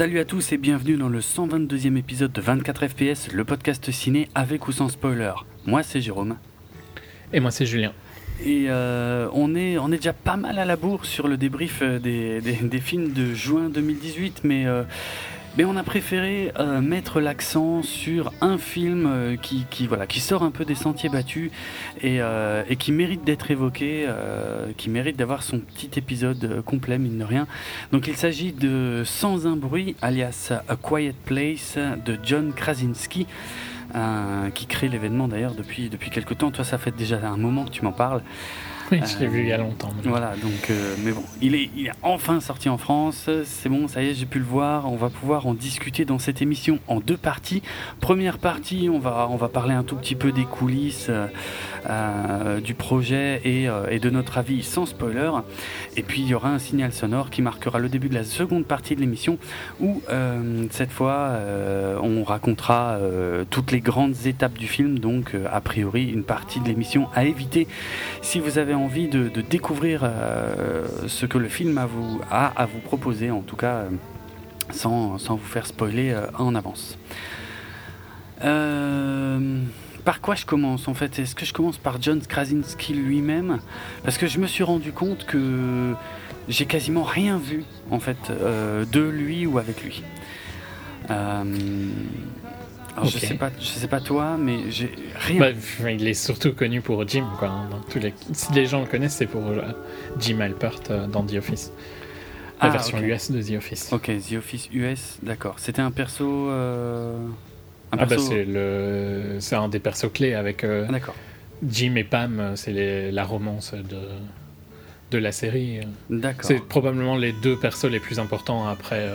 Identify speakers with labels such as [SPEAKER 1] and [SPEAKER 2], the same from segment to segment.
[SPEAKER 1] Salut à tous et bienvenue dans le 122e épisode de 24 FPS, le podcast ciné avec ou sans spoiler. Moi c'est Jérôme.
[SPEAKER 2] Et moi, c'est Julien.
[SPEAKER 1] Et euh, on, est, on est déjà pas mal à la bourre sur le débrief euh, des, des- des films de juin 2018, mais, euh, mais on a préféré euh, mettre l'accent sur un film euh, qui, voilà, qui sort un peu des sentiers battus et, euh, qui mérite d'être évoqué, qui mérite d'avoir son petit épisode complet, mine de rien. Donc il s'agit de Sans un bruit, alias A Quiet Place, de John Krasinski. qui crée l'événement d'ailleurs depuis, depuis quelques temps. Toi, ça fait déjà un moment que tu m'en parles.
[SPEAKER 2] Oui, je l'ai vu il y a longtemps.
[SPEAKER 1] Voilà, donc, euh, mais bon, il est, il est enfin sorti en France, c'est bon, ça y est, j'ai pu le voir, on va pouvoir en discuter dans cette émission en deux parties. Première partie, on va, on va parler un tout petit peu des coulisses euh, euh, du projet et, de notre avis sans spoiler. Et puis il y aura un signal sonore qui marquera le début de la seconde partie de l'émission où cette fois on racontera toutes les grandes étapes du film, donc a priori une partie de l'émission à éviter si vous avez envie de, découvrir euh, ce que le film a, vous, a à vous proposer, en tout cas euh, sans, sans vous faire spoiler euh, en avance. Par quoi je commence en fait? Est-ce que je commence par John Krasinski lui-même? Parce que je me suis rendu compte que j'ai quasiment rien vu en fait de lui ou avec lui. Alors, je sais pas, je sais pas toi, mais j'ai rien.
[SPEAKER 2] Bah, il est surtout connu pour Jim, quoi. hein, dans tous les... Si les gens le connaissent, c'est pour euh, Jim Alpert euh, dans The Office. La
[SPEAKER 1] Ah,
[SPEAKER 2] version. US de The Office.
[SPEAKER 1] Ok, The Office US, d'accord. C'était un perso. euh, Un
[SPEAKER 2] Ah bah c'est le c'est un des persos clés avec
[SPEAKER 1] Ah, d'accord.
[SPEAKER 2] Jim et Pam, c'est les- la romance de de la série.
[SPEAKER 1] D'accord.
[SPEAKER 2] C'est probablement les deux persos les plus importants après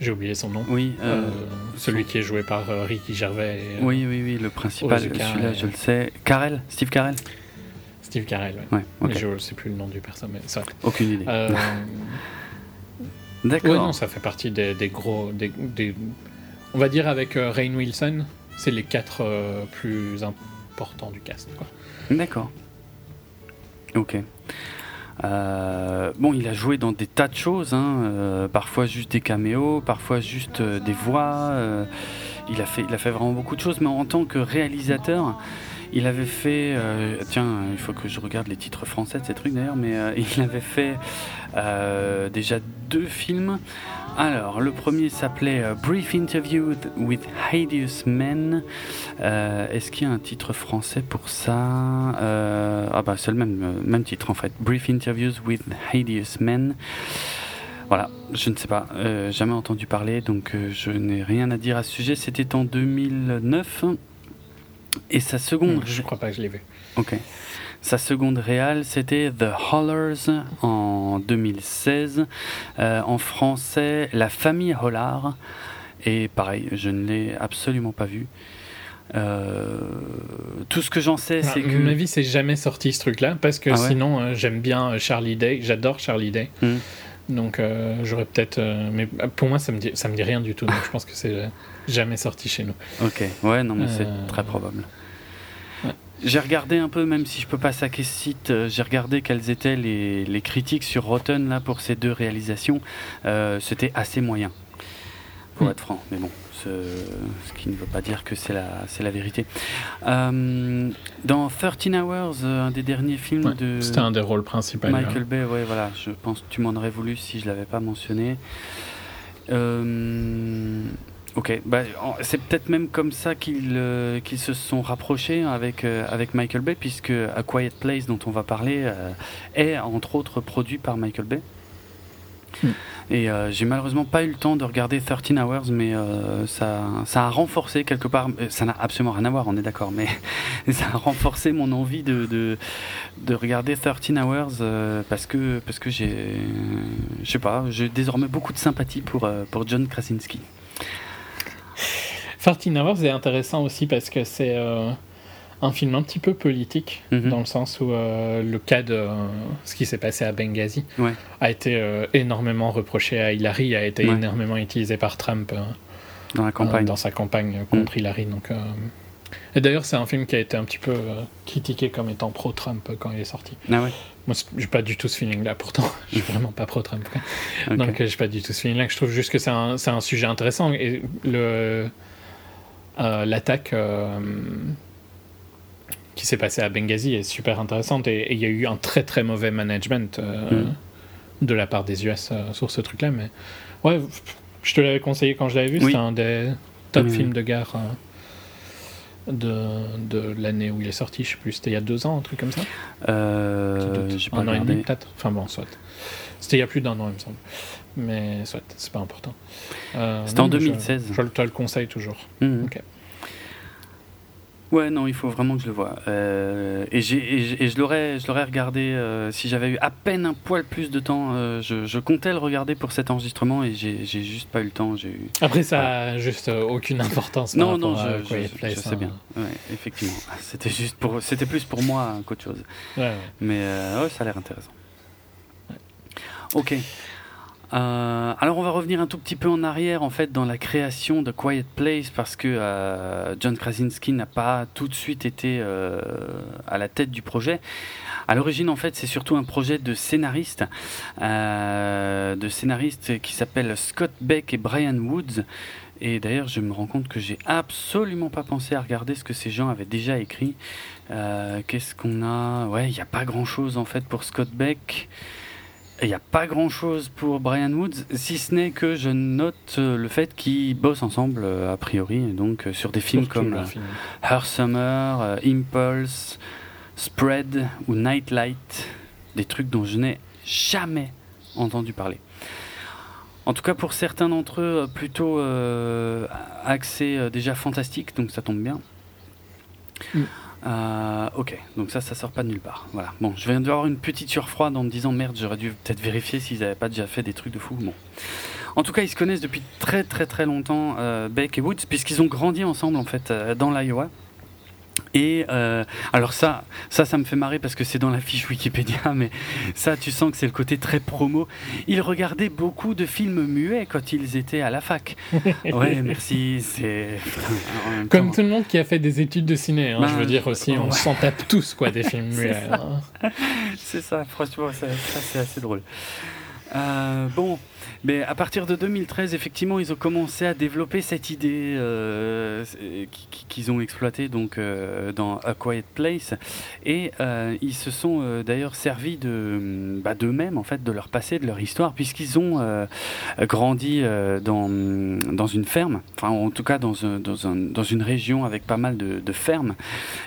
[SPEAKER 2] j'ai oublié son nom.
[SPEAKER 1] Oui, euh,
[SPEAKER 2] Euh, celui qui est joué par euh, Ricky Gervais et
[SPEAKER 1] oui, oui, oui, le principal, celui-là,
[SPEAKER 2] et-
[SPEAKER 1] je le sais. Carell Steve Carell
[SPEAKER 2] Steve Carell. ouais.
[SPEAKER 1] Ouais, ok.
[SPEAKER 2] Mais je ne sais plus le nom du perso, mais ça.
[SPEAKER 1] Aucune idée.
[SPEAKER 2] Euh,
[SPEAKER 1] D'accord.
[SPEAKER 2] ouais, non, ça fait partie des, des gros. Des, des- on va dire avec euh, Rainn Wilson, c'est les quatre euh, plus importants du cast.
[SPEAKER 1] D'accord. Ok. Euh, bon, il a joué dans des tas de choses, hein, euh, parfois juste des caméos, parfois juste euh, des voix. euh, il, a fait, il a fait vraiment beaucoup de choses, mais en tant que réalisateur, il avait fait. euh, tiens, il faut que je regarde les titres français de ces trucs d'ailleurs, mais euh, il avait fait euh, déjà deux films. Alors, le premier s'appelait Brief Interview with Hideous Men. Est-ce qu'il y a un titre français pour ça? Ah bah c'est le même, même titre en fait. Brief Interviews with Hideous Men. Voilà, je ne sais pas, jamais entendu parler, donc je n'ai rien à dire à ce sujet. C'était en 2009. Et sa seconde,
[SPEAKER 2] Je crois pas que je l'ai vu.
[SPEAKER 1] ok, sa seconde réale, c'était The Hollers en 2016. Euh, en français, La famille Hollard. Et pareil, je ne l'ai absolument pas vu. Euh, tout ce que j'en sais, c'est
[SPEAKER 2] À
[SPEAKER 1] que.
[SPEAKER 2] mon avis, c'est jamais sorti ce truc-là, parce que
[SPEAKER 1] Ah ouais
[SPEAKER 2] sinon, euh, j'aime bien Charlie Day, j'adore Charlie Day.
[SPEAKER 1] Hmm.
[SPEAKER 2] Donc j'aurais peut-être. mais pour moi, ça me, dit, ça me dit rien du tout, donc je pense que c'est jamais sorti chez nous.
[SPEAKER 1] Ok, ouais, non, mais
[SPEAKER 2] Euh,
[SPEAKER 1] c'est très probable. J'ai regardé un peu, même si je peux pas saquer ce site, euh, j'ai regardé quelles étaient les, les critiques sur Rotten là pour ces deux réalisations. Euh, C'était assez moyen. pour être franc. Mais bon, ce, ce qui ne veut pas dire que c'est la, la vérité. Euh, dans 13 Hours, euh, un des derniers films
[SPEAKER 2] Ouais,
[SPEAKER 1] de
[SPEAKER 2] C'était un des rôles principaux.
[SPEAKER 1] Michael Bay, ouais, voilà, je pense que tu m'en aurais voulu si je l'avais pas mentionné. Euh, ok, bah, c'est peut-être même comme ça qu'ils euh, se sont rapprochés avec, euh, avec Michael Bay, puisque A Quiet Place, dont on va parler, euh, est entre autres produit par Michael Bay.
[SPEAKER 2] Hmm.
[SPEAKER 1] Et j'ai malheureusement pas eu le temps de regarder 13 Hours, mais ça, ça a renforcé quelque part. Ça n'a absolument rien à voir, on est d'accord, mais ça a renforcé mon envie de, de, de regarder 13 Hours parce que, parce que j'ai, je sais pas, j'ai désormais beaucoup de sympathie pour, pour John Krasinski.
[SPEAKER 2] 13 Hours est intéressant aussi parce que c'est euh, un film un petit peu politique,
[SPEAKER 1] Mhm.
[SPEAKER 2] dans le sens où euh, le cas de euh, ce qui s'est passé à Benghazi
[SPEAKER 1] Ouais.
[SPEAKER 2] a été énormément reproché à Hillary, a été
[SPEAKER 1] Ouais.
[SPEAKER 2] énormément utilisé par Trump
[SPEAKER 1] Dans la campagne.
[SPEAKER 2] dans sa campagne contre Hillary. Donc, Et d'ailleurs, c'est un film qui a été un petit peu critiqué comme étant pro-Trump quand il est sorti.
[SPEAKER 1] Ah ouais.
[SPEAKER 2] Moi, j'ai pas du tout ce feeling-là, pourtant. Je suis vraiment pas pro-Trump. quoi.
[SPEAKER 1] ok.
[SPEAKER 2] Donc, euh, j'ai pas du tout ce feeling-là. Je trouve juste que c'est un, sujet intéressant. Et le, euh, l'attaque euh, qui s'est passée à Benghazi est super intéressante. Et il y a eu un très très mauvais management euh,
[SPEAKER 1] Mm.
[SPEAKER 2] de la part des US sur ce truc-là. Mais ouais, je te l'avais conseillé quand je l'avais vu.
[SPEAKER 1] Oui.
[SPEAKER 2] C'était un des top
[SPEAKER 1] oui.
[SPEAKER 2] films de guerre. De, de l'année où il est sorti, je sais plus, c'était il y a deux ans, un truc comme ça
[SPEAKER 1] Euh, pas
[SPEAKER 2] Un an et demi peut-être Enfin bon, soit. C'était il y a plus d'un an, il me semble. Mais soit, c'est pas important. Euh,
[SPEAKER 1] C'était en
[SPEAKER 2] non, mais je-
[SPEAKER 1] 2016.
[SPEAKER 2] Je, te le conseille toujours. Ok.
[SPEAKER 1] Ouais, non, il faut vraiment que je le vois. Euh, et, je l'aurais, je l'aurais regardé euh, si j'avais eu à peine un poil plus de temps. euh, je, je comptais le regarder pour cet enregistrement et j'ai, juste pas eu le temps. J'ai eu...
[SPEAKER 2] Après, ça a juste aucune importance.
[SPEAKER 1] Non, non, je, je-
[SPEAKER 2] Place,
[SPEAKER 1] je sais
[SPEAKER 2] hein.
[SPEAKER 1] bien. Ouais, effectivement. C'était juste pour, c'était plus pour moi hein, qu'autre chose.
[SPEAKER 2] Ouais, ouais.
[SPEAKER 1] Mais ouais, ça a l'air intéressant. Ok. Euh, alors on va revenir un tout petit peu en arrière en fait dans la création de Quiet Place parce que euh, John Krasinski n'a pas tout de suite été euh, à la tête du projet. À l'origine en fait c'est surtout un projet de scénariste, euh, de scénaristes qui s'appellent Scott Beck et Brian Woods. Et d'ailleurs, je me rends compte que j'ai absolument pas pensé à regarder ce que ces gens avaient déjà écrit. Euh, Qu'est-ce qu'on a? Ouais, il n'y a pas grand-chose en fait pour Scott Beck. Il n'y a pas grand-chose pour Brian Woods, si ce n'est que je note euh, le fait qu'ils bossent ensemble euh, a priori, donc euh, sur des films
[SPEAKER 2] Surtout
[SPEAKER 1] comme
[SPEAKER 2] film.
[SPEAKER 1] Her Summer, Impulse, Spread ou Nightlight, des trucs dont je n'ai jamais entendu parler. En tout cas, pour certains d'entre eux, plutôt euh, axés euh, déjà fantastiques, donc ça tombe bien.
[SPEAKER 2] Mm.
[SPEAKER 1] Euh, ok, donc ça, ça sort pas de nulle part. Voilà. Bon, je viens d'avoir une petite surfroide en me disant merde, j'aurais dû peut-être vérifier s'ils n'avaient pas déjà fait des trucs de fou. Bon. En tout cas, ils se connaissent depuis très très très longtemps, euh, Beck et Woods, puisqu'ils ont grandi ensemble en fait euh, dans l'Iowa. Et euh, alors ça, ça, ça me fait marrer parce que c'est dans la fiche Wikipédia, mais ça, tu sens que c'est le côté très promo. Ils regardaient beaucoup de films muets quand ils étaient à la fac. Ouais, merci. C'est
[SPEAKER 2] Comme
[SPEAKER 1] temps-
[SPEAKER 2] tout le monde qui a fait des études de ciné, hein,
[SPEAKER 1] Ben,
[SPEAKER 2] je veux dire aussi, on s'en tape tous quoi des films
[SPEAKER 1] C'est
[SPEAKER 2] muets. hein.
[SPEAKER 1] C'est ça, franchement, ça, ça, c'est assez drôle. Euh, bon, mais à partir de 2013, effectivement, ils ont commencé à développer cette idée euh, qu'ils ont exploitée donc euh, dans A Quiet Place, et euh, ils se sont euh, d'ailleurs servis de bah, d'eux-mêmes en fait, de leur passé, de leur histoire, puisqu'ils ont euh, grandi euh, dans dans une ferme, enfin en tout cas dans dans, dans une région avec pas mal de, de fermes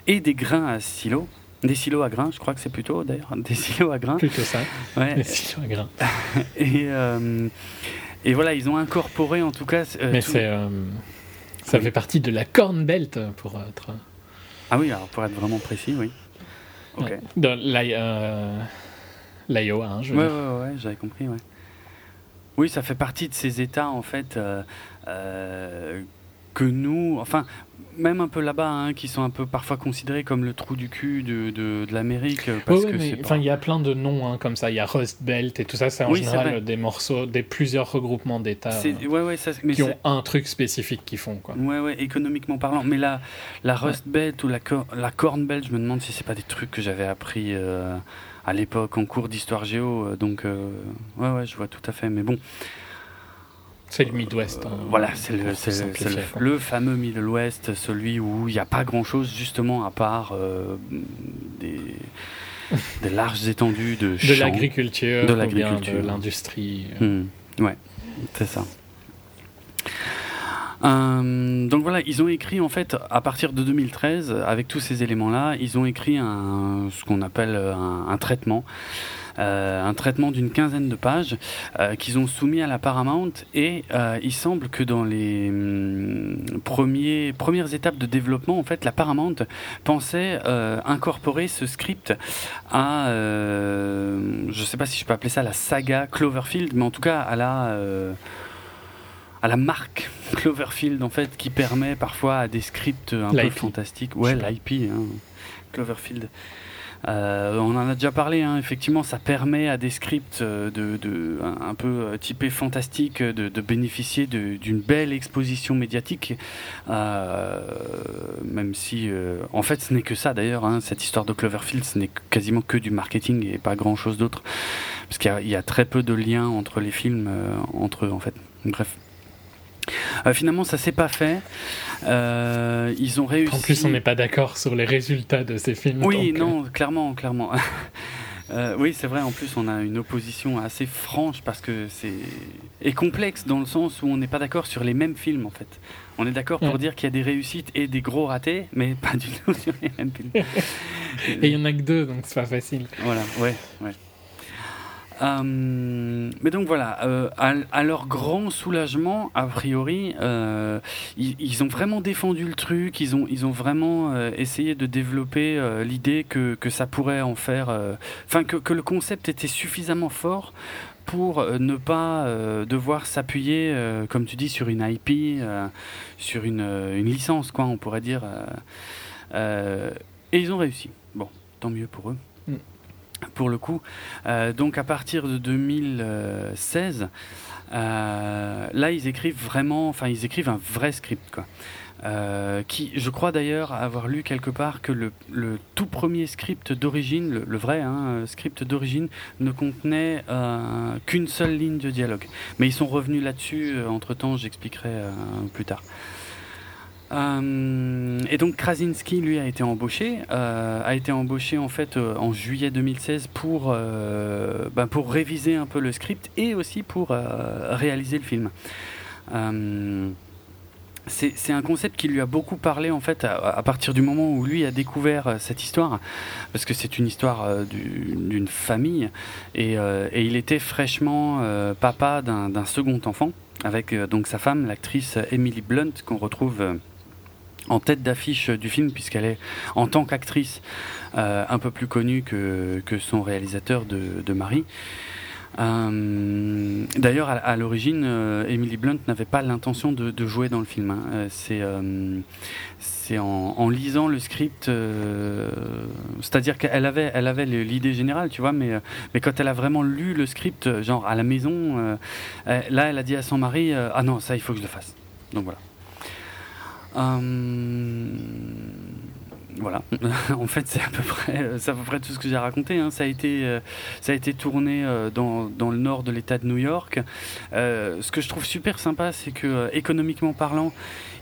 [SPEAKER 1] et des grains à silos. Des silos à grains, je crois que c'est plutôt d'ailleurs des silos à grains.
[SPEAKER 2] Plutôt ça.
[SPEAKER 1] Ouais.
[SPEAKER 2] Mais si, à grain.
[SPEAKER 1] Et, euh, et voilà, ils ont incorporé en tout cas. euh,
[SPEAKER 2] Mais
[SPEAKER 1] tout-
[SPEAKER 2] c'est. euh, ça fait partie de la Corn Belt pour être.
[SPEAKER 1] Ah oui, alors pour être vraiment précis, oui. Ok.
[SPEAKER 2] Ouais. De l'I- euh, l'Iowa, hein, je veux
[SPEAKER 1] Ouais,
[SPEAKER 2] dire.
[SPEAKER 1] ouais, ouais, ouais, j'avais compris, ouais. Oui, ça fait partie de ces États, en fait, euh, euh, que nous, enfin, même un peu là-bas, hein, qui sont un peu parfois considérés comme le trou du cul de, de, de l'Amérique. euh, Parce que
[SPEAKER 2] mais enfin, il y a plein de noms hein, comme ça. Il y a Rust Belt et tout ça. C'est en
[SPEAKER 1] Oui,
[SPEAKER 2] général des morceaux, des plusieurs regroupements d'États euh,
[SPEAKER 1] Ouais,
[SPEAKER 2] qui ont un truc spécifique qu'ils font. Quoi.
[SPEAKER 1] Ouais, ouais, économiquement parlant. Mais la, la Rust Belt ou la, cor- la Corn Belt, je me demande si c'est pas des trucs que j'avais appris euh, à l'époque en cours d'histoire géo. euh, Donc, ouais, ouais, je vois tout à fait. Mais bon,
[SPEAKER 2] C'est le Midwest. hein,
[SPEAKER 1] voilà, c'est le, le- le- fameux Middle West, celui où il n'y a pas grand-chose justement à part euh, des, des larges étendues de
[SPEAKER 2] De
[SPEAKER 1] champs.
[SPEAKER 2] l'agriculture,
[SPEAKER 1] De l'agriculture.
[SPEAKER 2] de l'industrie.
[SPEAKER 1] Hmm, Ouais, c'est ça. Euh, donc voilà, ils ont écrit en fait à partir de 2013, avec tous ces éléments-là, ils ont écrit un, ce qu'on appelle un, un traitement, euh, un traitement d'une quinzaine de pages euh, qu'ils ont soumis à la Paramount et euh, il semble que dans les hum, premiers, premières étapes de développement, en fait, la Paramount pensait euh, incorporer ce script à, euh, je sais pas si je peux appeler ça la saga Cloverfield, mais en tout cas à la euh, à la marque Cloverfield en fait qui permet parfois à des scripts un peu fantastiques. Ouais, l'IP, hein, Cloverfield. Euh, on en a déjà parlé, hein, effectivement, ça permet à des scripts euh, de, de- un, peu euh, typés fantastiques euh, de, de bénéficier d'une belle exposition médiatique, euh, même si, euh, en fait, ce n'est que ça d'ailleurs, hein, cette histoire de Cloverfield, ce n'est quasiment que du marketing et pas grand-chose d'autre, parce qu'il y y, a très peu de liens entre les films, entre eux, en fait. Bref. Euh, finalement, ça s'est pas fait. Euh, ils ont réussi.
[SPEAKER 2] En plus, on n'est pas d'accord sur les résultats de ces films.
[SPEAKER 1] Oui,
[SPEAKER 2] donc, euh,
[SPEAKER 1] non, clairement, clairement. Euh, oui, c'est vrai. En plus, on a une opposition assez franche parce que c'est et complexe dans le sens où on n'est pas d'accord sur les mêmes films en fait. On est d'accord pour
[SPEAKER 2] Ouais.
[SPEAKER 1] dire qu'il y a des réussites et des gros ratés, mais pas du tout sur les mêmes films.
[SPEAKER 2] Et il y en a que deux, donc c'est pas facile.
[SPEAKER 1] Voilà, ouais, ouais. Euh, mais donc voilà, euh, à, leur grand soulagement, a priori, euh, ils, ils ont vraiment défendu le truc, ils ont, ils ont vraiment essayé de développer l'idée que, que ça pourrait en faire, enfin que, que le concept était suffisamment fort pour ne pas devoir s'appuyer, comme tu dis, sur une IP, sur une, une licence, quoi, on pourrait dire. et ils ont réussi. Bon, tant mieux pour eux. Pour le coup, Euh, donc à partir de 2016, euh, là ils écrivent vraiment, enfin ils écrivent un vrai script quoi. Euh, qui, je crois d'ailleurs avoir lu quelque part que le, tout premier script d'origine, le, vrai hein, script d'origine, ne contenait qu'une seule ligne de dialogue. Mais ils sont revenus là-dessus. entre temps, j'expliquerai plus tard. Euh, et donc Krasinski, lui, a été embauché, euh, a été embauché en fait euh, en juillet 2016 pour ben, pour réviser un peu le script et aussi pour réaliser le film. C'est un concept qui lui a beaucoup parlé en fait à, partir du moment où lui a découvert cette histoire, parce que c'est une histoire du- d'une famille et, et il était fraîchement papa d'un second enfant avec donc sa femme, l'actrice Emily Blunt qu'on retrouve en tête d'affiche du film puisqu'elle est en tant qu'actrice euh, un peu plus connue que, que son réalisateur de, Marie. Euh, D'ailleurs, à, l'origine, euh, Emily Blunt n'avait pas l'intention de, jouer dans le film. hein. C'est en, lisant le script, c'est-à-dire qu'elle avait, elle avait l'idée générale, tu vois, mais, mais quand elle a vraiment lu le script, genre à la maison, là, elle a dit à son mari, ah non, ça, il faut que je le fasse. Donc voilà. Euh, voilà. en fait, c'est à peu près, à peu près tout ce que j'ai raconté. hein. Ça a été, euh, ça a été tourné euh, dans, le nord de l'État de New York. Ce que je trouve super sympa, c'est que économiquement parlant,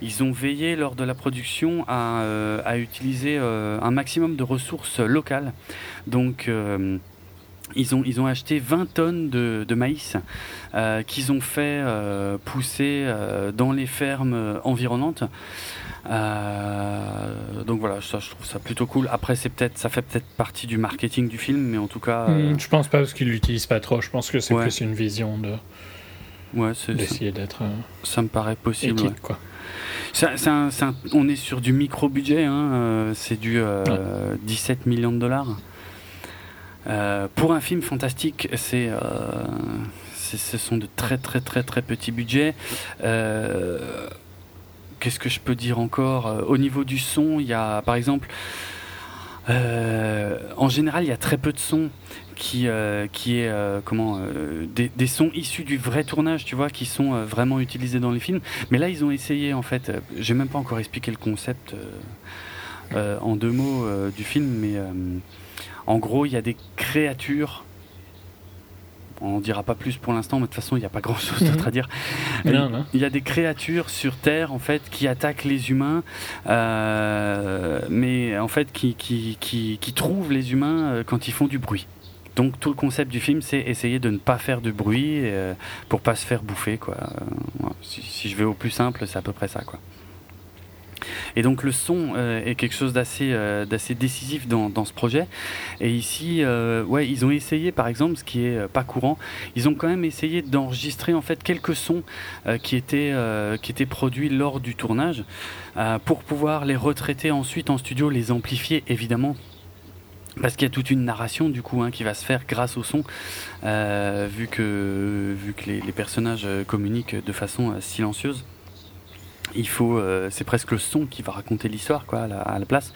[SPEAKER 1] ils ont veillé lors de la production à, à utiliser un maximum de ressources locales. Donc ils ont, ils ont acheté 20 tonnes de, de maïs euh, qu'ils ont fait euh, pousser euh, dans les fermes environnantes. Donc voilà, ça, je trouve ça plutôt cool. Après, c'est peut-être, ça fait peut-être partie du marketing du film, mais en tout cas,
[SPEAKER 2] Hmm, Je pense pas parce qu'ils l'utilisent pas trop. Je pense que c'est
[SPEAKER 1] Ouais.
[SPEAKER 2] plus une vision de
[SPEAKER 1] ouais,
[SPEAKER 2] d'essayer d'être
[SPEAKER 1] ça me paraît possible. ouais.
[SPEAKER 2] quoi.
[SPEAKER 1] On est sur du micro-budget, hein, euh, c'est du euh, 17 millions de dollars. Euh, pour un film fantastique, c'est, euh, c'est- ce sont de très très très très petits budgets. Euh, Qu'est-ce que je peux dire encore Au niveau du son, il y a par exemple, en général, il y a très peu de sons qui, qui est comment des, des sons issus du vrai tournage, tu vois, qui sont vraiment utilisés dans les films. Mais là, ils ont essayé, en fait, j'ai même pas encore expliqué le concept en deux mots du film, mais en gros, il y a des créatures On n'en dira pas plus pour l'instant, mais de toute façon, il n'y a pas grand chose d'autre à dire.
[SPEAKER 2] Non, non.
[SPEAKER 1] Il y a des créatures sur Terre, en fait, qui attaquent les humains, euh, mais en fait, qui, qui, qui, qui trouvent les humains euh, quand ils font du bruit. Donc tout le concept du film, c'est essayer de ne pas faire de bruit euh, pour pas se faire bouffer. Quoi. Si je vais au plus simple, c'est à peu près ça. Quoi. Et donc le son euh, est quelque chose d'assez euh, d'assez décisif dans, dans ce projet. Et ici, euh, ouais, ils ont essayé, par exemple, ce qui est pas courant, ils ont quand même essayé d'enregistrer en fait quelques sons qui étaient qui étaient produits lors du tournage pour pouvoir les retraiter ensuite en studio, les amplifier évidemment. Parce qu'il y a toute une narration du coup hein, qui va se faire grâce au son, vu que, vu que les, personnages communiquent de façon silencieuse il faut euh, c'est presque le son qui va raconter l'histoire quoi à la, place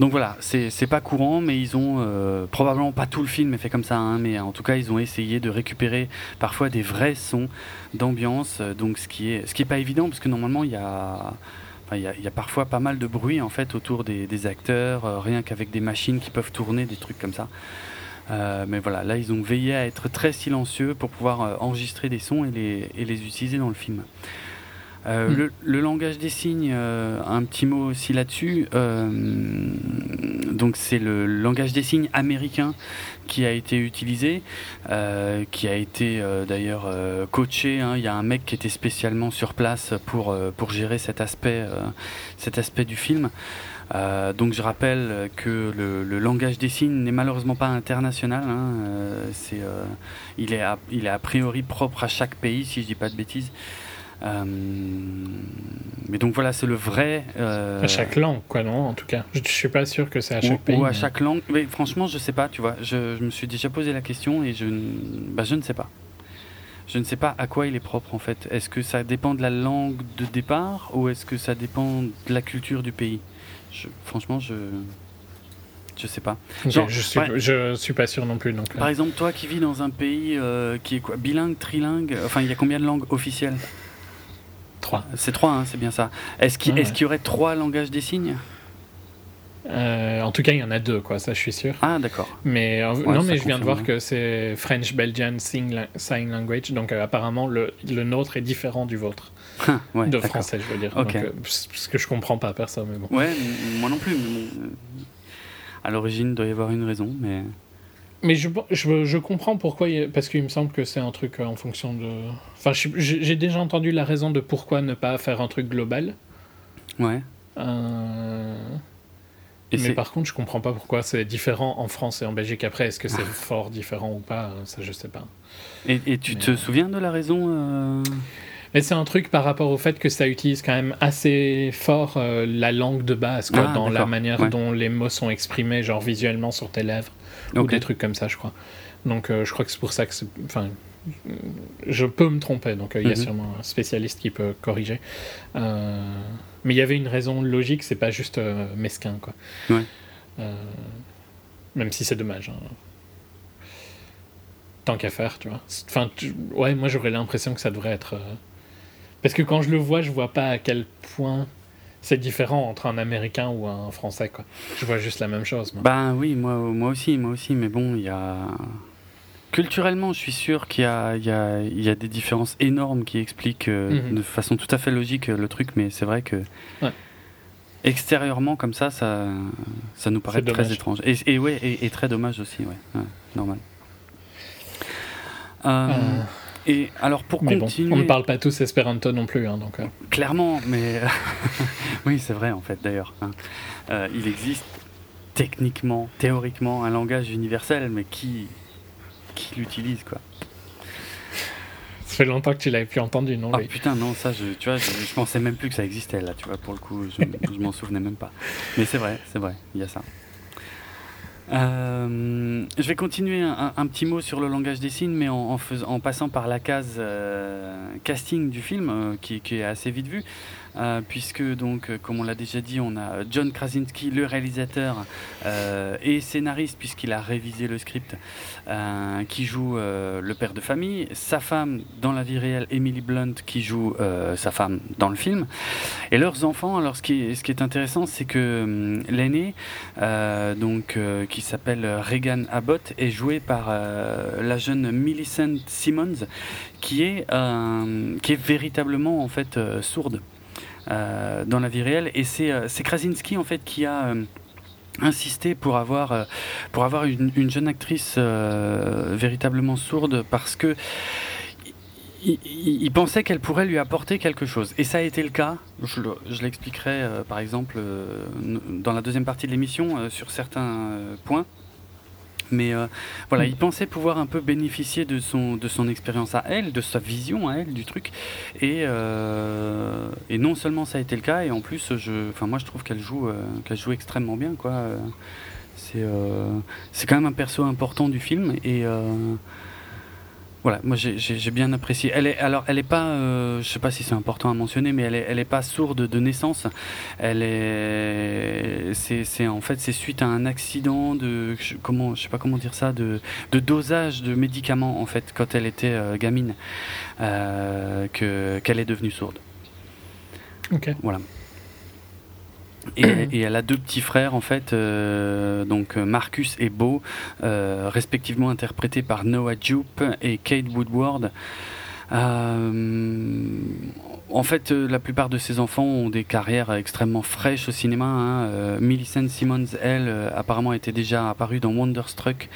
[SPEAKER 1] donc voilà c'est pas courant mais ils ont euh, probablement pas tout le film est fait comme ça hein, mais en tout cas ils ont essayé de récupérer parfois des vrais sons d'ambiance euh, donc ce qui est ce qui est pas évident parce que normalement il y a il y, a, parfois pas mal de bruit en fait autour des, acteurs, rien qu'avec des machines qui peuvent tourner, des trucs comme ça. Mais voilà, là ils ont veillé à être très silencieux pour pouvoir enregistrer des sons et les, et les utiliser dans le film. Euh,
[SPEAKER 2] Mm.
[SPEAKER 1] le, le langage des signes, euh, un petit mot aussi là-dessus. Euh, donc c'est le langage des signes américain qui a été utilisé, euh, qui a été euh, d'ailleurs euh, coaché. hein. Il y a un mec qui était spécialement sur place pour euh, pour gérer cet aspect euh, cet aspect du film. Euh, donc je rappelle que le, le langage des signes n'est malheureusement pas international. hein. Euh, c'est, euh, il, est a, il est a priori propre à chaque pays, si je dis pas de bêtises. Euh, mais donc voilà, c'est le vrai. euh,
[SPEAKER 2] À chaque langue, quoi, non En tout cas, je, je suis pas sûr que c'est à
[SPEAKER 1] ou,
[SPEAKER 2] chaque pays.
[SPEAKER 1] ou à
[SPEAKER 2] mais-
[SPEAKER 1] chaque langue. Mais franchement, je sais pas, tu vois. Je, je me suis déjà posé la question et je, ne- bah, je ne sais pas. Je ne sais pas à quoi il est propre en fait. Est-ce que ça dépend de la langue de départ ou est-ce que ça dépend de la culture du pays? Je, Franchement, je. Je sais pas. Genre,
[SPEAKER 2] je, suis,
[SPEAKER 1] ouais.
[SPEAKER 2] je suis pas sûr non plus. Donc,
[SPEAKER 1] Par exemple, toi qui vis dans un pays euh, qui est quoi? Bilingue, trilingue? Enfin, il y a combien de langues officielles?
[SPEAKER 2] 3.
[SPEAKER 1] C'est trois, hein, c'est bien ça. Est-ce qu'il
[SPEAKER 2] ouais.
[SPEAKER 1] y aurait trois langages des signes?
[SPEAKER 2] Euh, en tout cas, il y en a deux, quoi, ça je suis sûr.
[SPEAKER 1] Ah, d'accord.
[SPEAKER 2] Mais euh,
[SPEAKER 1] Ouais,
[SPEAKER 2] non, mais je viens de voir
[SPEAKER 1] hein.
[SPEAKER 2] que c'est French Belgian Sign, La- Sign Language, donc euh, apparemment le, le nôtre est différent du vôtre,
[SPEAKER 1] ouais,
[SPEAKER 2] de français, je veux dire.
[SPEAKER 1] Ok.
[SPEAKER 2] Donc, euh, c- ce que je comprends pas perso, mais bon.
[SPEAKER 1] Ouais, moi non plus. Mais bon, à l'origine, il doit y avoir une raison, mais.
[SPEAKER 2] Mais je, je, je comprends pourquoi, parce qu'il me semble que c'est un truc euh, en fonction de. Enfin, j'ai déjà entendu la raison de pourquoi ne pas faire un truc global.
[SPEAKER 1] Ouais.
[SPEAKER 2] Euh,
[SPEAKER 1] Et
[SPEAKER 2] mais par contre, je comprends pas pourquoi c'est différent en France et en Belgique. Après, est-ce que c'est fort différent ou pas? Ça, je sais pas.
[SPEAKER 1] Et, et tu
[SPEAKER 2] Mais,
[SPEAKER 1] te
[SPEAKER 2] euh,
[SPEAKER 1] souviens de la raison euh,
[SPEAKER 2] Mais c'est un truc par rapport au fait que ça utilise quand même assez fort euh, la langue de base, quoi,
[SPEAKER 1] Ah,
[SPEAKER 2] dans la manière
[SPEAKER 1] ouais.
[SPEAKER 2] dont les mots sont exprimés, genre visuellement sur tes lèvres, ou des trucs comme ça, je crois. Donc euh, je crois que c'est pour ça que c'est... Enfin, je peux me tromper, donc euh, il y a
[SPEAKER 1] Mhm.
[SPEAKER 2] sûrement un spécialiste qui peut corriger. Euh, mais il y avait une raison logique, c'est pas juste mesquin, quoi.
[SPEAKER 1] Ouais.
[SPEAKER 2] Même si c'est dommage. hein. Tant qu'à faire, tu vois. Enfin, tu- ouais, moi j'aurais l'impression que ça devrait être. Parce que quand je le vois, je vois pas à quel point c'est différent entre un américain ou un français, quoi. Je vois juste la même chose. moi.
[SPEAKER 1] Ben oui, moi, moi aussi, moi aussi, mais bon, il y a. Culturellement, je suis sûr qu'il y a, y, y des différences énormes qui expliquent euh,
[SPEAKER 2] Mhm.
[SPEAKER 1] de façon tout à fait logique euh, le truc, mais c'est vrai que.
[SPEAKER 2] Ouais.
[SPEAKER 1] Extérieurement, comme ça, ça, ça nous paraît très étrange. Et, et ouais, et, et très dommage aussi, ouais. ouais, normal. Euh, Et alors pour
[SPEAKER 2] mais bon,
[SPEAKER 1] continuer,
[SPEAKER 2] on ne parle pas tous espéranto non plus, hein, donc. euh,
[SPEAKER 1] clairement, mais oui, c'est vrai en fait d'ailleurs. hein. Euh, il existe techniquement, théoriquement, un langage universel, mais qui qui l'utilise quoi
[SPEAKER 2] Ça fait longtemps que tu l'avais plus entendu, non
[SPEAKER 1] Ah putain non ça je tu vois je, je pensais même plus que ça existait là tu vois pour le coup je, je m'en souvenais même pas mais c'est vrai c'est vrai il y a ça Euh, je vais continuer un, un petit mot sur le langage des signes, mais en, en, en passant par la case euh, casting du film, euh, qui, qui est assez vite vue, euh, puisque donc, euh, comme on l'a déjà dit, on a John Krasinski, le réalisateur euh, et scénariste, puisqu'il a révisé le script, qui joue le père de famille, sa femme dans la vie réelle, Emily Blunt, qui joue sa femme dans le film, et leurs enfants. Alors, ce qui est, ce qui est intéressant, c'est que hum, l'aîné, donc, qui s'appelle Regan Abbott, est jouée par la jeune Millicent Simmons, qui est, qui est véritablement en fait sourde dans la vie réelle. Et c'est Krasinski en fait qui a insisté pour avoir, pour avoir une, une jeune actrice véritablement sourde parce que il, pensait qu'elle pourrait lui apporter quelque chose. Et ça a été le cas. Je, l'expliquerai euh, par exemple euh, dans la deuxième partie de l'émission euh, sur certains points. Mais voilà, il pensait pouvoir un peu bénéficier de son, de son expérience à elle, de sa vision à elle du truc. Et, et non seulement ça a été le cas, et en plus, je, enfin, moi je trouve qu'elle joue, qu'elle joue extrêmement bien. Quoi. C'est, c'est quand même un perso important du film. Et voilà, moi j'ai bien apprécié. Elle est, alors, elle est pas, euh, je sais pas si c'est important à mentionner, mais elle est, elle est pas sourde de naissance. Elle est, c'est, en fait, c'est suite à un accident de, comment, je sais pas comment dire ça, de, de dosage de médicaments en fait quand elle était euh, gamine, euh, que qu'elle est devenue sourde.
[SPEAKER 2] Ok.
[SPEAKER 1] Voilà. Et, elle a deux petits frères en fait, euh, donc Marcus et Beau, euh, respectivement interprétés par Noah Jupe et Kate Woodward. Euh, en fait, la plupart de ces enfants ont des carrières extrêmement fraîches au cinéma. Hein. Millicent Simmons, elle, apparemment était déjà apparue dans Wonderstruck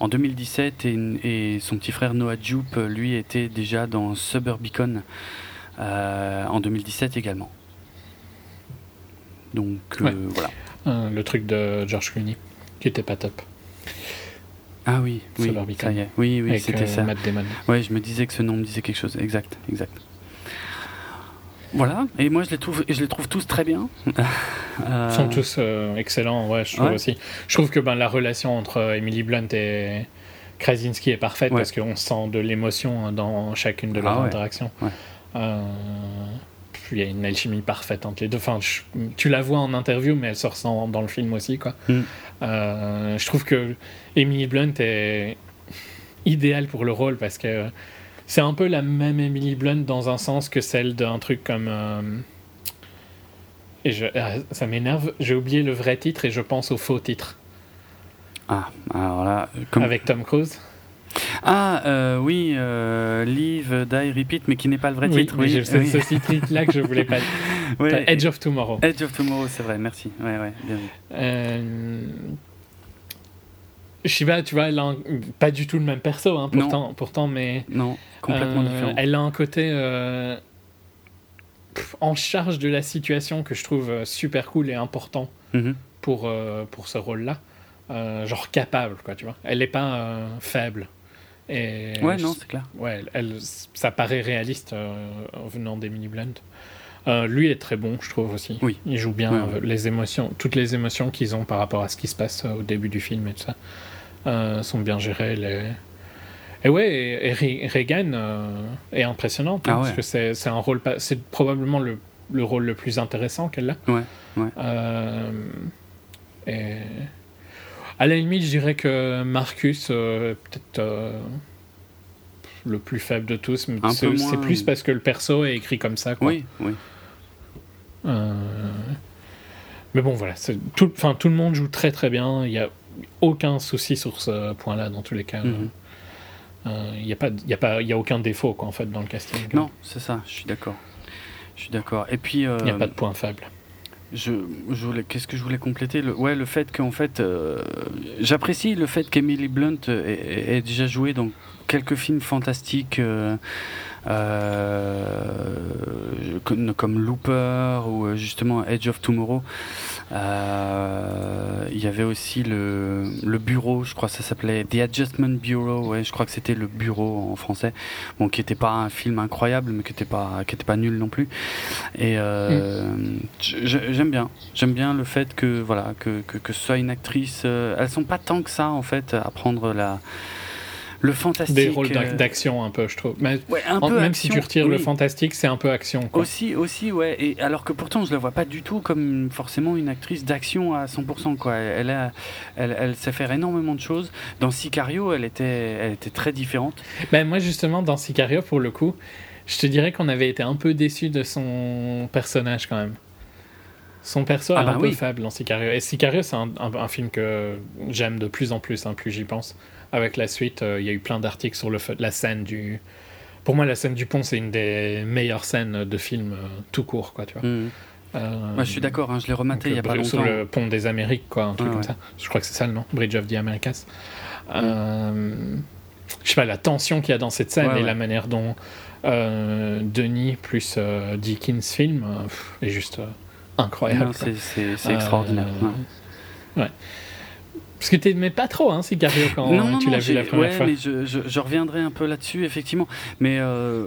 [SPEAKER 1] en 2017 et, et son petit frère Noah Jupe, lui, était déjà dans Suburbicon en 2017 également. Donc euh, voilà.
[SPEAKER 2] Euh, le truc de George Clooney, qui était pas top.
[SPEAKER 1] Ah oui, oui, ça y est. Oui, oui, c'était euh, ça.
[SPEAKER 2] Matt Damon.
[SPEAKER 1] Ouais, je me disais que ce nom me disait quelque chose. Exact, exact. Voilà, et moi je les trouve, je les trouve tous très bien.
[SPEAKER 2] Ils sont tous excellents, ouais, je trouve aussi. Je trouve que ben, la relation entre Emily Blunt et Krasinski est parfaite parce qu'on sent de l'émotion dans chacune de leurs ah interactions il y a une alchimie parfaite entre les deux. Enfin, tu la vois en interview, mais elle se ressent dans le film aussi, quoi. Mm. Euh, je trouve que Emily Blunt est idéale pour le rôle parce que c'est un peu la même Emily Blunt dans un sens que celle d'un truc comme. Euh, et je, ah, ça m'énerve, j'ai oublié le vrai titre et je pense au faux titre.
[SPEAKER 1] Ah, alors là.
[SPEAKER 2] Avec Tom Cruise
[SPEAKER 1] ah euh, oui, euh, Live, Die, Repeat, mais qui n'est pas le vrai titre.
[SPEAKER 2] Oui, c'est ce titre-là que je voulais pas. Edge of Tomorrow.
[SPEAKER 1] Edge of Tomorrow, c'est vrai. Merci. Ouais, ouais, bien.
[SPEAKER 2] Euh... Shiva, tu vois, elle a pas du tout le même perso, hein, pourtant, pourtant, mais.
[SPEAKER 1] Non, complètement euh, différent.
[SPEAKER 2] Elle a un côté en charge de la situation que je trouve super cool et important mm-hmm. pour, pour ce rôle-là. genre capable, quoi, tu vois. Elle n'est pas faible. Et
[SPEAKER 1] ouais, non, c'est clair.
[SPEAKER 2] Ouais, elle, ça paraît réaliste euh, en venant d'Emily Blunt. Euh, lui est très bon, je trouve aussi.
[SPEAKER 1] Oui.
[SPEAKER 2] Il joue bien les émotions, toutes les émotions qu'ils ont par rapport à ce qui se passe euh, au début du film et tout ça sont bien gérées. Les... Et ouais, et, Regan est impressionnante hein, ah parce que c'est un rôle, c'est probablement le, le, rôle le plus intéressant qu'elle a.
[SPEAKER 1] Ouais, ouais.
[SPEAKER 2] et à la limite, je dirais que Marcus, euh, peut-être euh, le plus faible de tous, mais c'est plus parce que le perso est écrit comme ça. Quoi.
[SPEAKER 1] Oui, oui.
[SPEAKER 2] Euh, mais bon, voilà. Tout, tout le monde joue très très bien. Il n'y a aucun souci sur ce point-là, dans tous les cas. Mhm. Il n'y a, pas, y a, pas, y a aucun défaut quoi, en fait, dans le casting.
[SPEAKER 1] Non, c'est ça, je suis d'accord. Je suis d'accord. Et puis. Il
[SPEAKER 2] n'y a pas de point faible
[SPEAKER 1] je, je voulais, qu'est-ce que je voulais compléter? Le, Ouais, le fait qu'en fait, euh, j'apprécie le fait qu'Emily Blunt ait, déjà joué dans quelques films fantastiques. Euh, euh, comme, Looper ou euh, justement Edge of Tomorrow. Euh, il y avait aussi le, le bureau, je crois que ça s'appelait The Adjustment Bureau, ouais, je crois que c'était le bureau en français, bon, qui n'était pas un film incroyable, mais qui n'était pas, qui était pas nul non plus. Et mm. j'aime bien, j'aime bien le fait que voilà que, que, que ce soit une actrice. elles sont pas tant que ça en fait à prendre la le fantastique.
[SPEAKER 2] Des rôles euh, d'action un peu, je trouve. Mais même si tu retires le fantastique, c'est un peu action.
[SPEAKER 1] Aussi, aussi, ouais. Et alors que pourtant, je la vois pas du tout comme forcément une actrice d'action à 100%. Quoi. Elle, a, elle, elle, sait faire énormément de choses. Dans Sicario, elle était, elle était très différente.
[SPEAKER 2] Ben, moi, justement, dans Sicario, pour le coup, je te dirais qu'on avait été un peu déçu de son personnage quand même. Son perso
[SPEAKER 1] Ah
[SPEAKER 2] est
[SPEAKER 1] bah
[SPEAKER 2] un peu
[SPEAKER 1] oui.
[SPEAKER 2] faible dans Sicario. Et Sicario, c'est un, un- un film que j'aime de plus en plus, hein, plus j'y pense. Avec la suite, euh, il y a eu plein d'articles sur le la scène du. Pour moi, la scène du pont, c'est une des meilleures scènes de film euh, tout court, quoi, tu vois.
[SPEAKER 1] Mhm.
[SPEAKER 2] Euh,
[SPEAKER 1] Ouais, je suis d'accord, hein, je l'ai rematé il y a pas
[SPEAKER 2] le- sur
[SPEAKER 1] longtemps.
[SPEAKER 2] le pont des Amériques, quoi, un truc
[SPEAKER 1] Ouais,
[SPEAKER 2] comme
[SPEAKER 1] ouais.
[SPEAKER 2] ça. Je crois que c'est ça le nom, Bridge of the Americas. Euh, je sais pas, la tension qu'il y a dans cette scène
[SPEAKER 1] Ouais,
[SPEAKER 2] et
[SPEAKER 1] ouais.
[SPEAKER 2] la manière dont euh, Denis plus euh, Dickens film euh, pff, est juste euh, incroyable.
[SPEAKER 1] C'est-
[SPEAKER 2] Euh,
[SPEAKER 1] extraordinaire. ouais.
[SPEAKER 2] Parce que t'aimais pas trop, hein, Sicario, quand
[SPEAKER 1] non,
[SPEAKER 2] tu l'as vu la première
[SPEAKER 1] ouais,
[SPEAKER 2] fois.
[SPEAKER 1] mais je, je, je reviendrai un peu là-dessus, effectivement. Mais euh,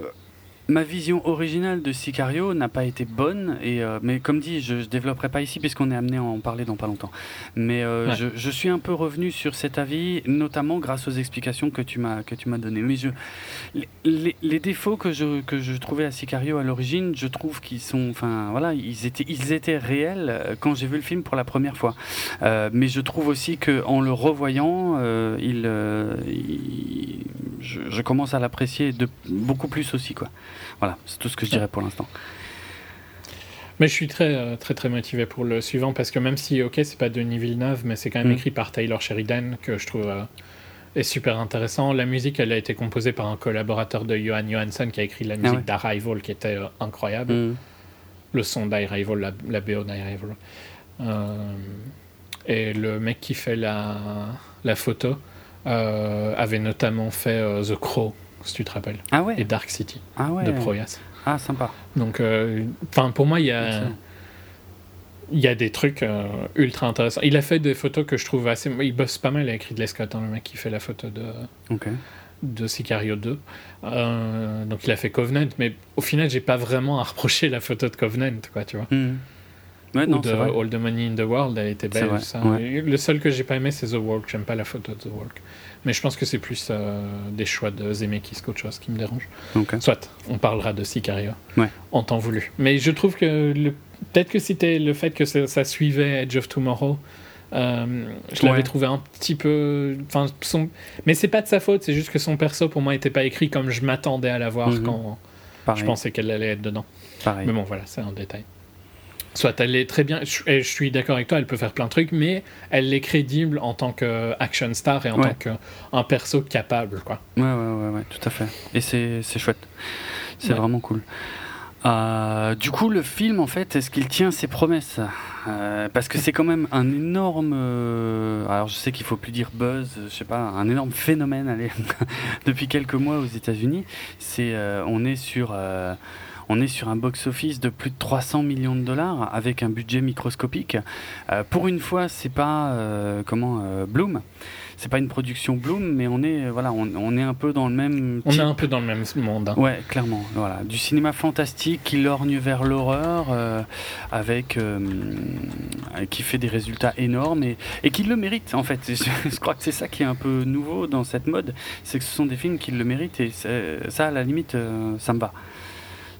[SPEAKER 1] ma vision originale de Sicario n'a pas été bonne, et, euh, mais comme dit, je ne développerai pas ici puisqu'on est amené à en parler dans pas longtemps. Mais euh,
[SPEAKER 2] Ouais.
[SPEAKER 1] je, je suis un peu revenu sur cet avis, notamment grâce aux explications que tu m'as données. Mais je, les, défauts que je, que je trouvais à Sicario à l'origine, je trouve qu'ils sont, enfin voilà, ils étaient, ils étaient réels euh, quand j'ai vu le film pour la première fois. Euh, mais je trouve aussi que en le revoyant, il, il- je, je commence à l'apprécier beaucoup plus aussi quoi. Voilà, c'est tout ce que je dirais pour l'instant.
[SPEAKER 2] Mais je suis très, euh, très, très motivé pour le suivant parce que même si, ok, c'est pas Denis Villeneuve, mais c'est quand même
[SPEAKER 1] Mm.
[SPEAKER 2] écrit par Taylor Sheridan que je trouve euh, est super intéressant. La musique, elle a été composée par un collaborateur de Johan Johansson qui a écrit la musique
[SPEAKER 1] ouais.
[SPEAKER 2] d'Arrival qui était euh, incroyable.
[SPEAKER 1] Mm.
[SPEAKER 2] Le son d'Arrival, la, la BO d'Arrival. Euh, et le mec qui fait la, la photo avait notamment fait The Crow, si tu te rappelles,
[SPEAKER 1] Ah
[SPEAKER 2] et
[SPEAKER 1] ouais,
[SPEAKER 2] Dark City
[SPEAKER 1] ah ouais,
[SPEAKER 2] de Proyas.
[SPEAKER 1] ah sympa.
[SPEAKER 2] Donc, euh, enfin, pour moi, il y a, il y a des trucs euh, ultra intéressants. Il a fait des photos que je trouve assez. Il bosse pas mal avec Ridley Scott, hein, le mec qui fait la photo de,
[SPEAKER 1] Ok.
[SPEAKER 2] de Sicario 2. Euh, donc, il a fait Covenant, mais au final, j'ai pas vraiment à reprocher la photo de Covenant, quoi, tu vois.
[SPEAKER 1] Mm. Ouais,
[SPEAKER 2] Ou
[SPEAKER 1] non,
[SPEAKER 2] de. All the Money in the World, elle était belle.
[SPEAKER 1] vrai,
[SPEAKER 2] ça.
[SPEAKER 1] ouais.
[SPEAKER 2] Le seul que j'ai pas aimé, c'est The Walk. J'aime pas la photo de The Walk. Mais je pense que c'est plus euh, des choix de Zemeckis qu'autre chose qui me dérange.
[SPEAKER 1] Ok.
[SPEAKER 2] Soit, on parlera de Sicario
[SPEAKER 1] Ouais.
[SPEAKER 2] en temps voulu. Mais je trouve que le- peut-être que c'était le fait que ça, ça suivait Edge of Tomorrow. euh, je l'avais trouvé un petit peu. Enfin, son... Mais c'est pas de sa faute, c'est juste que son perso pour moi était pas écrit comme je m'attendais à la voir
[SPEAKER 1] Mhm.
[SPEAKER 2] quand
[SPEAKER 1] Pareil.
[SPEAKER 2] je pensais qu'elle allait être dedans.
[SPEAKER 1] pareil.
[SPEAKER 2] Mais bon, voilà, c'est un détail. Soit elle est très bien, je, et je suis d'accord avec toi, elle peut faire plein de trucs, mais elle est crédible en tant que action star et en
[SPEAKER 1] Ouais.
[SPEAKER 2] tant qu'un perso capable, quoi.
[SPEAKER 1] Ouais, ouais, ouais, ouais, tout à fait. Et c'est chouette. C'est
[SPEAKER 2] Ouais.
[SPEAKER 1] vraiment cool. Euh, du coup, le film, en fait, est-ce qu'il tient ses promesses? Euh, Parce que c'est quand même un énorme. euh, alors, je sais qu'il faut plus dire buzz, je sais pas, un énorme phénomène. Allez, depuis quelques mois aux États-Unis, c'est euh, on est sur. On est sur un box-office de plus de 300 millions de dollars avec un budget microscopique. Euh, pour une fois, c'est pas euh, comment euh, Bloom, c'est pas une production Bloom, mais on est voilà, on, on est un peu dans le même.
[SPEAKER 2] On est un peu dans le même monde. hein.
[SPEAKER 1] Ouais, clairement. Voilà, du cinéma fantastique qui lorgne vers l'horreur, euh, avec qui fait des résultats énormes et, et qui le mérite en fait. Je, je crois que c'est ça qui est un peu nouveau dans cette mode, c'est que ce sont des films qui le méritent et ça, à la limite, euh, ça me va.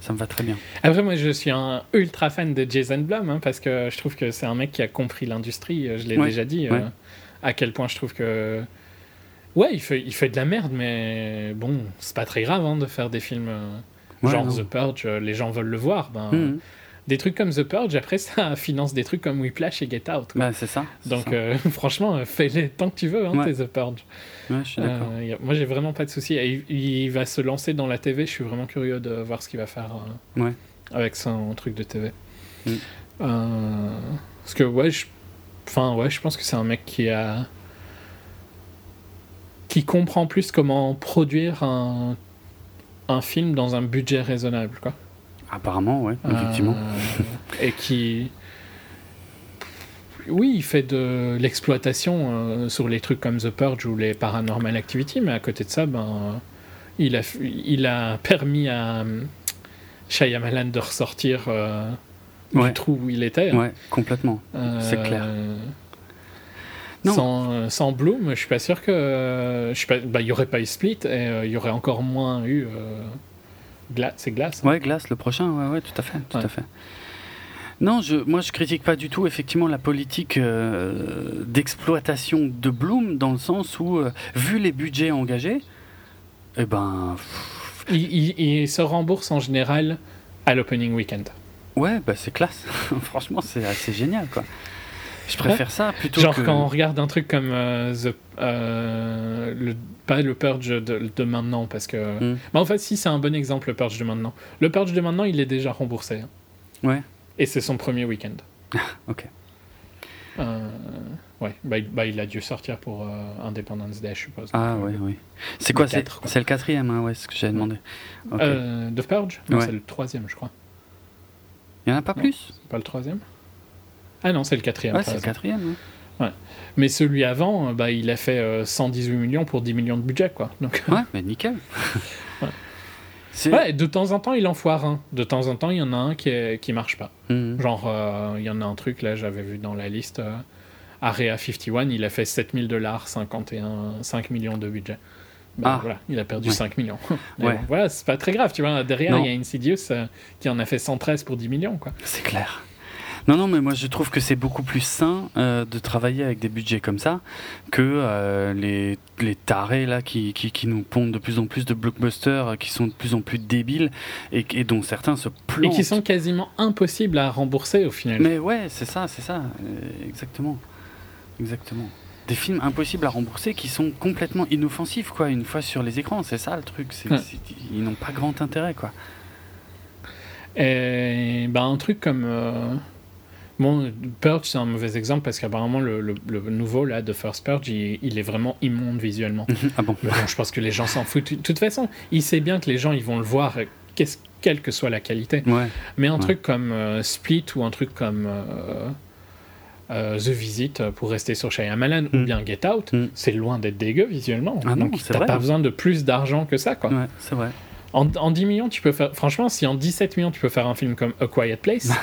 [SPEAKER 1] Ça me va très bien.
[SPEAKER 2] Après, moi, je suis un ultra fan de Jason Blum, hein, parce que je trouve que c'est un mec qui a compris l'industrie. euh, Je l'ai
[SPEAKER 1] Ouais,
[SPEAKER 2] déjà dit. euh, à quel point je trouve que. Ouais, il fait, il fait de la merde, mais bon, c'est pas très grave hein, de faire des films euh,
[SPEAKER 1] Ouais,
[SPEAKER 2] genre
[SPEAKER 1] non.
[SPEAKER 2] The Purge, les gens veulent le voir. Ben,
[SPEAKER 1] Mhm.
[SPEAKER 2] Des trucs comme The Purge, après, ça finance des trucs comme Whiplash et Get Out.
[SPEAKER 1] Bah, c'est ça.
[SPEAKER 2] Donc,
[SPEAKER 1] ça.
[SPEAKER 2] euh, franchement, euh, fais-les tant que tu veux, hein,
[SPEAKER 1] Ouais.
[SPEAKER 2] tes The Purge.
[SPEAKER 1] Ouais, je suis d'accord.
[SPEAKER 2] Euh, moi, j'ai vraiment pas de soucis. Il, il va se lancer dans la TV. Je suis vraiment curieux de voir ce qu'il va faire euh,
[SPEAKER 1] Ouais.
[SPEAKER 2] avec son truc de TV.
[SPEAKER 1] Mm.
[SPEAKER 2] Parce que, ouais, je, enfin, ouais, je pense que c'est un mec qui a. qui comprend plus comment produire un, un film dans un budget raisonnable, quoi.
[SPEAKER 1] Apparemment, ouais, effectivement.
[SPEAKER 2] Euh, et qui. Oui, il fait de l'exploitation euh, sur les trucs comme The Purge ou les Paranormal Activity, mais à côté de ça, ben, il, a, il a permis à euh, Shyamalan de ressortir euh,
[SPEAKER 1] Ouais.
[SPEAKER 2] du trou où il était. hein.
[SPEAKER 1] Ouais, complètement. c'est clair. Non.
[SPEAKER 2] Sans, euh, sans Bloom, je suis pas sûr que. euh, je suis pas- bah, il y aurait pas eu Split et euh, il y aurait encore moins eu. euh, Gla- c'est Glace. hein.
[SPEAKER 1] Ouais, Glace, le prochain, ouais, ouais, tout à fait, tout
[SPEAKER 2] Ouais.
[SPEAKER 1] à fait. Non, je, moi je critique pas du tout effectivement la politique euh, d'exploitation de Bloom dans le sens où, euh, vu les budgets engagés, eh ben, pff,
[SPEAKER 2] Il, il- il se rembourse en général à l'opening weekend.
[SPEAKER 1] Ouais, bah c'est classe. Franchement, c'est assez génial, quoi. Je préfère ça plutôt
[SPEAKER 2] Genre
[SPEAKER 1] que...
[SPEAKER 2] quand on regarde un truc comme euh, The, euh, le, pas le Purge de, de maintenant, parce que...
[SPEAKER 1] Hmm.
[SPEAKER 2] Bah, en fait, si, c'est un bon exemple, le Purge de maintenant. Le Purge de maintenant, il est déjà remboursé. hein.
[SPEAKER 1] Ouais,
[SPEAKER 2] Et c'est son premier week-end.
[SPEAKER 1] ok.
[SPEAKER 2] Euh, ouais, bah, il- bah, il a dû sortir pour euh, Independence Day, je suppose.
[SPEAKER 1] Ah ouais, oui. C'est quoi C'est le quatrième, hein, ouais, c'est ce que j'avais demandé. Ok.
[SPEAKER 2] euh, The Purge? Non,
[SPEAKER 1] Ouais.
[SPEAKER 2] c'est le troisième, je crois.
[SPEAKER 1] Il y en a pas
[SPEAKER 2] non.
[SPEAKER 1] plus?
[SPEAKER 2] Pas le troisième Ah non, c'est le quatrième.
[SPEAKER 1] Ouais, c'est le quatrième. hein.
[SPEAKER 2] Mais celui avant, euh, bah, il a fait euh, 118 millions pour 10 millions de budget, quoi. Donc,
[SPEAKER 1] Ouais, mais nickel.
[SPEAKER 2] Ouais. Ouais, de temps en temps, il en foire un. De temps en temps, il y en a un qui, est- qui marche pas.
[SPEAKER 1] Mhm.
[SPEAKER 2] Genre, euh, il y en a un truc, là, j'avais vu dans la liste, euh, Area 51, il a fait 7000 dollars, 51, 5 millions de budget. Bah,
[SPEAKER 1] Ah.
[SPEAKER 2] voilà, il a perdu
[SPEAKER 1] Ouais.
[SPEAKER 2] 5 millions. Mais
[SPEAKER 1] Ouais.
[SPEAKER 2] bon, voilà, c'est pas très grave, tu vois. Derrière,
[SPEAKER 1] Non.
[SPEAKER 2] il y a Insidious euh, qui en a fait 113 pour 10 millions, quoi.
[SPEAKER 1] C'est clair. Non, non, mais moi je trouve que c'est beaucoup plus sain euh, de travailler avec des budgets comme ça que euh, les, les tarés là qui, qui, qui nous pondent de plus en plus de blockbusters euh, qui sont de plus en plus débiles et, et dont certains se
[SPEAKER 2] Et
[SPEAKER 1] plantent.
[SPEAKER 2] qui sont quasiment impossibles à rembourser au final.
[SPEAKER 1] Mais ouais, c'est ça, c'est ça, exactement. Exactement. Des films impossibles à rembourser qui sont complètement inoffensifs, quoi, une fois sur les écrans, c'est ça le truc, c'est,
[SPEAKER 2] Ouais.
[SPEAKER 1] c'est- ils n'ont pas grand intérêt, quoi.
[SPEAKER 2] Et ben, un truc comme. euh, Bon, Purge, c'est un mauvais exemple parce qu'apparemment, le, le- le nouveau, là, de First Purge, il, il est vraiment immonde visuellement.
[SPEAKER 1] ah bon
[SPEAKER 2] je pense que les gens s'en foutent. De toute façon, il sait bien que les gens, ils vont le voir, quelle que soit la qualité.
[SPEAKER 1] Ouais,
[SPEAKER 2] Mais un
[SPEAKER 1] Ouais.
[SPEAKER 2] truc comme euh, Split ou un truc comme euh, euh, The Visit, pour rester sur Shyamalan, ou
[SPEAKER 1] Mm.
[SPEAKER 2] bien Get Out,
[SPEAKER 1] Mm.
[SPEAKER 2] c'est loin d'être dégueu visuellement.
[SPEAKER 1] Ah non,
[SPEAKER 2] Donc, t'as pas besoin de plus d'argent que ça, quoi.
[SPEAKER 1] ouais, c'est vrai.
[SPEAKER 2] En, en 10 millions, tu peux faire. Franchement, si en 17 millions, tu peux faire un film comme A Quiet Place.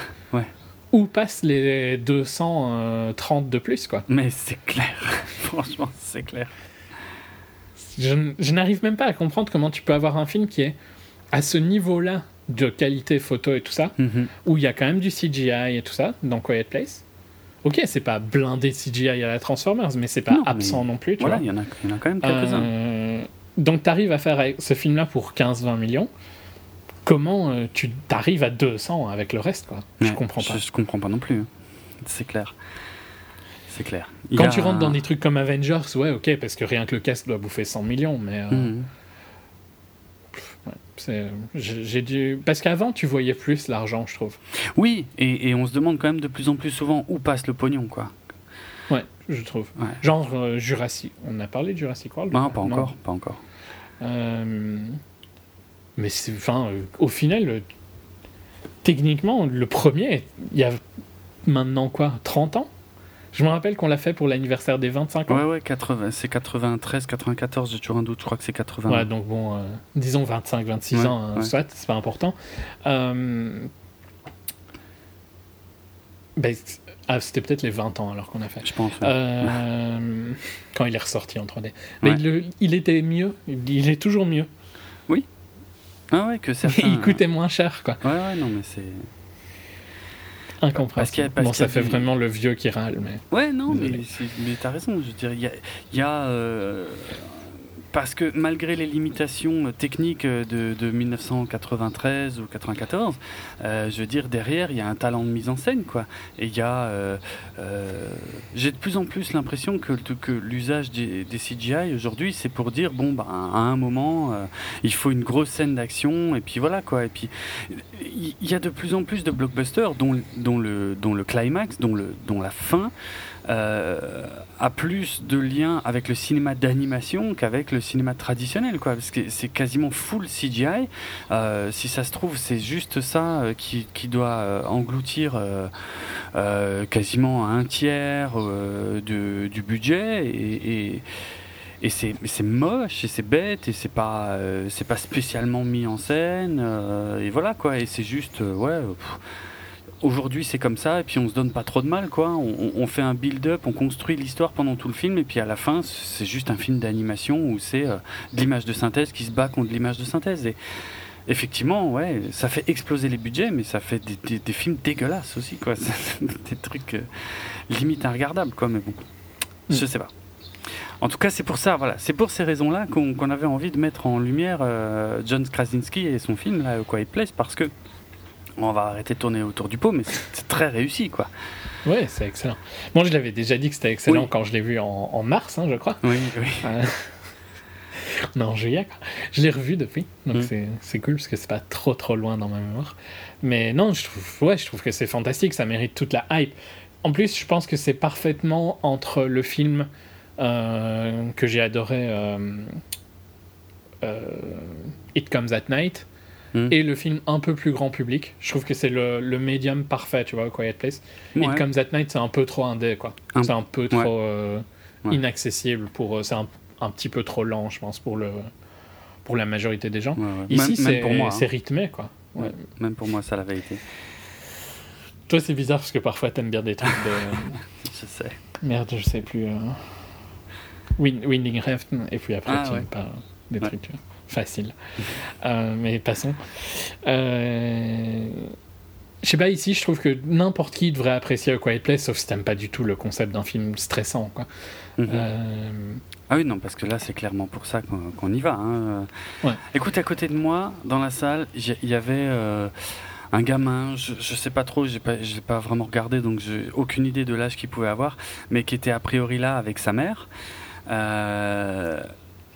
[SPEAKER 1] Ouais.
[SPEAKER 2] Ou passe les 230 de plus, quoi.
[SPEAKER 1] Mais c'est clair, franchement, c'est clair.
[SPEAKER 2] Je, n'arrive même pas à comprendre comment tu peux avoir un film qui est à ce niveau-là de qualité photo et tout ça,
[SPEAKER 1] Mhm.
[SPEAKER 2] où il y a quand même du CGI et tout ça, dans Quiet Place. Ok, c'est pas blindé CGI à la Transformers, mais c'est pas
[SPEAKER 1] Non,
[SPEAKER 2] absent non plus, tu
[SPEAKER 1] Voilà, il y, en a, il y en a quand même quelques-uns.
[SPEAKER 2] Euh, donc tu arrives à faire ce film-là pour 15-20 millions. Comment euh, tu t'arrives à 200 avec le reste, quoi Je
[SPEAKER 1] Ouais,
[SPEAKER 2] comprends pas.
[SPEAKER 1] Je, je comprends pas non plus. hein. C'est clair. C'est clair. Il
[SPEAKER 2] Quand
[SPEAKER 1] a-
[SPEAKER 2] tu rentres dans des trucs comme Avengers, ouais, ok, parce que rien que le cast doit bouffer 100 millions, mais euh,
[SPEAKER 1] Mhm.
[SPEAKER 2] ouais, j'ai dû. Parce qu'avant, tu voyais plus l'argent, je trouve.
[SPEAKER 1] Oui, et, et on se demande quand même de plus en plus souvent où passe le pognon, quoi.
[SPEAKER 2] Ouais, je trouve.
[SPEAKER 1] Ouais.
[SPEAKER 2] Genre euh, Jurassic. On a parlé de Jurassic World?
[SPEAKER 1] Non, pas encore, pas encore.
[SPEAKER 2] Euh, mais enfin, euh, au final, euh, techniquement, le premier, il y a maintenant quoi 30 ans? Je me rappelle qu'on l'a fait pour l'anniversaire des 25 ans.
[SPEAKER 1] Ouais, ouais, 80, c'est 93, 94, j'ai toujours un doute, je crois que c'est 80.
[SPEAKER 2] Ouais, donc bon, euh, disons 25, 26
[SPEAKER 1] Ouais,
[SPEAKER 2] ans, hein,
[SPEAKER 1] ouais.
[SPEAKER 2] soit, c'est pas important. Euh, ben, ah, c'était peut-être les 20 ans alors qu'on a fait.
[SPEAKER 1] Je pense.
[SPEAKER 2] Euh, quand il est ressorti en 3D. Mais
[SPEAKER 1] Ouais.
[SPEAKER 2] le- il était mieux, il est toujours mieux.
[SPEAKER 1] Ah ouais, que certains...
[SPEAKER 2] il coûtait moins cher, quoi.
[SPEAKER 1] Ouais, ouais, non, mais c'est...
[SPEAKER 2] Incompréhensible. bon, ça fait
[SPEAKER 1] du-
[SPEAKER 2] vraiment le vieux qui râle, mais.
[SPEAKER 1] Ouais, non, mais,
[SPEAKER 2] Désolé.
[SPEAKER 1] mais t'as raison. Je veux dire, il y a, il y a, euh, parce que malgré les limitations techniques de, de 1993 ou 94, euh, je veux dire derrière il y a un talent de mise en scène quoi. Et il y a, euh, euh, j'ai de plus en plus l'impression que, l'usage des, CGI aujourd'hui c'est pour dire bon bah à un moment euh, il faut une grosse scène d'action et puis voilà quoi. Et puis il y a de plus en plus de blockbusters dont, le climax, dont la fin euh, a plus de lien avec le cinéma d'animation qu'avec le cinéma traditionnel, quoi. Parce que c'est quasiment full CGI. Euh, si ça se trouve, c'est juste ça euh, qui, qui doit engloutir quasiment un tiers de, du budget et, et et c'est moche et c'est bête et c'est pas c'est pas spécialement mis en scène et voilà quoi et c'est juste ouais aujourd'hui c'est comme ça et puis on se donne pas trop de mal quoi. On, fait un build-up on construit l'histoire pendant tout le film et puis à la fin c'est juste un film d'animation où c'est euh, de l'image de synthèse qui se bat contre l'image de synthèse. Et effectivement ouais ça fait exploser les budgets mais ça fait des, des- des films dégueulasses aussi quoi. Des trucs euh, limite inregardables quoi mais bon je
[SPEAKER 2] Mm.
[SPEAKER 1] sais pas. En tout cas, c'est pour ça, voilà, c'est pour ces raisons-là qu'on qu'on avait envie de mettre en lumière euh, John Krasinski et son film là, A Quiet Place, parce que on va arrêter de tourner autour du pot, mais c'est très réussi, quoi.
[SPEAKER 2] Ouais, c'est excellent. Moi, je l'avais déjà dit que c'était excellent
[SPEAKER 1] Oui.
[SPEAKER 2] quand je l'ai vu en, en mars, hein, je crois.
[SPEAKER 1] Oui, oui.
[SPEAKER 2] Euh, on est en juillet, quoi. Je l'ai revu depuis, donc
[SPEAKER 1] Mm.
[SPEAKER 2] c'est- cool parce que c'est pas trop trop loin dans ma mémoire. Mais non, je trouve, ouais, je trouve que c'est fantastique, ça mérite toute la hype. En plus, je pense que c'est parfaitement entre le film euh, que j'ai adoré, euh, euh, It Comes at Night,
[SPEAKER 1] Mm.
[SPEAKER 2] et le film un peu plus grand public. Je trouve que c'est le, le médium parfait, tu vois, Quiet Place.
[SPEAKER 1] Ouais.
[SPEAKER 2] It Comes at Night, c'est un peu trop indé, quoi.
[SPEAKER 1] Un-
[SPEAKER 2] C'est un peu trop euh,
[SPEAKER 1] Ouais.
[SPEAKER 2] inaccessible pour. euh, c'est un, un petit peu trop lent, je pense, pour le pour la majorité des gens. Ici, c'est
[SPEAKER 1] hein.
[SPEAKER 2] c'est rythmé, quoi.
[SPEAKER 1] Même pour moi, ça l'avait été.
[SPEAKER 2] Toi, c'est bizarre parce que parfois, t'aimes bien des trucs de.
[SPEAKER 1] Je sais.
[SPEAKER 2] Merde, je sais plus. euh, Win- Winding Refn, et puis après,
[SPEAKER 1] Ah,
[SPEAKER 2] tu
[SPEAKER 1] ouais.
[SPEAKER 2] pas des
[SPEAKER 1] Ouais.
[SPEAKER 2] trucs faciles. Euh, mais passons. Euh, Je sais pas, ici, je trouve que n'importe qui devrait apprécier A Quiet Place, sauf si t'aimes pas du tout le concept d'un film stressant, quoi.
[SPEAKER 1] Mhm.
[SPEAKER 2] Euh,
[SPEAKER 1] Ah oui, non, parce que là, c'est clairement pour ça qu'on y va. hein.
[SPEAKER 2] Ouais.
[SPEAKER 1] Écoute, à côté de moi, dans la salle, il y avait euh, un gamin, je, je sais pas trop, j'ai pas, pas vraiment regardé, donc j'ai aucune idée de l'âge qu'il pouvait avoir, mais qui était a priori là avec sa mère. Euh,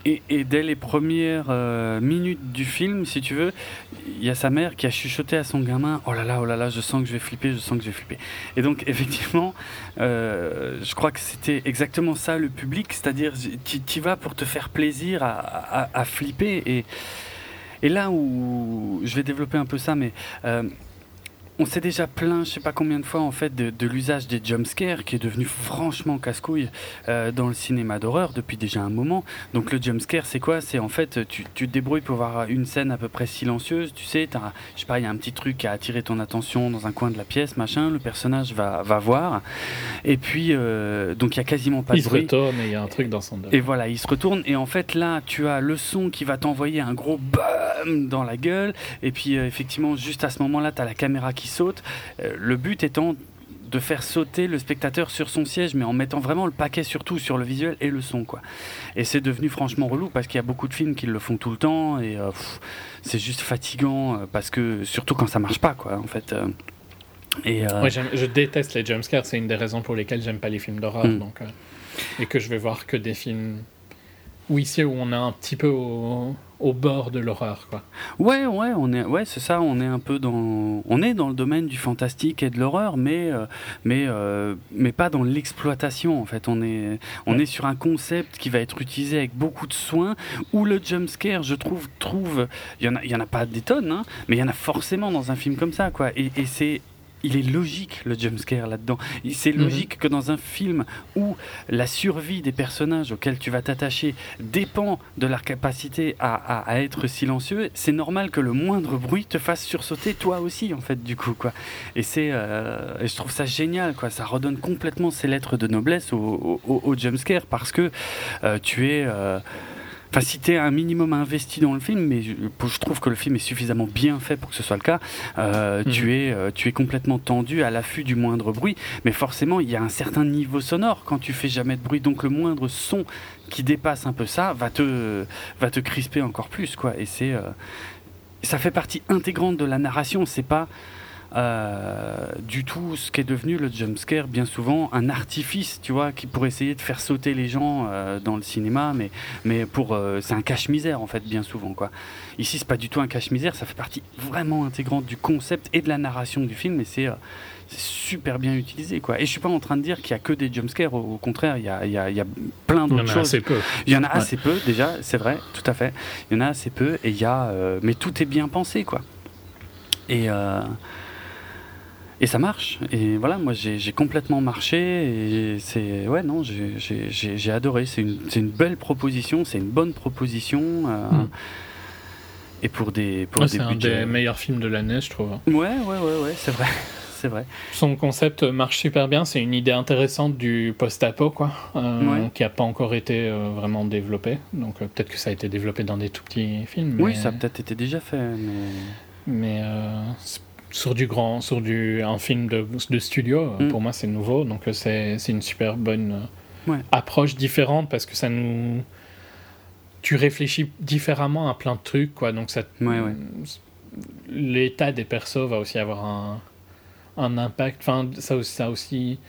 [SPEAKER 1] et, dès les premières euh, minutes du film, si tu veux, il y a sa mère qui a chuchoté à son gamin Oh là là, oh là là, je sens que je vais flipper, je sens que je vais flipper. Et donc, effectivement, euh, je crois que c'était exactement ça le public, c'est-à-dire tu y vas pour te faire plaisir à, flipper. Et, et là où je vais développer un peu ça, mais euh, on s'est déjà plaint, je sais pas combien de fois en fait, de, de l'usage des jumpscares qui est devenu franchement casse-couille euh, dans le cinéma d'horreur depuis déjà un moment. Donc le jumpscare, c'est quoi? C'est en fait, tu, tu te débrouilles pour avoir une scène à peu près silencieuse, tu sais, je sais pas, il y a un petit truc qui a attiré ton attention dans un coin de la pièce, machin, le personnage va, va voir, et puis, euh, donc il y a quasiment pas
[SPEAKER 2] il
[SPEAKER 1] de
[SPEAKER 2] se
[SPEAKER 1] bruit.
[SPEAKER 2] retourne et il y a un truc dans son.
[SPEAKER 1] Et voilà, il se retourne et en fait là, tu as le son qui va t'envoyer un gros BAM dans la gueule et puis euh, effectivement juste à ce moment-là, tu as la caméra qui saute. Euh, le but étant de faire sauter le spectateur sur son siège mais en mettant vraiment le paquet surtout sur le visuel et le son quoi. Et c'est devenu franchement relou parce qu'il y a beaucoup de films qui le font tout le temps et euh, c'est juste fatigant euh, parce que surtout quand ça marche pas quoi en fait. euh. et euh,
[SPEAKER 2] Ouais, je déteste les jumpscares, c'est une des raisons pour lesquelles j'aime pas les films d'horreur.
[SPEAKER 1] Mm.
[SPEAKER 2] Donc, et que je vais voir que des films où ici où on est un petit peu au, au bord de l'horreur. quoi.
[SPEAKER 1] Ouais, ouais, on est, ouais, c'est ça. On est un peu dans, on est dans le domaine du fantastique et de l'horreur, mais, euh, mais, euh, mais pas dans l'exploitation. En fait, on est, on est sur un concept qui va être utilisé avec beaucoup de soin. Où le jump scare, je trouve, trouve, il y en a, il y en a pas des tonnes, hein, mais il y en a forcément dans un film comme ça, quoi. Et, et c'est il est logique le jumpscare là-dedans. C'est
[SPEAKER 2] Mhm.
[SPEAKER 1] logique que dans un film où la survie des personnages auxquels tu vas t'attacher dépend de leur capacité à, à- à être silencieux, c'est normal que le moindre bruit te fasse sursauter toi aussi en fait du coup quoi. Et c'est, euh, je trouve ça génial quoi. Ça redonne complètement ses lettres de noblesse au, au, au jumpscare parce que euh, tu es euh, Enfin, si t'es un minimum investi dans le film, mais je, je trouve que le film est suffisamment bien fait pour que ce soit le cas, euh,
[SPEAKER 2] Mhm.
[SPEAKER 1] tu, es, euh, tu es complètement tendu à l'affût du moindre bruit. Mais forcément, il y a un certain niveau sonore quand tu fais jamais de bruit. Donc le moindre son qui dépasse un peu ça va te, va te crisper encore plus. Quoi. Et c'est, euh, ça fait partie intégrante de la narration. C'est pas euh, du tout ce qu'est devenu le jumpscare, bien souvent un artifice, tu vois, qui pour essayer de faire sauter les gens euh, dans le cinéma, mais, mais pour euh, c'est un cache-misère en fait, bien souvent quoi. Ici, c'est pas du tout un cache-misère, ça fait partie vraiment intégrante du concept et de la narration du film, et c'est super bien utilisé quoi. Et je suis pas en train de dire qu'il y a que des jumpscares, au, au contraire, il y a, il y a- il y a plein
[SPEAKER 2] Il y en
[SPEAKER 1] d'autres
[SPEAKER 2] a
[SPEAKER 1] choses.
[SPEAKER 2] assez peu.
[SPEAKER 1] Il y en a assez peu déjà, c'est vrai, tout à fait. Il y en a assez peu et il y a, mais tout est bien pensé quoi. Et et ça marche. Et voilà, moi j'ai complètement marché et c'est ouais non, j'ai- adoré. C'est une une belle proposition, c'est une bonne proposition. euh,
[SPEAKER 2] Mm.
[SPEAKER 1] Et pour des pour
[SPEAKER 2] Ouais,
[SPEAKER 1] des
[SPEAKER 2] c'est un des meilleurs films de l'année, je trouve.
[SPEAKER 1] Ouais ouais ouais ouais, c'est vrai, c'est vrai.
[SPEAKER 2] Son concept marche super bien, c'est une idée intéressante du post-apo, quoi, euh,
[SPEAKER 1] Ouais.
[SPEAKER 2] qui n'a pas encore été euh, vraiment développée. Donc euh, peut-être que ça a été développé dans des tout petits films.
[SPEAKER 1] Oui,
[SPEAKER 2] mais-
[SPEAKER 1] ça a peut-être été déjà fait, mais
[SPEAKER 2] sur du grand, sur du un film de, de studio,
[SPEAKER 1] Mm.
[SPEAKER 2] pour moi c'est nouveau, donc euh, c'est une super bonne euh,
[SPEAKER 1] Ouais.
[SPEAKER 2] approche différente parce que ça nous, tu réfléchis différemment à plein de trucs, quoi. Donc ça,
[SPEAKER 1] Ouais, ouais.
[SPEAKER 2] l'état des persos va aussi avoir un, un impact. Enfin, ça, ça aussi.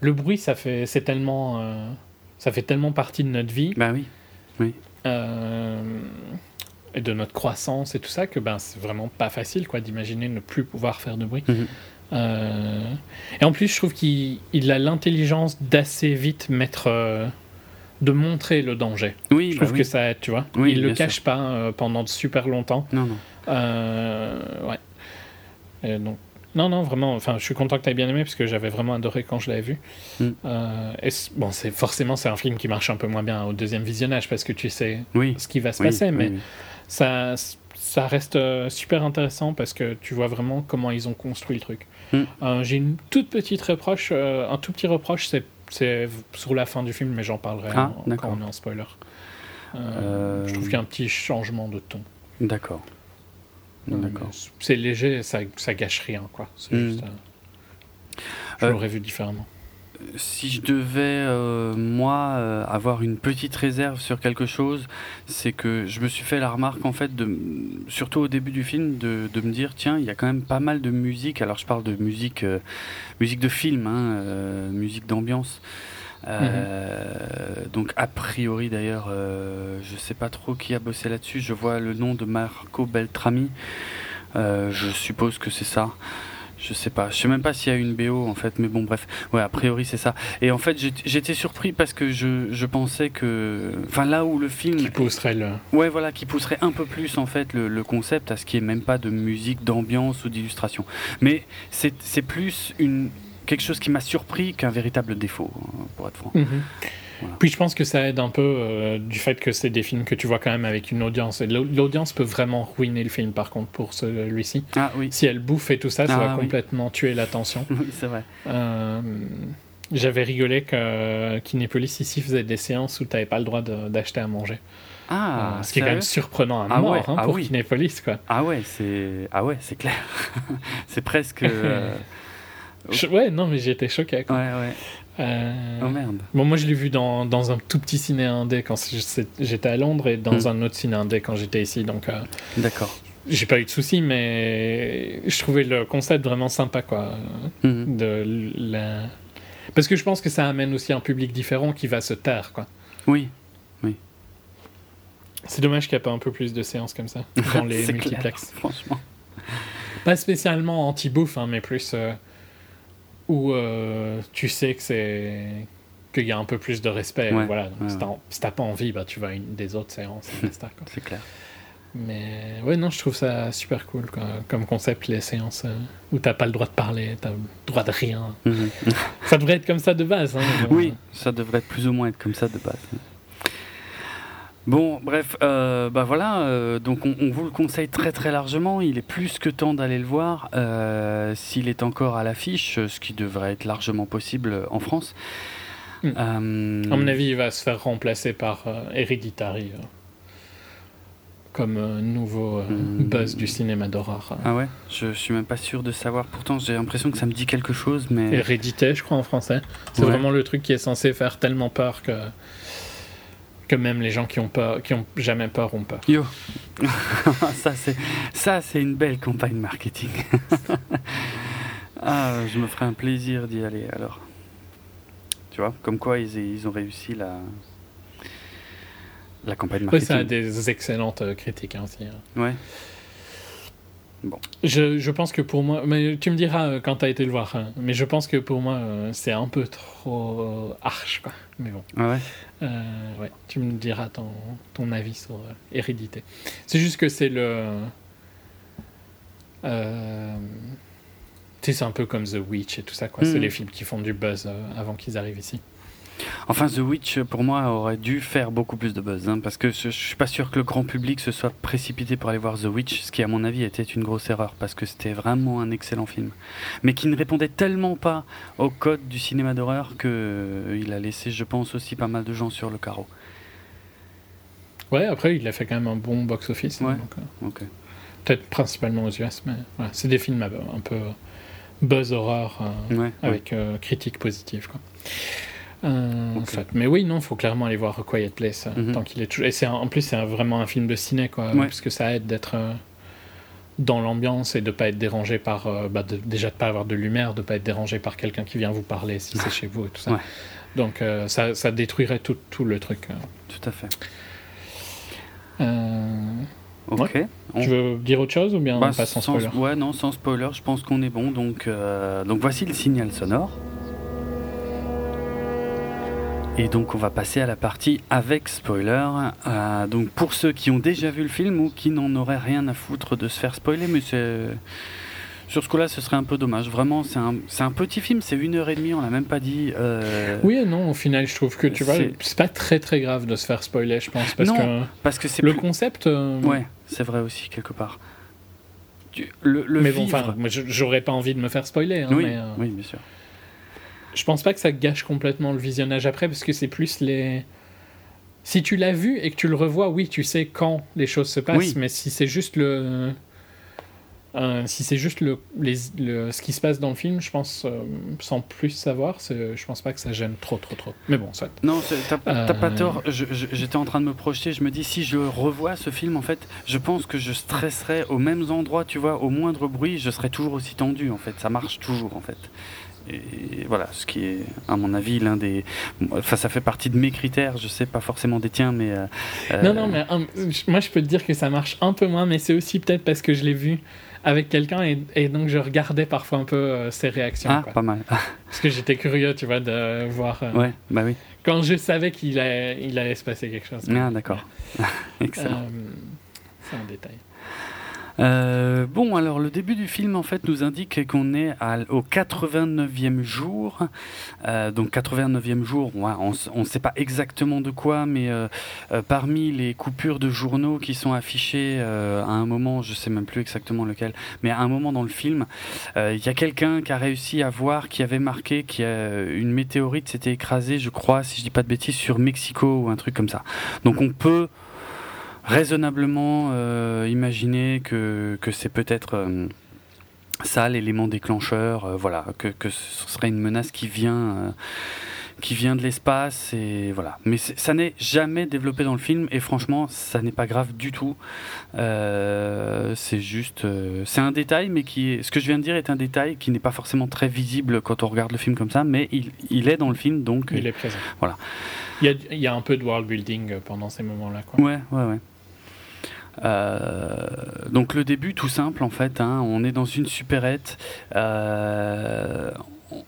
[SPEAKER 2] Le bruit, ça fait, c'est tellement, euh, ça fait tellement partie de notre vie
[SPEAKER 1] Bah oui.
[SPEAKER 2] euh, et de notre croissance et tout ça que ben c'est vraiment pas facile quoi d'imaginer ne plus pouvoir faire de bruit.
[SPEAKER 1] Mhm.
[SPEAKER 2] Euh, et en plus, je trouve qu'il il a l'intelligence d'assez vite mettre, euh, de montrer le danger.
[SPEAKER 1] Oui,
[SPEAKER 2] Je
[SPEAKER 1] bah
[SPEAKER 2] trouve
[SPEAKER 1] oui.
[SPEAKER 2] que ça aide, tu vois.
[SPEAKER 1] Oui,
[SPEAKER 2] il le cache pas euh, pendant super longtemps.
[SPEAKER 1] Non, non.
[SPEAKER 2] Euh, ouais. Et donc, non, non, vraiment. Enfin, je suis content que tu aies bien aimé parce que j'avais vraiment adoré quand je l'avais vu.
[SPEAKER 1] Mm.
[SPEAKER 2] Euh, et bon, c'est forcément c'est un film qui marche un peu moins bien au deuxième visionnage parce que tu sais
[SPEAKER 1] Oui.
[SPEAKER 2] ce qui va se
[SPEAKER 1] oui,
[SPEAKER 2] passer,
[SPEAKER 1] oui,
[SPEAKER 2] mais
[SPEAKER 1] oui.
[SPEAKER 2] Ça, ça reste euh, super intéressant parce que tu vois vraiment comment ils ont construit le truc.
[SPEAKER 1] Mm.
[SPEAKER 2] Euh, J'ai une toute petite reproche, euh, un tout petit reproche, c'est sur la fin du film, mais j'en parlerai
[SPEAKER 1] Ah,
[SPEAKER 2] en- quand on est en spoiler. Je trouve qu'il y a un petit changement de ton.
[SPEAKER 1] D'accord.
[SPEAKER 2] C'est léger, ça, ça gâche rien, quoi. C'est
[SPEAKER 1] Mm.
[SPEAKER 2] juste, euh, je l'aurais vu différemment.
[SPEAKER 1] Si je devais, euh, moi, euh, avoir une petite réserve sur quelque chose, c'est que je me suis fait la remarque, en fait, de, surtout au début du film, de, de me dire, tiens, il y a quand même pas mal de musique. Alors, je parle de musique, euh, musique de film, hein, musique d'ambiance. Euh, Donc, a priori, d'ailleurs, euh, je sais pas trop qui a bossé là-dessus. Je vois le nom de Marco Beltrami. Euh, je suppose que c'est ça. Je sais pas, je sais même pas s'il y a une BO en fait, mais bon bref, ouais a priori c'est ça. Et en fait j'étais- surpris parce que je, je pensais que, enfin là où le film,
[SPEAKER 2] Qui pousserait le.
[SPEAKER 1] ouais voilà, qui pousserait un peu plus en fait le, le concept à ce qui est même pas de musique, d'ambiance ou d'illustration. Mais c'est c'est plus une quelque chose qui m'a surpris qu'un véritable défaut, hein, pour être franc.
[SPEAKER 2] Mhm.
[SPEAKER 1] Voilà.
[SPEAKER 2] Puis je pense que ça aide un peu euh, du fait que c'est des films que tu vois quand même avec une audience. Et l'audience peut vraiment ruiner le film par contre pour celui-ci.
[SPEAKER 1] Ah oui,
[SPEAKER 2] Si elle bouffe et tout ça, ça
[SPEAKER 1] Ah,
[SPEAKER 2] va
[SPEAKER 1] oui.
[SPEAKER 2] complètement tuer l'attention.
[SPEAKER 1] oui c'est vrai.
[SPEAKER 2] Euh, J'avais rigolé que Kinépolis ici faisait des séances où tu n'avais pas le droit d'acheter à manger.
[SPEAKER 1] Ah,
[SPEAKER 2] Euh, ce qui est quand même surprenant à
[SPEAKER 1] Ah
[SPEAKER 2] mort
[SPEAKER 1] ouais,
[SPEAKER 2] hein,
[SPEAKER 1] ah
[SPEAKER 2] pour
[SPEAKER 1] oui.
[SPEAKER 2] Kinépolis. Quoi.
[SPEAKER 1] Ah ouais, c'est ah ouais, c'est clair. c'est presque.
[SPEAKER 2] Je- Ouais, non, mais j'étais choqué. quoi.
[SPEAKER 1] Ouais ouais.
[SPEAKER 2] Euh,
[SPEAKER 1] Oh merde.
[SPEAKER 2] Bon, moi, je l'ai vu dans, dans un tout petit ciné indé quand j'étais à Londres et dans
[SPEAKER 1] Mm.
[SPEAKER 2] un autre ciné indé quand j'étais ici. Donc, euh,
[SPEAKER 1] D'accord.
[SPEAKER 2] j'ai pas eu de soucis, mais je trouvais le concept vraiment sympa, quoi.
[SPEAKER 1] Mhm.
[SPEAKER 2] De la... Parce que je pense que ça amène aussi un public différent qui va se taire, quoi.
[SPEAKER 1] Oui.
[SPEAKER 2] C'est dommage qu'il n'y a pas un peu plus de séances comme ça dans les multiplexes.
[SPEAKER 1] clair, franchement.
[SPEAKER 2] Pas spécialement anti-bouffe, hein, mais plus euh, où euh, tu sais que c'est qu'il y a un peu plus de respect.
[SPEAKER 1] Ouais,
[SPEAKER 2] voilà. Donc,
[SPEAKER 1] ouais,
[SPEAKER 2] si t'as si pas envie, bah, tu vas à une des autres séances.
[SPEAKER 1] C'est clair.
[SPEAKER 2] Mais ouais, non, je trouve ça super cool quoi, comme concept, les séances euh, où t'as pas le droit de parler, t'as le droit de rien.
[SPEAKER 1] Mhm.
[SPEAKER 2] Ça devrait être comme ça de base. Hein.
[SPEAKER 1] Oui, ça devrait plus ou moins être comme ça de base. Bon, bref, euh, bah voilà, euh, donc on, on vous le conseille très très largement. Il est plus que temps d'aller le voir euh, s'il est encore à l'affiche, ce qui devrait être largement possible en France.
[SPEAKER 2] Mm.
[SPEAKER 1] Euh,
[SPEAKER 2] À mon avis, il va se faire remplacer par Hereditary comme nouveau
[SPEAKER 1] Hmm.
[SPEAKER 2] buzz du cinéma d'horreur.
[SPEAKER 1] Ah ouais, je suis même pas sûr de savoir. Pourtant, j'ai l'impression que ça me dit quelque chose, mais
[SPEAKER 2] Hérédité, je crois en français. C'est
[SPEAKER 1] Ouais.
[SPEAKER 2] vraiment le truc qui est censé faire tellement peur que que même les gens qui ont peur, qui ont jamais peur ont peur.
[SPEAKER 1] Yo, ça c'est ça c'est une belle campagne marketing. ah, je me ferai un plaisir d'y aller alors. Tu vois, comme quoi ils, ils ont réussi la la campagne
[SPEAKER 2] Ouais, ça a
[SPEAKER 1] marketing.
[SPEAKER 2] des excellentes euh, critiques hein, aussi. hein.
[SPEAKER 1] Ouais.
[SPEAKER 2] Je, je pense que pour moi, mais tu me diras euh, quand t'as été le voir, hein, mais je pense que pour moi euh, c'est un peu trop euh, arche quoi. Mais bon,
[SPEAKER 1] Ah ouais?
[SPEAKER 2] Euh, ouais, tu me diras ton, ton avis sur euh, Hérédité. C'est juste que c'est le. euh, tu sais, c'est un peu comme The Witch et tout ça quoi. C'est
[SPEAKER 1] Mhm.
[SPEAKER 2] les films qui font du buzz avant qu'ils arrivent ici.
[SPEAKER 1] Enfin, The Witch pour moi aurait dû faire beaucoup plus de buzz, hein, parce que je, je suis pas sûr que le grand public se soit précipité pour aller voir The Witch, ce qui à mon avis était une grosse erreur, parce que c'était vraiment un excellent film, mais qui ne répondait tellement pas au code du cinéma d'horreur que euh, il a laissé, je pense, aussi pas mal de gens sur le carreau.
[SPEAKER 2] Ouais, après il a fait quand même un bon box-office. hein,
[SPEAKER 1] Ouais.
[SPEAKER 2] euh. Peut-être principalement aux US, mais voilà, c'est des films un peu buzz horreur. euh,
[SPEAKER 1] Ouais.
[SPEAKER 2] avec critique positive quoi. Euh, en
[SPEAKER 1] Ok.
[SPEAKER 2] fait. Mais oui, non, faut clairement aller voir A Quiet Place euh,
[SPEAKER 1] Mhm.
[SPEAKER 2] tant qu'il est toujours. Et c'est en plus c'est vraiment un film de ciné quoi,
[SPEAKER 1] Ouais.
[SPEAKER 2] parce que ça aide d'être euh, dans l'ambiance et de pas être dérangé par bah, de- déjà de pas avoir de lumière, de pas être dérangé par quelqu'un qui vient vous parler si c'est chez vous et tout ça.
[SPEAKER 1] Ouais.
[SPEAKER 2] Donc euh, ça, ça détruirait tout, tout le truc.
[SPEAKER 1] Tout à fait.
[SPEAKER 2] Euh,
[SPEAKER 1] Ok. On-
[SPEAKER 2] Tu veux dire autre chose ou bien
[SPEAKER 1] Bah,
[SPEAKER 2] on passe sans spoiler?
[SPEAKER 1] Ouais, non, sans spoiler, je pense qu'on est bon. Donc, donc voici le signal sonore. Et donc on va passer à la partie avec spoiler. Euh, donc pour ceux qui ont déjà vu le film ou qui n'en auraient rien à foutre de se faire spoiler, mais sur ce coup-là, ce serait un peu dommage. Vraiment, c'est un, petit film, c'est une heure et demie, on l'a même pas dit. euh,
[SPEAKER 2] Oui et non, au final, je trouve que tu vois,
[SPEAKER 1] C'est-
[SPEAKER 2] pas très très grave de se faire spoiler, je pense, parce
[SPEAKER 1] Non,
[SPEAKER 2] que
[SPEAKER 1] Parce que c'est
[SPEAKER 2] le
[SPEAKER 1] plus-
[SPEAKER 2] concept. euh,
[SPEAKER 1] Ouais, c'est vrai aussi quelque part. Le, le
[SPEAKER 2] mais bon, enfin, j'aurais pas envie de me faire spoiler. hein,
[SPEAKER 1] oui,
[SPEAKER 2] mais, euh,
[SPEAKER 1] oui, bien sûr.
[SPEAKER 2] Je pense pas que ça gâche complètement le visionnage après, parce que c'est plus les. Si tu l'as vu et que tu le revois, oui, tu sais quand les choses se passent,
[SPEAKER 1] Oui.
[SPEAKER 2] mais si c'est juste le. euh, si c'est juste le, les, le- ce qui se passe dans le film, je pense, euh, sans plus savoir, je pense pas que ça gêne trop, trop, trop. Mais bon, soit.
[SPEAKER 1] Non, t'as pas
[SPEAKER 2] Euh,
[SPEAKER 1] tort. J'étais en train de me projeter. Je me dis, si je revois ce film, en fait, je pense que je stresserais aux mêmes endroits, tu vois, au moindre bruit, je serais toujours aussi tendu, en fait. Ça marche toujours, en fait. Et voilà, ce qui est, à mon avis, l'un des. Enfin, ça fait partie de mes critères. Je sais pas forcément des tiens, mais. euh,
[SPEAKER 2] Non, non, mais euh, je- moi je peux te dire que ça marche un peu moins, mais c'est aussi peut-être parce que je l'ai vu avec quelqu'un et, et donc je regardais parfois un peu euh, ses réactions.
[SPEAKER 1] Ah,
[SPEAKER 2] quoi.
[SPEAKER 1] pas mal.
[SPEAKER 2] Parce que j'étais curieux, tu vois, de voir. euh,
[SPEAKER 1] ouais, bah oui.
[SPEAKER 2] Quand je savais qu'il allait, il allait se passer quelque chose.
[SPEAKER 1] Ah, d'accord. Excellent.
[SPEAKER 2] Euh, c'est un détail.
[SPEAKER 1] Euh, bon, alors le début du film en fait nous indique qu'on est au 89e jour. Euh, donc 89e jour, ouais, on ne sait pas exactement de quoi, mais euh, euh, parmi les coupures de journaux qui sont affichées euh, à un moment, je sais même plus exactement lequel, mais à un moment dans le film, il y a quelqu'un qui a réussi à voir, qui avait marqué qu'une météorite s'était écrasée, je crois, si je dis pas de bêtises, sur Mexico ou un truc comme ça. Donc on peut raisonnablement euh, imaginer que, que c'est peut-être euh, ça l'élément déclencheur, euh, voilà, que, que ce serait une menace qui vient, qui vient de l'espace et voilà. Mais ça n'est jamais développé dans le film et franchement, ça n'est pas grave du tout. C'est juste, c'est un détail, mais qui est, ce que je viens de dire est un détail qui n'est pas forcément très visible quand on regarde le film comme ça, mais il, il est dans le film, donc
[SPEAKER 2] Il est présent.
[SPEAKER 1] voilà.
[SPEAKER 2] Il y a, il y a un peu de world building pendant ces moments-là. Quoi.
[SPEAKER 1] Ouais, ouais, ouais. Euh, donc le début tout simple en fait, hein, on est dans une supérette. euh,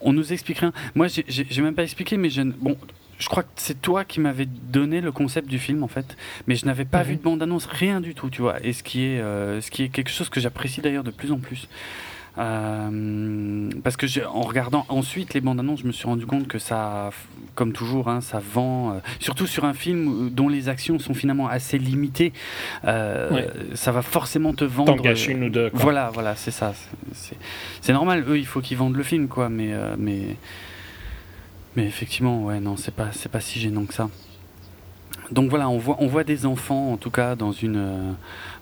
[SPEAKER 1] on- nous explique rien. Moi j'ai- même pas expliqué, mais je, bon, je crois que c'est toi qui m'avais donné le concept du film en fait, mais je n'avais pas
[SPEAKER 2] Mhm.
[SPEAKER 1] vu de bande annonce, rien du tout, tu vois. Et ce qui est, euh, ce qui est quelque chose que j'apprécie d'ailleurs de plus en plus. Euh, parce que en regardant ensuite les bandes annonces, je me suis rendu compte que ça, comme toujours, hein, ça vend, euh, surtout sur un film dont les actions sont finalement assez limitées, euh,
[SPEAKER 2] Ouais.
[SPEAKER 1] ça va forcément te vendre.
[SPEAKER 2] T'en gâches une ou deux. Quoi.
[SPEAKER 1] Voilà, voilà, c'est ça. C'est- normal, eux, il faut qu'ils vendent le film, quoi, mais, mais, mais effectivement, ouais, non, c'est pas, c'est pas si gênant que ça. Donc voilà, on voit, on voit des enfants, en tout cas, dans une, euh,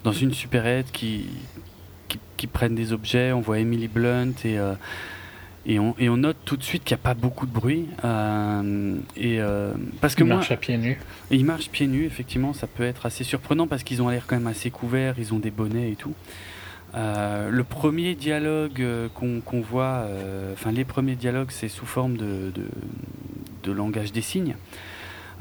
[SPEAKER 1] dans une supérette qui, qui, prennent des objets. On voit Emily Blunt et, euh, et, on, et on note tout de suite qu'il n'y a pas beaucoup de bruit. euh, et euh, parce que
[SPEAKER 2] Il
[SPEAKER 1] moi,
[SPEAKER 2] marche à pieds nus.
[SPEAKER 1] ils marchent pieds nus, effectivement, ça peut être assez surprenant parce qu'ils ont l'air quand même assez couverts, ils ont des bonnets et tout. Le premier dialogue qu'on voit, enfin les premiers dialogues, c'est sous forme de, de, de langage des signes.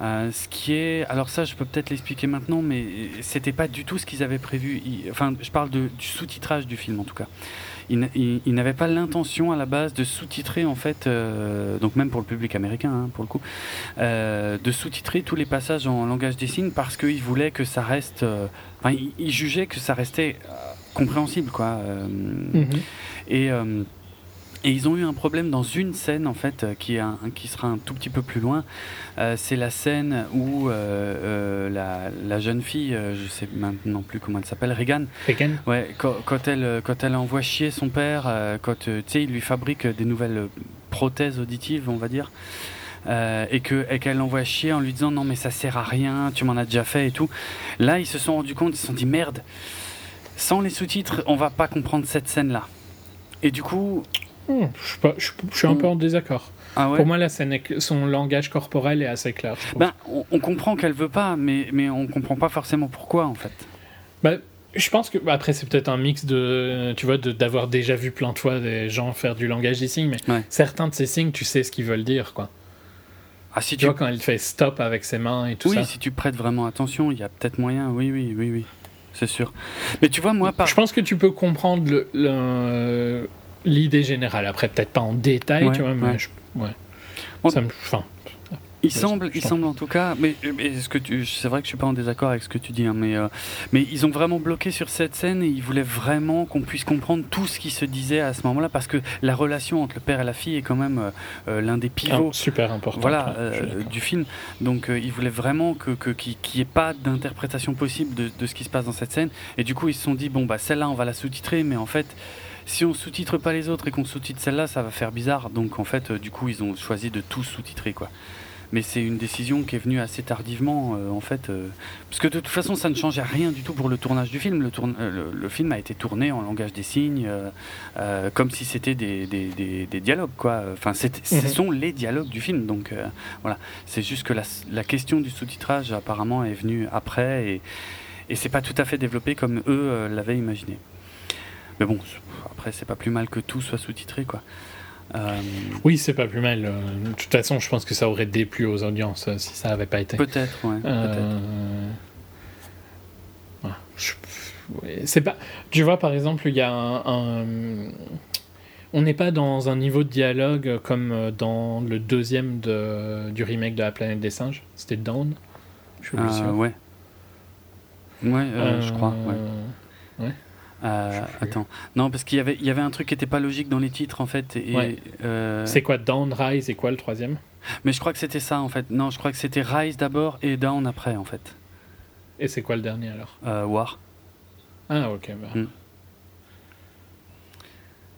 [SPEAKER 1] Euh, ce qui est, alors ça, je peux peut-être l'expliquer maintenant, mais c'était pas du tout ce qu'ils avaient prévu. Ils- enfin, je parle de, du sous-titrage du film en tout cas. Ils, n- ils- ils n'avaient pas l'intention à la base de sous-titrer en fait, euh, donc même pour le public américain hein, pour le coup, euh, de sous-titrer tous les passages en langage des signes parce qu'ils voulaient que ça reste, enfin, ils, jugeaient que ça restait compréhensible quoi.
[SPEAKER 2] Mhm.
[SPEAKER 1] et, et ils ont eu un problème dans une scène en fait euh, qui, est un- qui sera un tout petit peu plus loin. Euh, c'est la scène où euh, euh, la, la jeune fille, je sais maintenant plus comment elle s'appelle, Regan,
[SPEAKER 2] Regan
[SPEAKER 1] ouais, quand, quand elle, quand elle envoie chier son père, quand tu sais, il lui fabrique des nouvelles prothèses auditives, on va dire. euh, et que et qu'elle l'envoie chier en lui disant non mais ça sert à rien, tu m'en as déjà fait et tout. Là ils se sont rendus compte, ils se sont dit merde, sans les sous-titres on va pas comprendre cette scène là. Et du coup,
[SPEAKER 2] Hmm, je, suis pas- je- je suis un peu en désaccord.
[SPEAKER 1] ah ouais.
[SPEAKER 2] Pour moi, la scène est- son langage corporel est assez clair.
[SPEAKER 1] Ben, on, on comprend qu'elle veut pas, mais, mais on comprend pas forcément pourquoi en fait.
[SPEAKER 2] Bah, Je pense que bah, après c'est peut-être un mix de tu vois d'avoir déjà vu plein de fois des gens faire du langage des signes, mais
[SPEAKER 1] Ouais.
[SPEAKER 2] certains de ces signes tu sais ce qu'ils veulent dire quoi.
[SPEAKER 1] Ah, si
[SPEAKER 2] Tu
[SPEAKER 1] tu,
[SPEAKER 2] vois quand elle fait stop avec ses mains et tout
[SPEAKER 1] oui,
[SPEAKER 2] ça.
[SPEAKER 1] si tu prêtes vraiment attention, il y a peut-être moyen. Oui, oui, oui, oui, c'est sûr. Mais tu vois, moi, par...
[SPEAKER 2] Je pense que tu peux comprendre le- le- l'idée générale. Après peut-être pas en détail,
[SPEAKER 1] Ouais,
[SPEAKER 2] tu vois, mais
[SPEAKER 1] ouais.
[SPEAKER 2] je- ouais.
[SPEAKER 1] Bon.
[SPEAKER 2] Ça me, enfin,
[SPEAKER 1] Il semble, il semble en tout cas, mais, mais ce que tu, c'est vrai que je suis pas en désaccord avec ce que tu dis, hein, mais, euh, mais ils ont vraiment bloqué sur cette scène et ils voulaient vraiment qu'on puisse comprendre tout ce qui se disait à ce moment-là, parce que la relation entre le père et la fille est quand même euh, euh, l'un des pivots.
[SPEAKER 2] ah, super important.
[SPEAKER 1] Voilà, euh, du film. Donc ils voulaient vraiment que que- qu'il n'y ait pas d'interprétation possible de, de ce qui se passe dans cette scène. Et du coup ils se sont dit bon bah celle-là on va la sous-titrer, mais en fait si on sous-titre pas les autres et qu'on sous-titre celle-là, ça va faire bizarre. Donc en fait euh, du coup ils ont choisi de tout sous-titrer quoi. Mais c'est une décision qui est venue assez tardivement euh, en fait, euh, parce que de toute façon ça ne changeait rien du tout pour le tournage du film. Le, tourne- le, le film a été tourné en langage des signes, comme si c'était des, des, des- des dialogues quoi. Enfin c'est- ce
[SPEAKER 2] Mhm.
[SPEAKER 1] sont les dialogues du film. Donc euh, voilà, c'est juste que la, la question du sous-titrage apparemment est venue après et, et c'est pas tout à fait développé comme eux euh, l'avaient imaginé. Mais bon, après c'est pas plus mal que tout soit sous-titré quoi. Euh,
[SPEAKER 2] Oui, c'est pas plus mal. euh, De toute façon, je pense que ça aurait déplu aux audiences euh, si ça avait pas été.
[SPEAKER 1] peut-être, ouais, peut-être.
[SPEAKER 2] Euh, ouais, ouais, C'est pas. Tu vois, par exemple, il y a un. un- On n'est pas dans un niveau de dialogue comme dans le deuxième de... du remake de La planète des singes. C'était Dawn. Je suis
[SPEAKER 1] Euh,
[SPEAKER 2] sûr.
[SPEAKER 1] ouais. Ouais, je crois. Ouais.
[SPEAKER 2] Euh,
[SPEAKER 1] Euh, attends, non, parce qu'il y avait, il y avait un truc qui était pas logique dans les titres en fait. Et,
[SPEAKER 2] Ouais.
[SPEAKER 1] euh,
[SPEAKER 2] C'est quoi Dawn, Rise et quoi le troisième?
[SPEAKER 1] Mais je crois que c'était ça en fait. Non, je crois que c'était Rise d'abord et Down après en fait.
[SPEAKER 2] Et c'est quoi le dernier alors?
[SPEAKER 1] Euh, War.
[SPEAKER 2] Ah, ok. Bah.
[SPEAKER 1] Hmm.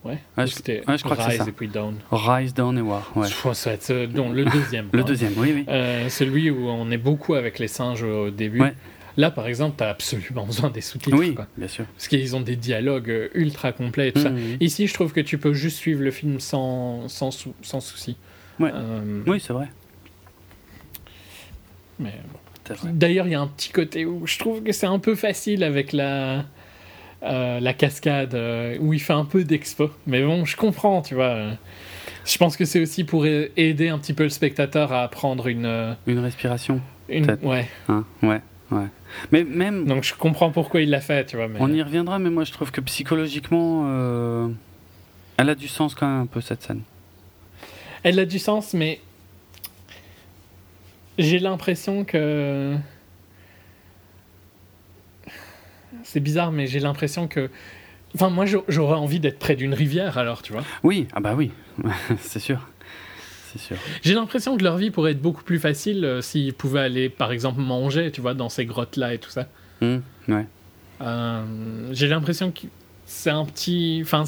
[SPEAKER 2] Ouais,
[SPEAKER 1] Ouais, je-
[SPEAKER 2] c'était
[SPEAKER 1] ouais, je crois que c'est
[SPEAKER 2] Rise
[SPEAKER 1] ça.
[SPEAKER 2] et puis Dawn.
[SPEAKER 1] Rise, Down et War. Ouais.
[SPEAKER 2] Je pense que donc, le deuxième.
[SPEAKER 1] Le
[SPEAKER 2] hein.
[SPEAKER 1] deuxième, oui, oui.
[SPEAKER 2] Celui où on est beaucoup avec les singes au début.
[SPEAKER 1] Ouais.
[SPEAKER 2] Là, par exemple, t'as absolument besoin des sous-titres.
[SPEAKER 1] Oui,
[SPEAKER 2] quoi.
[SPEAKER 1] bien sûr.
[SPEAKER 2] Parce qu'ils ont des dialogues euh, ultra complets et tout ça.
[SPEAKER 1] Mhm.
[SPEAKER 2] Ici, je trouve que tu peux juste suivre le film sans, sans, sou- sans souci.
[SPEAKER 1] Ouais.
[SPEAKER 2] Euh,
[SPEAKER 1] Oui, c'est vrai.
[SPEAKER 2] mais bon. D'ailleurs, il y a un petit côté où je trouve que c'est un peu facile avec la, euh, la cascade, euh, où il fait un peu d'expo. Mais bon, je comprends, tu vois. Je pense que c'est aussi pour aider un petit peu le spectateur à prendre une.
[SPEAKER 1] Une respiration.
[SPEAKER 2] une
[SPEAKER 1] Peut-être.
[SPEAKER 2] ouais.
[SPEAKER 1] Hein, ouais, ouais. Mais même,
[SPEAKER 2] Donc je comprends pourquoi il l'a fait, tu vois. Mais...
[SPEAKER 1] on y reviendra, mais moi je trouve que psychologiquement, euh, elle a du sens quand même un peu cette scène.
[SPEAKER 2] Elle a du sens, mais j'ai l'impression que c'est bizarre, mais j'ai l'impression que, enfin, moi, j'a- j'aurais envie d'être près d'une rivière, alors, tu vois.
[SPEAKER 1] Oui, ah bah oui, c'est sûr. C'est sûr.
[SPEAKER 2] J'ai l'impression que leur vie pourrait être beaucoup plus facile euh, s'ils pouvaient aller, par exemple, manger, tu vois, dans ces grottes-là et tout ça.
[SPEAKER 1] Hum, ouais.
[SPEAKER 2] Euh, j'ai l'impression que c'est un petit. Enfin,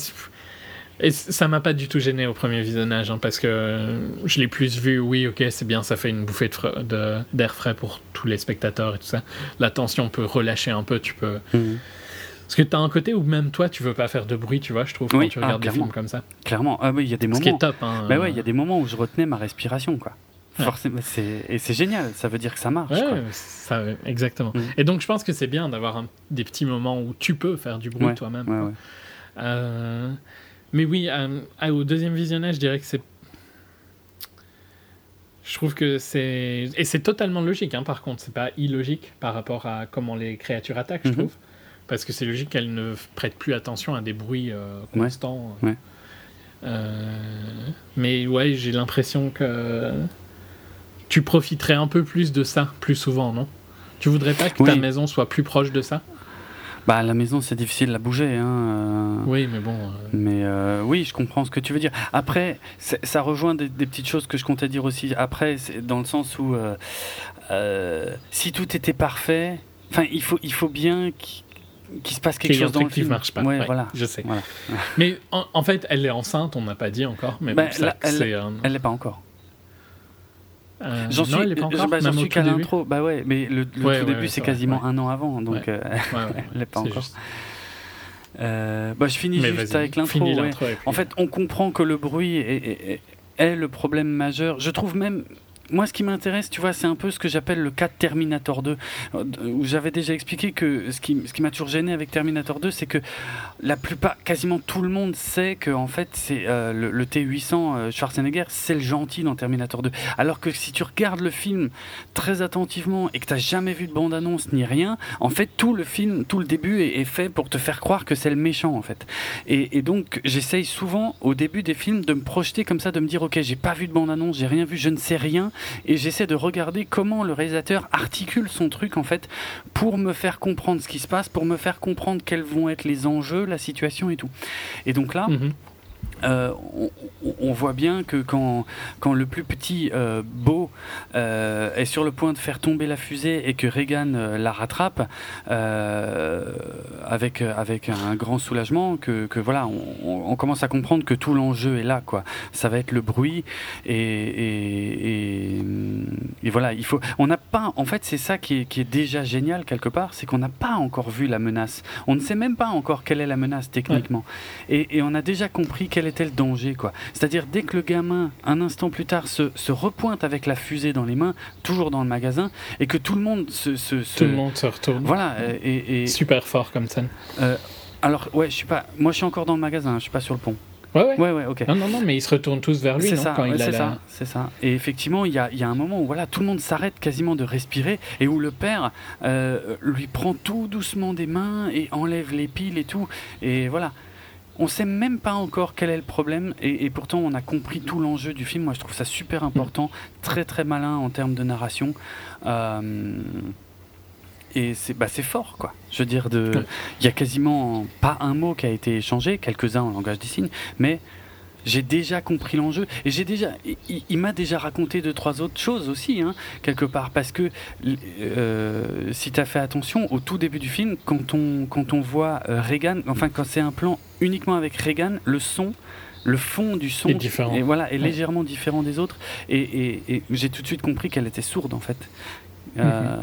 [SPEAKER 2] et ça m'a pas du tout gêné au premier visionnage, hein, parce que euh, je l'ai plus vu. Oui, ok, c'est bien, ça fait une bouffée d'air frais pour tous les spectateurs et tout ça. La tension peut relâcher un peu, tu peux.
[SPEAKER 1] Hum.
[SPEAKER 2] Parce que t'as un côté où même toi, tu veux pas faire de bruit, tu vois, je trouve,
[SPEAKER 1] Oui,
[SPEAKER 2] quand tu
[SPEAKER 1] ah,
[SPEAKER 2] regardes des films comme ça.
[SPEAKER 1] Clairement, ah oui, il y a des
[SPEAKER 2] Ce qui est
[SPEAKER 1] moments.
[SPEAKER 2] top, hein.
[SPEAKER 1] Bah ouais, il y a des moments où je retenais ma respiration, quoi.
[SPEAKER 2] Ouais.
[SPEAKER 1] Forcément, et c'est génial. Ça veut dire que ça marche.
[SPEAKER 2] Ouais,
[SPEAKER 1] quoi.
[SPEAKER 2] ça, exactement.
[SPEAKER 1] Mhm.
[SPEAKER 2] Et donc, je pense que c'est bien d'avoir des petits moments où tu peux faire du bruit
[SPEAKER 1] Ouais,
[SPEAKER 2] toi-même. Euh, mais oui, euh, ah, au deuxième visionnage, je dirais que c'est. Je trouve que c'est. Et c'est totalement logique, hein, par contre. C'est pas illogique par rapport à comment les créatures attaquent, je
[SPEAKER 1] Mhm.
[SPEAKER 2] trouve. Parce que c'est logique qu'elles ne prêtent plus attention à des bruits euh, constants.
[SPEAKER 1] Ouais.
[SPEAKER 2] Euh, mais ouais, j'ai l'impression que. Tu profiterais un peu plus de ça, plus souvent, non? Tu voudrais pas que ta maison soit plus proche de ça?
[SPEAKER 1] Bah, la maison, c'est difficile à bouger. Hein, euh,
[SPEAKER 2] Oui, mais bon. euh,
[SPEAKER 1] Mais euh, oui, je comprends ce que tu veux dire. Après, ça rejoint des, des petites choses que je comptais dire aussi. Après, dans le sens où si tout était parfait, enfin, il faut, il faut bien qu'il se passe quelque chose dans le
[SPEAKER 2] qui
[SPEAKER 1] film.
[SPEAKER 2] marche pas.
[SPEAKER 1] Ouais,
[SPEAKER 2] Ouais,
[SPEAKER 1] voilà.
[SPEAKER 2] Je sais.
[SPEAKER 1] Voilà.
[SPEAKER 2] Mais en, en fait, elle est enceinte, on n'a pas dit encore. Mais
[SPEAKER 1] Bah,
[SPEAKER 2] bon, ça,
[SPEAKER 1] là, elle-
[SPEAKER 2] c'est un-
[SPEAKER 1] Elle l'est pas encore.
[SPEAKER 2] euh,
[SPEAKER 1] J'en suis,
[SPEAKER 2] est pas encore. même
[SPEAKER 1] suis qu'à l'intro. Bah ouais, mais le, le
[SPEAKER 2] Ouais,
[SPEAKER 1] tout début, c'est quasiment un an avant, donc euh, elle l'est pas encore.
[SPEAKER 2] juste.
[SPEAKER 1] Euh, bah, je finis
[SPEAKER 2] Mais
[SPEAKER 1] juste avec l'intro. En fait, on comprend que le bruit est, est- est- est le problème majeur. Je trouve même, moi, ce qui m'intéresse, tu vois, c'est un peu ce que j'appelle le cas de Terminator 2, euh, où j'avais déjà expliqué que ce qui, ce qui m'a toujours gêné avec Terminator 2, c'est que la plupart, quasiment tout le monde sait que en fait, c'est euh, le, le T800 euh, Schwarzenegger, c'est le gentil dans Terminator 2. Alors que si tu regardes le film très attentivement et que t'as jamais vu de bande-annonce ni rien, en fait, tout le film, tout le début est, est fait pour te faire croire que c'est le méchant, en fait. Et, et donc, j'essaye souvent, au début des films, de me projeter comme ça, de me dire, ok, j'ai pas vu de bande-annonce, j'ai rien vu, je ne sais rien, et j'essaie de regarder comment le réalisateur articule son truc en fait pour me faire comprendre ce qui se passe, pour me faire comprendre quels vont être les enjeux, la situation et tout. Et donc là,
[SPEAKER 2] Mhm.
[SPEAKER 1] Euh, on, on voit bien que quand, quand le plus petit euh, Beau euh, est sur le point de faire tomber la fusée et que Reagan la rattrape avec, avec un grand soulagement, que, que voilà, on, on commence à comprendre que tout l'enjeu est là, quoi. Ça va être le bruit et, et, et, et voilà, il faut. On n'a pas, en fait, c'est ça qui est, qui est déjà génial quelque part, c'est qu'on n'a pas encore vu la menace. On ne sait même pas encore quelle est la menace techniquement. Et, et on a déjà compris quel était le danger, quoi. C'est-à-dire dès que le gamin, un instant plus tard, se, se repointe avec la fusée dans les mains, toujours dans le magasin, et que tout le monde se, se, se-
[SPEAKER 2] Tout le monde se retourne.
[SPEAKER 1] voilà. euh, Et, et-
[SPEAKER 2] Super fort comme scène.
[SPEAKER 1] euh, alors ouais, je suis pas. Moi, je suis encore dans le magasin. Je suis pas sur le pont.
[SPEAKER 2] Ouais, ouais.
[SPEAKER 1] Ouais, ouais, ok.
[SPEAKER 2] Non, non, non, mais ils se retournent tous vers lui,
[SPEAKER 1] C'est
[SPEAKER 2] non
[SPEAKER 1] ça,
[SPEAKER 2] Quand il a
[SPEAKER 1] c'est
[SPEAKER 2] la-
[SPEAKER 1] ça, c'est ça. Et effectivement, il y a, y a un moment où voilà, tout le monde s'arrête quasiment de respirer et où le père euh, lui prend tout doucement des mains et enlève les piles et tout. Et voilà. On sait même pas encore quel est le problème et, pourtant on a compris tout l'enjeu du film. Moi je trouve ça super important, très très malin en termes de narration. Euh, et c'est bah, fort quoi. Je veux dire, il y a quasiment pas un mot qui a été échangé, quelques-uns en langage des signes, mais j'ai déjà compris l'enjeu et j'ai déjà, il, il m'a déjà raconté deux trois autres choses aussi hein, quelque part parce que euh, si tu as fait attention au tout début du film quand on quand on voit euh, Reagan, enfin quand c'est un plan uniquement avec Reagan, le son le fond du son
[SPEAKER 2] Est différent.
[SPEAKER 1] et voilà, est légèrement différent des autres et, et- et j'ai tout de suite compris qu'elle était sourde en fait. Euh,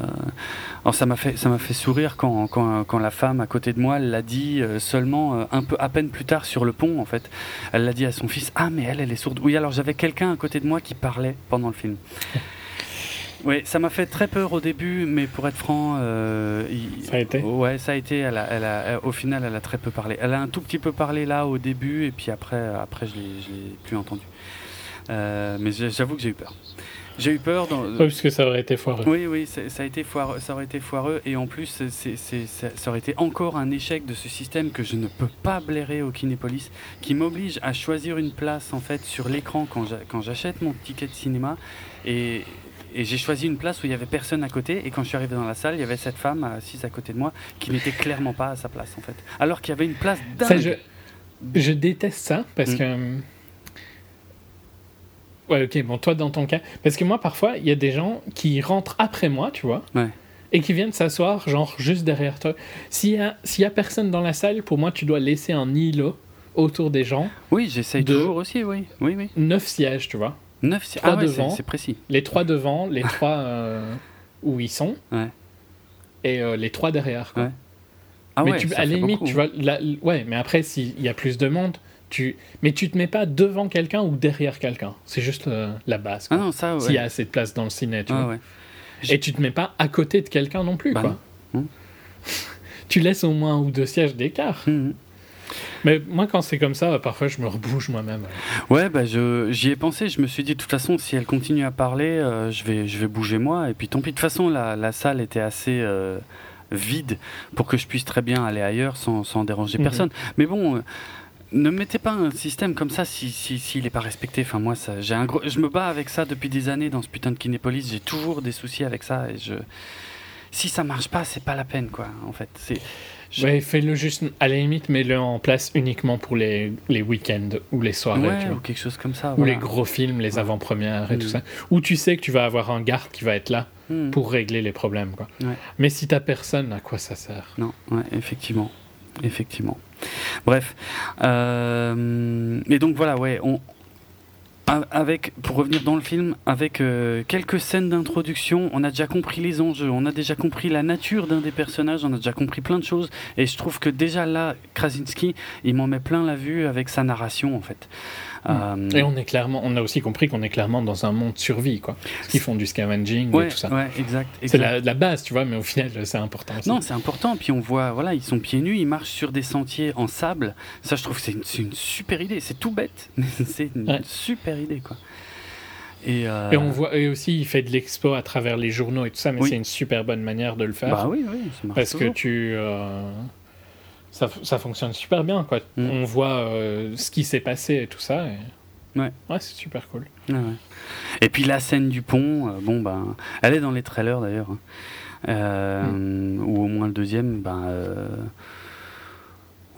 [SPEAKER 1] alors ça m'a fait ça m'a fait sourire quand, quand, quand la femme à côté de moi l'a dit euh, seulement euh, un peu à peine plus tard sur le pont en fait. Elle l'a dit à son fils ah mais elle elle est sourde. Oui alors j'avais quelqu'un à côté de moi qui parlait pendant le film. Oui, ça m'a fait très peur au début, mais pour être franc, euh, il-
[SPEAKER 2] Ça a été?
[SPEAKER 1] Ouais, ça a été. Elle a, elle a- au final, elle a très peu parlé. Elle a un tout petit peu parlé là au début, et puis après, après je l'ai plus entendu. Euh, mais j'avoue que j'ai eu peur. J'ai eu peur dans.
[SPEAKER 2] Parce que ça aurait été foireux.
[SPEAKER 1] Oui, oui, ça a été foireux, ça aurait été foireux, et en plus, ça, ça aurait été encore un échec de ce système que je ne peux pas blairer au Kinépolis, qui m'oblige à choisir une place en fait sur l'écran quand j'a- quand j'achète mon ticket de cinéma, et, et j'ai choisi une place où il y avait personne à côté, et quand je suis arrivé dans la salle, il y avait cette femme assise à côté de moi qui n'était clairement pas à sa place en fait, alors qu'il y avait une place dingue.
[SPEAKER 2] Ça, je, je déteste ça parce
[SPEAKER 1] Mm.
[SPEAKER 2] que. Ouais, ok, bon, toi dans ton cas. Parce que moi, parfois, il y a des gens qui rentrent après moi, tu vois,
[SPEAKER 1] Ouais.
[SPEAKER 2] et qui viennent s'asseoir, genre, juste derrière toi. S'il y, a, s'il y a personne dans la salle, pour moi, tu dois laisser un îlot autour des gens.
[SPEAKER 1] Oui, j'essaye
[SPEAKER 2] De-
[SPEAKER 1] toujours aussi, oui, oui, oui.
[SPEAKER 2] Neuf sièges, tu vois.
[SPEAKER 1] Neuf, si-
[SPEAKER 2] Trois
[SPEAKER 1] ah ouais,
[SPEAKER 2] devant.
[SPEAKER 1] c'est précis.
[SPEAKER 2] Les trois devant, les trois euh, où ils sont,
[SPEAKER 1] Ouais.
[SPEAKER 2] et euh, les trois derrière. quoi.
[SPEAKER 1] Ouais. Ah
[SPEAKER 2] mais
[SPEAKER 1] ouais,
[SPEAKER 2] tu, à la limite,
[SPEAKER 1] beaucoup.
[SPEAKER 2] tu vois, là, ouais, mais après, s'il y a plus de monde, tu, mais tu te mets pas devant quelqu'un ou derrière quelqu'un. C'est juste euh, la base.
[SPEAKER 1] Ah
[SPEAKER 2] quoi.
[SPEAKER 1] non, ça, ouais.
[SPEAKER 2] S'il y a assez de place dans le ciné, tu
[SPEAKER 1] Ah
[SPEAKER 2] vois.
[SPEAKER 1] ouais.
[SPEAKER 2] Et tu te mets pas à côté de quelqu'un non plus,
[SPEAKER 1] Bah
[SPEAKER 2] quoi.
[SPEAKER 1] non. Hmm.
[SPEAKER 2] tu laisses au moins un ou deux sièges d'écart.
[SPEAKER 1] Mhm.
[SPEAKER 2] Mais moi, quand c'est comme ça, parfois, je me rebouge moi-même.
[SPEAKER 1] Ouais, bah j'y ai pensé. Je me suis dit, de toute façon, si elle continue à parler, euh, je, vais, je vais bouger moi. Et puis, tant pis. De toute façon, la, la salle était assez euh, vide pour que je puisse très bien aller ailleurs sans, sans déranger
[SPEAKER 2] Mhm.
[SPEAKER 1] personne. Mais bon. Ne mettez pas un système comme ça si s'il si, n'est pas respecté. Enfin moi ça, j'ai un gros, je me bats avec ça depuis des années dans ce putain de Kinépolis. J'ai toujours des soucis avec ça et je, si ça marche pas, c'est pas la peine quoi. En fait, c'est, je-
[SPEAKER 2] Ouais, fais-le juste, à la limite, mets-le en place uniquement pour les, les week-ends ou les soirées,
[SPEAKER 1] ouais,
[SPEAKER 2] tu vois.
[SPEAKER 1] ou quelque chose comme ça.
[SPEAKER 2] Ou
[SPEAKER 1] voilà.
[SPEAKER 2] les gros films, les
[SPEAKER 1] Ouais.
[SPEAKER 2] avant-premières et tout
[SPEAKER 1] Mhm.
[SPEAKER 2] ça. Où tu sais que tu vas avoir un garde qui va être là
[SPEAKER 1] Mhm.
[SPEAKER 2] pour régler les problèmes. Quoi.
[SPEAKER 1] Ouais.
[SPEAKER 2] Mais si t'as personne, à quoi ça sert?
[SPEAKER 1] Non, ouais, effectivement. Effectivement. Bref. Euh, et donc voilà, ouais, on. Avec, pour revenir dans le film, avec euh, quelques scènes d'introduction, on a déjà compris les enjeux, on a déjà compris la nature d'un des personnages, on a déjà compris plein de choses, et je trouve que déjà là, Krasinski, il m'en met plein la vue avec sa narration en fait. Euh,
[SPEAKER 2] Et on est clairement, on a aussi compris qu'on est clairement dans un monde survie, quoi. Qu'ils font du scavenging
[SPEAKER 1] ouais,
[SPEAKER 2] et tout ça.
[SPEAKER 1] ouais, exact.
[SPEAKER 2] C'est la, la base, tu vois, mais au final, c'est important. aussi.
[SPEAKER 1] Non, c'est important. Puis on voit, voilà, ils sont pieds nus, ils marchent sur des sentiers en sable. Ça, je trouve que c'est une, super idée. C'est tout bête, mais c'est une
[SPEAKER 2] Ouais.
[SPEAKER 1] super idée, quoi. Et, euh,
[SPEAKER 2] Et on voit, et aussi, il fait de l'expo à travers les journaux et tout ça, mais
[SPEAKER 1] Oui.
[SPEAKER 2] c'est une super bonne manière de le faire.
[SPEAKER 1] Bah oui, oui, ça marche
[SPEAKER 2] parce que tu. euh, ça, ça fonctionne super bien, quoi.
[SPEAKER 1] Mm.
[SPEAKER 2] On voit euh, ce qui s'est passé et tout ça. et-
[SPEAKER 1] Ouais.
[SPEAKER 2] Ouais, c'est super cool.
[SPEAKER 1] Ouais. Et puis la scène du pont, euh, bon ben, elle est dans les trailers d'ailleurs, hein. Euh,
[SPEAKER 2] Mm.
[SPEAKER 1] ou au moins le deuxième. Ben, euh,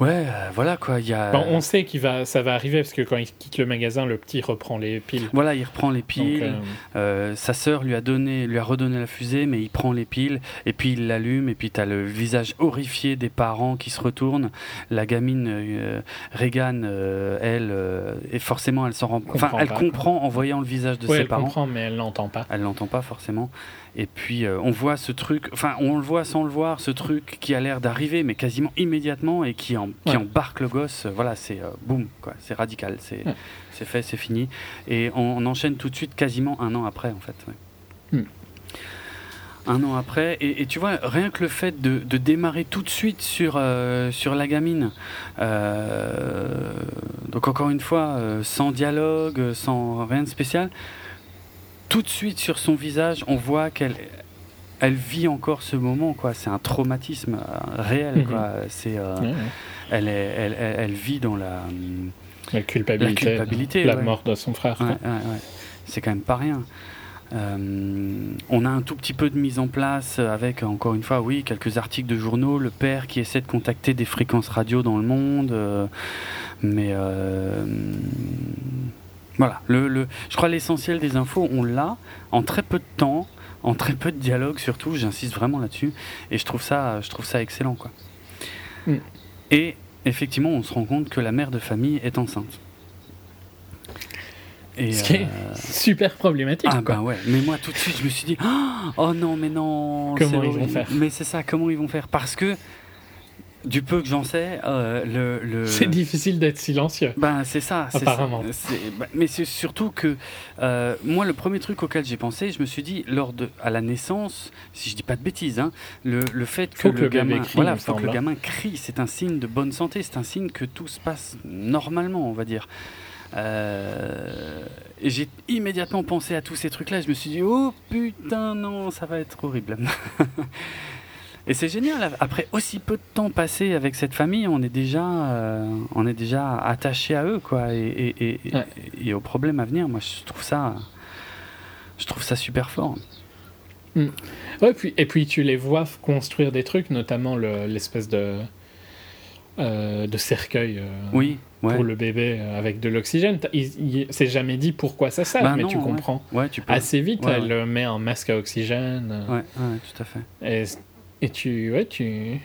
[SPEAKER 1] ouais, euh, voilà quoi. Y a.
[SPEAKER 2] Bon, on sait qu'il va, ça va arriver parce que quand il quitte le magasin, le petit reprend les piles.
[SPEAKER 1] Voilà, il reprend les piles.
[SPEAKER 2] euh,
[SPEAKER 1] Euh, sa sœur lui a donné, lui a redonné la fusée, mais il prend les piles et puis il l'allume et puis t'as le visage horrifié des parents qui se retournent. La gamine Regan, elle, et forcément elle s'en rend, enfin
[SPEAKER 2] Comprend
[SPEAKER 1] elle
[SPEAKER 2] pas,
[SPEAKER 1] comprend en voyant le visage de
[SPEAKER 2] ouais,
[SPEAKER 1] ses
[SPEAKER 2] elle
[SPEAKER 1] parents.
[SPEAKER 2] comprend, mais elle l'entend pas.
[SPEAKER 1] Elle l'entend pas forcément. Et puis euh, on voit ce truc, enfin on le voit sans le voir, ce truc qui a l'air d'arriver, mais quasiment immédiatement et qui, en, qui
[SPEAKER 2] Ouais.
[SPEAKER 1] embarque le gosse. Voilà, c'est euh, boum, quoi. C'est radical, c'est
[SPEAKER 2] Ouais.
[SPEAKER 1] fait, c'est fini. Et on, on enchaîne tout de suite, quasiment un an après, en fait. ouais.
[SPEAKER 2] Hmm.
[SPEAKER 1] Un an après, et, et tu vois, rien que le fait de, de démarrer tout de suite sur, euh, sur la gamine, donc encore une fois, sans dialogue, sans rien de spécial, tout de suite sur son visage, on voit qu'elle elle vit encore ce moment, quoi. C'est un traumatisme réel, quoi. C'est, euh,
[SPEAKER 2] Ouais, ouais.
[SPEAKER 1] elle, est, elle, elle, elle vit dans la.
[SPEAKER 2] La culpabilité.
[SPEAKER 1] La culpabilité,
[SPEAKER 2] La
[SPEAKER 1] ouais.
[SPEAKER 2] mort de son frère.
[SPEAKER 1] C'est quand même pas rien. Euh, on a un tout petit peu de mise en place avec, encore une fois, oui, quelques articles de journaux, le père qui essaie de contacter des fréquences radio dans le monde, euh, mais euh, voilà, le, le, je crois l'essentiel des infos, on l'a en très peu de temps, en très peu de dialogue surtout, j'insiste vraiment là-dessus, et je trouve ça, je trouve ça excellent, quoi.
[SPEAKER 2] Mm.
[SPEAKER 1] Et effectivement, on se rend compte que la mère de famille est enceinte. Et,
[SPEAKER 2] Ce qui est
[SPEAKER 1] euh,
[SPEAKER 2] super problématique.
[SPEAKER 1] ah
[SPEAKER 2] quoi.
[SPEAKER 1] bah ouais, mais moi tout de suite je me suis dit oh non mais non
[SPEAKER 2] Comment ils vont faire
[SPEAKER 1] Mais c'est ça, comment ils vont faire? Parce que du peu que j'en sais, euh, le, le...
[SPEAKER 2] C'est difficile d'être silencieux.
[SPEAKER 1] Ben, c'est ça.
[SPEAKER 2] Apparemment.
[SPEAKER 1] ça. Ben, mais c'est surtout que euh, moi, le premier truc auquel j'ai pensé, je me suis dit, lors de à la naissance, si je dis pas de bêtises, hein, le, le fait que,
[SPEAKER 2] Faut que
[SPEAKER 1] le gamin,
[SPEAKER 2] crie, il
[SPEAKER 1] voilà, faut que le
[SPEAKER 2] hein.
[SPEAKER 1] gamin crie, c'est un signe de bonne santé, c'est un signe que tout se passe normalement, on va dire. Euh, et j'ai immédiatement pensé à tous ces trucs-là. Je me suis dit, oh putain, non, ça va être horrible. Et c'est génial. Après aussi peu de temps passé avec cette famille, on est déjà, euh, on est déjà attaché à eux, quoi, et, et, et,
[SPEAKER 2] Ouais.
[SPEAKER 1] et- et aux problèmes à venir. Moi, je trouve ça, je trouve ça super fort.
[SPEAKER 2] Ouais, puis, et puis tu les vois construire des trucs, notamment le- l'espèce de, euh, de cercueil euh,
[SPEAKER 1] Oui, ouais.
[SPEAKER 2] pour le bébé avec de l'oxygène. C'est jamais dit pourquoi ça sert,
[SPEAKER 1] Bah
[SPEAKER 2] mais
[SPEAKER 1] non,
[SPEAKER 2] tu comprends.
[SPEAKER 1] Ouais, tu peux.
[SPEAKER 2] Assez vite, elle met un masque à oxygène.
[SPEAKER 1] Ouais, ouais, tout à fait.
[SPEAKER 2] Et, et tu. Ouais, tu.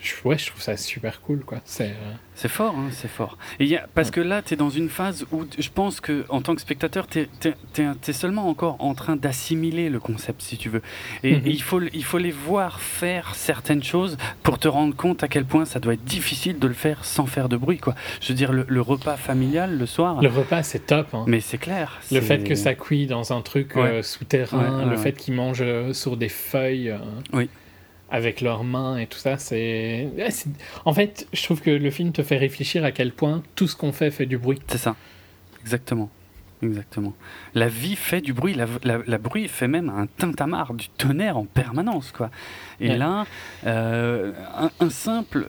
[SPEAKER 2] je- Ouais, je trouve ça super cool, quoi. C'est. euh,
[SPEAKER 1] C'est fort, hein, c'est fort. Et il y a, parce que là, tu es dans une phase où je pense que en tant que spectateur, tu es, seulement encore en train d'assimiler le concept, si tu veux. Et,
[SPEAKER 2] Mhm.
[SPEAKER 1] et il, faut, il faut les voir faire certaines choses pour te rendre compte à quel point ça doit être difficile de le faire sans faire de bruit. Quoi. Je veux dire, le, le repas familial le soir,
[SPEAKER 2] Le repas, c'est top. hein.
[SPEAKER 1] mais c'est clair.
[SPEAKER 2] Le fait que ça cuit dans un truc
[SPEAKER 1] Ouais.
[SPEAKER 2] euh, souterrain,
[SPEAKER 1] Ouais, ouais,
[SPEAKER 2] le fait qu'ils mangent euh, sur des feuilles euh,
[SPEAKER 1] Oui.
[SPEAKER 2] Avec leurs mains et tout ça, c'est... ouais, c'est- En fait, je trouve que le film te fait réfléchir à quel point tout ce qu'on fait fait du bruit.
[SPEAKER 1] C'est ça, exactement. Exactement. La vie fait du bruit, la, la- la bruit fait même un tintamarre, du tonnerre en permanence, quoi. Et
[SPEAKER 2] Ouais.
[SPEAKER 1] là, euh, un, un simple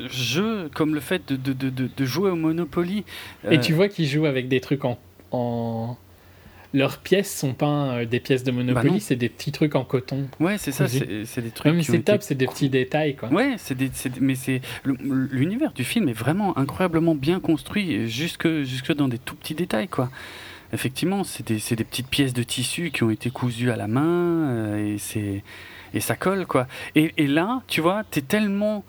[SPEAKER 1] jeu comme le fait de, de, de, de- de jouer au Monopoly.
[SPEAKER 2] Et
[SPEAKER 1] euh,
[SPEAKER 2] tu vois qu'ils jouent avec des trucs en... en... Leurs pièces sont pas euh, des pièces de
[SPEAKER 1] Bah
[SPEAKER 2] Monopoly, c'est des petits trucs en coton.
[SPEAKER 1] Ouais, c'est ça, c'est des trucs. Ont
[SPEAKER 2] c'est
[SPEAKER 1] été
[SPEAKER 2] top, c'est des petits détails, quoi.
[SPEAKER 1] Ouais, c'est des, c'est des- mais c'est l'univers du film est vraiment incroyablement bien construit, jusque jusque dans des tout petits détails quoi. Effectivement, c'est des, des petites pièces de tissu qui ont été cousues à la main euh, et c'est et ça colle quoi. Et, et là, tu vois, t'es tellement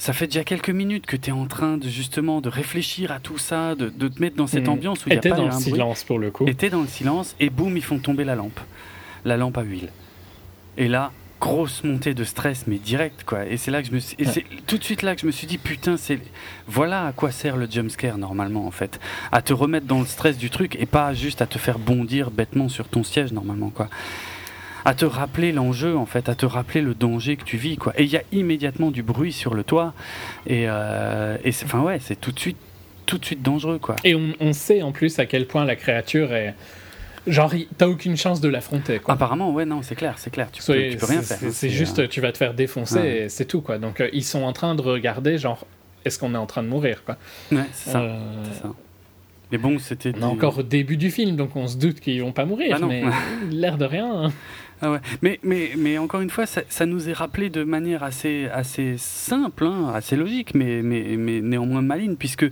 [SPEAKER 1] ça fait déjà quelques minutes que tu es en train de justement de réfléchir à tout ça, de, de te mettre dans cette
[SPEAKER 2] Mhm.
[SPEAKER 1] ambiance où il n'y a pas
[SPEAKER 2] dans le
[SPEAKER 1] bruit.
[SPEAKER 2] silence pour le coup.
[SPEAKER 1] Et t'es dans le silence et boum, ils font tomber la lampe. La lampe à huile. Et là, grosse montée de stress, mais direct, quoi. Et c'est là que je me suis, et c'est tout de suite là que je me suis dit, putain, c'est, voilà à quoi sert le jumpscare normalement, en fait. À te remettre dans le stress du truc et pas juste à te faire bondir bêtement sur ton siège, normalement, quoi. À te rappeler l'enjeu, en fait, à te rappeler le danger que tu vis, quoi. Et il y a immédiatement du bruit sur le toit. Et, euh, et c'est, enfin, ouais, c'est tout de suite, tout de suite dangereux, quoi.
[SPEAKER 2] Et on, on sait en plus à quel point la créature est. Genre, t'as aucune chance de l'affronter, quoi.
[SPEAKER 1] Apparemment, ouais, non, c'est clair, c'est clair. Tu peux,
[SPEAKER 2] Soyez-
[SPEAKER 1] tu peux rien faire.
[SPEAKER 2] C'est juste,
[SPEAKER 1] euh,
[SPEAKER 2] tu vas te faire défoncer
[SPEAKER 1] ouais.
[SPEAKER 2] et c'est tout, quoi. Donc, euh, ils sont en train de regarder, genre, est-ce qu'on est en train de mourir, quoi.
[SPEAKER 1] Ouais, c'est ça. C'est ça. Mais bon, c'était.
[SPEAKER 2] on est
[SPEAKER 1] des-
[SPEAKER 2] encore au début du film, donc on se doute qu'ils vont pas mourir,
[SPEAKER 1] Ah non.
[SPEAKER 2] mais l'air de rien. hein.
[SPEAKER 1] Ah ouais. mais, mais, mais encore une fois, ça, ça nous est rappelé de manière assez, assez simple, hein, assez logique, mais, mais, mais néanmoins maligne, puisque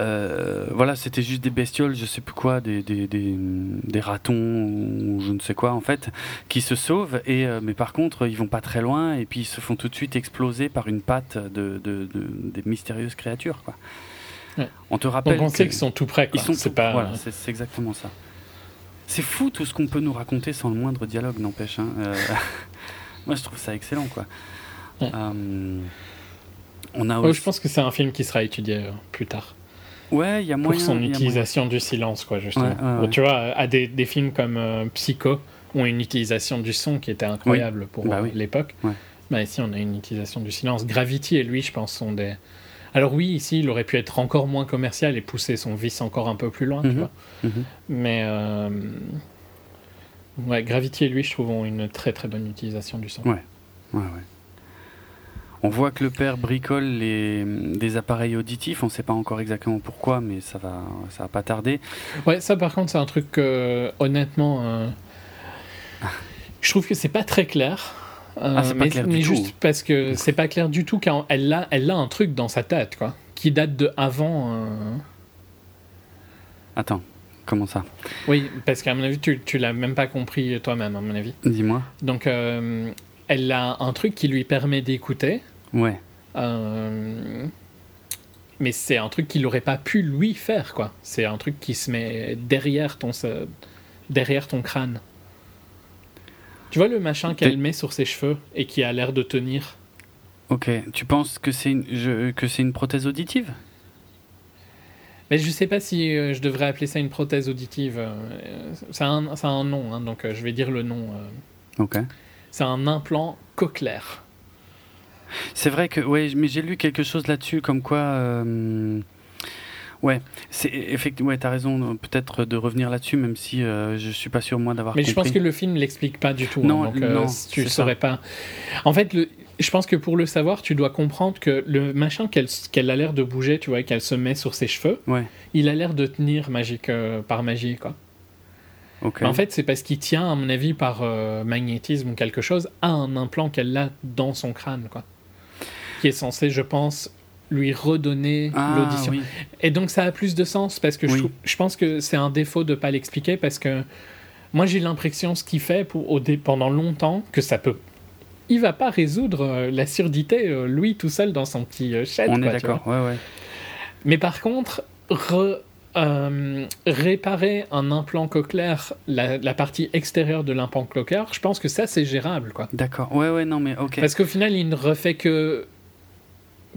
[SPEAKER 1] euh, voilà, c'était juste des bestioles, je sais plus quoi, des, des, des, des ratons ou je ne sais quoi en fait, qui se sauvent. Et euh, mais par contre, ils vont pas très loin et puis ils se font tout de suite exploser par une patte de, de, de- des mystérieuses créatures. Quoi.
[SPEAKER 2] Ouais.
[SPEAKER 1] On te rappelle.
[SPEAKER 2] Donc on sait qu'ils sont tout prêts, quoi.
[SPEAKER 1] ils sont tout-
[SPEAKER 2] pas.
[SPEAKER 1] Voilà, c'est exactement ça. C'est fou tout ce qu'on peut nous raconter sans le moindre dialogue, n'empêche. hein. Euh, Moi, je trouve ça excellent, quoi.
[SPEAKER 2] Ouais.
[SPEAKER 1] Euh, On a
[SPEAKER 2] je pense que c'est un film qui sera étudié euh, plus tard.
[SPEAKER 1] Ouais, il y a
[SPEAKER 2] Pour
[SPEAKER 1] moyen.
[SPEAKER 2] son
[SPEAKER 1] y a
[SPEAKER 2] utilisation du silence, quoi, justement.
[SPEAKER 1] Ouais, ouais,
[SPEAKER 2] Bon,
[SPEAKER 1] ouais.
[SPEAKER 2] Tu vois, à des, des films comme euh, Psycho ont une utilisation du son qui était incroyable pour
[SPEAKER 1] Bah oui.
[SPEAKER 2] l'époque. Bah, ici, on a une utilisation du silence. Gravity et lui, je pense, sont des. Alors oui, ici, il aurait pu être encore moins commercial et pousser son vice encore un peu plus loin, tu
[SPEAKER 1] Mhm. Mhm.
[SPEAKER 2] Mais euh, ouais, Gravity et lui, je trouve, ont une très très bonne utilisation du son.
[SPEAKER 1] Ouais. Ouais, ouais. On voit que le père bricole les, des appareils auditifs. On ne sait pas encore exactement pourquoi, mais ça va, ça va pas tarder.
[SPEAKER 2] Ouais, ça par contre, c'est un truc que, honnêtement, euh, je trouve que c'est pas très clair. Euh,
[SPEAKER 1] Ah,
[SPEAKER 2] mais, juste
[SPEAKER 1] tout.
[SPEAKER 2] parce que c'est pas clair du tout car elle a, elle a un truc dans sa tête, quoi, qui date de avant. euh,
[SPEAKER 1] Attends, comment ça?
[SPEAKER 2] Oui, parce qu'à mon avis, tu, tu l'as même pas compris toi-même, à mon avis.
[SPEAKER 1] Dis-moi.
[SPEAKER 2] Donc, euh, elle a un truc qui lui permet d'écouter,
[SPEAKER 1] Ouais.
[SPEAKER 2] mais c'est un truc qu'il aurait pas pu lui faire, quoi. C'est un truc qui se met derrière ton, derrière ton crâne. Tu vois le machin qu'elle met sur ses cheveux et qui a l'air de tenir
[SPEAKER 1] Ok. Tu penses que c'est une, je- que c'est une prothèse auditive?
[SPEAKER 2] Mais je sais pas si euh, je devrais appeler ça une prothèse auditive. euh, ça, a un, ça a un nom, hein, donc euh, je vais dire le nom. euh.
[SPEAKER 1] Ok.
[SPEAKER 2] c'est un implant cochléaire.
[SPEAKER 1] C'est vrai que, ouais, mais j'ai lu quelque chose là-dessus, comme quoi. Euh, ouais, c'est effectivement, ouais, t'as raison, euh, peut-être de revenir là-dessus, même si euh, je suis pas sûr moi d'avoir
[SPEAKER 2] Mais
[SPEAKER 1] compris.
[SPEAKER 2] je pense que le film l'explique pas du tout. hein,
[SPEAKER 1] Non,
[SPEAKER 2] donc euh,
[SPEAKER 1] non,
[SPEAKER 2] tu le saurais pas. En fait, le, je pense que pour le savoir, tu dois comprendre que le machin qu'elle qu'elle a l'air de bouger, tu vois, et qu'elle se met sur ses cheveux,
[SPEAKER 1] Ouais.
[SPEAKER 2] il a l'air de tenir magique euh, par magie, quoi.
[SPEAKER 1] Ok.
[SPEAKER 2] Mais En fait, c'est parce qu'il tient, à mon avis, par euh, magnétisme ou quelque chose, à un implant qu'elle a dans son crâne, quoi. Qui est censé, je pense, lui redonner
[SPEAKER 1] Ah,
[SPEAKER 2] l'audition.
[SPEAKER 1] oui.
[SPEAKER 2] Et donc ça a plus de sens parce que je, je pense que c'est un défaut de pas l'expliquer parce que moi j'ai l'impression ce qu'il fait pour, au dé- pendant longtemps que ça peut. Il va pas résoudre euh, la surdité euh, lui tout seul dans son petit euh, shed.
[SPEAKER 1] On est
[SPEAKER 2] quoi,
[SPEAKER 1] d'accord. Ouais, ouais.
[SPEAKER 2] Mais par contre, re- euh, réparer un implant cochléaire, la, la partie extérieure de l'implant cochléaire, je pense que ça c'est gérable quoi.
[SPEAKER 1] D'accord. Ouais, ouais, non, mais ok.
[SPEAKER 2] Parce qu'au final il ne refait que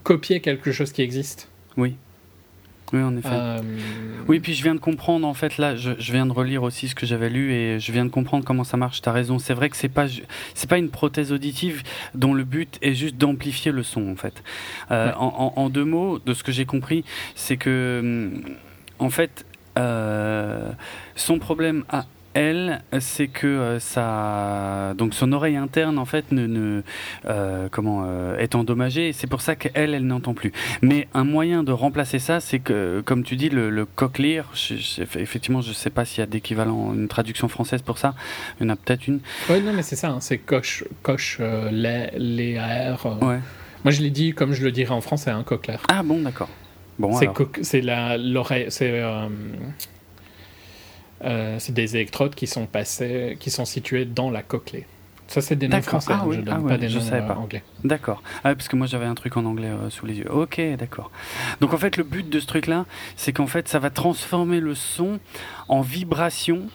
[SPEAKER 2] copier quelque chose qui existe.
[SPEAKER 1] Oui. Oui, en effet.
[SPEAKER 2] Euh,
[SPEAKER 1] Oui, puis je viens de comprendre, en fait, là, je, je viens de relire aussi ce que j'avais lu et je viens de comprendre comment ça marche. T'as raison. C'est vrai que c'est pas, c'est pas une prothèse auditive dont le but est juste d'amplifier le son, en fait. Euh,
[SPEAKER 2] Ouais.
[SPEAKER 1] en, en- en deux mots, de ce que j'ai compris, c'est que, hum, en fait, euh, son problème à elle, c'est que euh, ça, donc son oreille interne en fait ne, ne euh, comment euh, est endommagée. C'est pour ça qu'elle, elle n'entend plus. Mais un moyen de remplacer ça, c'est que, comme tu dis, le, le cochlear, je- je- effectivement, je ne sais pas s'il y a d'équivalent, une traduction française pour ça. Il y en a peut-être une.
[SPEAKER 2] Ouais, non, mais c'est ça, hein, c'est coche, coche, les, les AR.
[SPEAKER 1] Ouais.
[SPEAKER 2] Moi, je l'ai dit comme je le dirais en français, un cochléaire.
[SPEAKER 1] Ah bon, d'accord. Bon,
[SPEAKER 2] c'est l'oreille, c'est c'est des électrodes qui sont passées, qui sont situées dans la cochlée. Ça, c'est des noms français.
[SPEAKER 1] Ah
[SPEAKER 2] hein,
[SPEAKER 1] oui,
[SPEAKER 2] Je donne
[SPEAKER 1] ah
[SPEAKER 2] pas des
[SPEAKER 1] je
[SPEAKER 2] noms euh,
[SPEAKER 1] pas.
[SPEAKER 2] anglais.
[SPEAKER 1] D'accord. Ah, parce que moi j'avais un truc en anglais euh, sous les yeux. Ok, d'accord. Donc en fait, le but de ce truc-là, c'est qu'en fait, ça va transformer le son en vibrations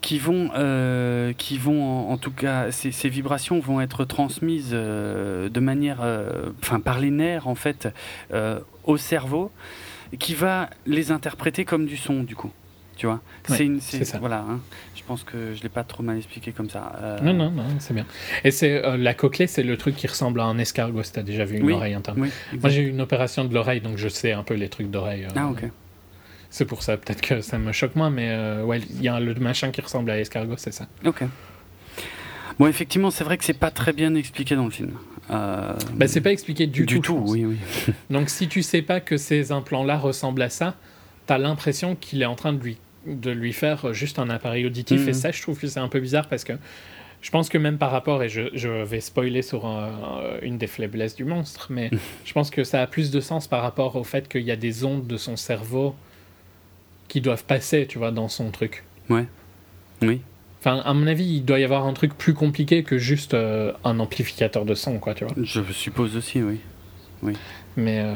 [SPEAKER 1] qui vont, euh, qui vont en, en tout cas, ces, ces vibrations vont être transmises euh, de manière, euh, enfin par les nerfs en fait, euh, au cerveau, qui va les interpréter comme du son du coup. Tu vois,
[SPEAKER 2] Ouais,
[SPEAKER 1] c'est une,
[SPEAKER 2] c'est ça.
[SPEAKER 1] voilà. hein. je pense que je l'ai pas trop mal expliqué comme ça. Euh,
[SPEAKER 2] Non, non, non, c'est bien. Et c'est euh, la cochlée, c'est le truc qui ressemble à un escargot. Si t'as déjà vu une
[SPEAKER 1] Oui.
[SPEAKER 2] oreille interne.
[SPEAKER 1] Oui.
[SPEAKER 2] Moi, j'ai eu une opération de l'oreille, donc je sais un peu les trucs d'oreille. euh,
[SPEAKER 1] Ah ok.
[SPEAKER 2] C'est pour ça, peut-être que ça me choque moins, mais ouais, il y a le machin qui ressemble à escargot, c'est ça.
[SPEAKER 1] Ok. Bon, effectivement, c'est vrai que c'est pas très bien expliqué dans le film. Euh,
[SPEAKER 2] Bah, c'est pas expliqué du,
[SPEAKER 1] du
[SPEAKER 2] tout.
[SPEAKER 1] tout, oui, oui.
[SPEAKER 2] Donc, si tu sais pas que ces implants-là ressemblent à ça, t'as l'impression qu'il est en train de lui, de lui faire juste un appareil auditif.
[SPEAKER 1] Mhm.
[SPEAKER 2] Et ça, je trouve que c'est un peu bizarre parce que je pense que même par rapport, et je, je vais spoiler sur un- une des faiblesses du monstre, mais je pense que ça a plus de sens par rapport au fait qu'il y a des ondes de son cerveau qui doivent passer, tu vois, dans son truc.
[SPEAKER 1] Oui.
[SPEAKER 2] Enfin, à mon avis, il doit y avoir un truc plus compliqué que juste euh, un amplificateur de son, quoi, tu vois.
[SPEAKER 1] Je suppose aussi, oui.
[SPEAKER 2] Mais euh,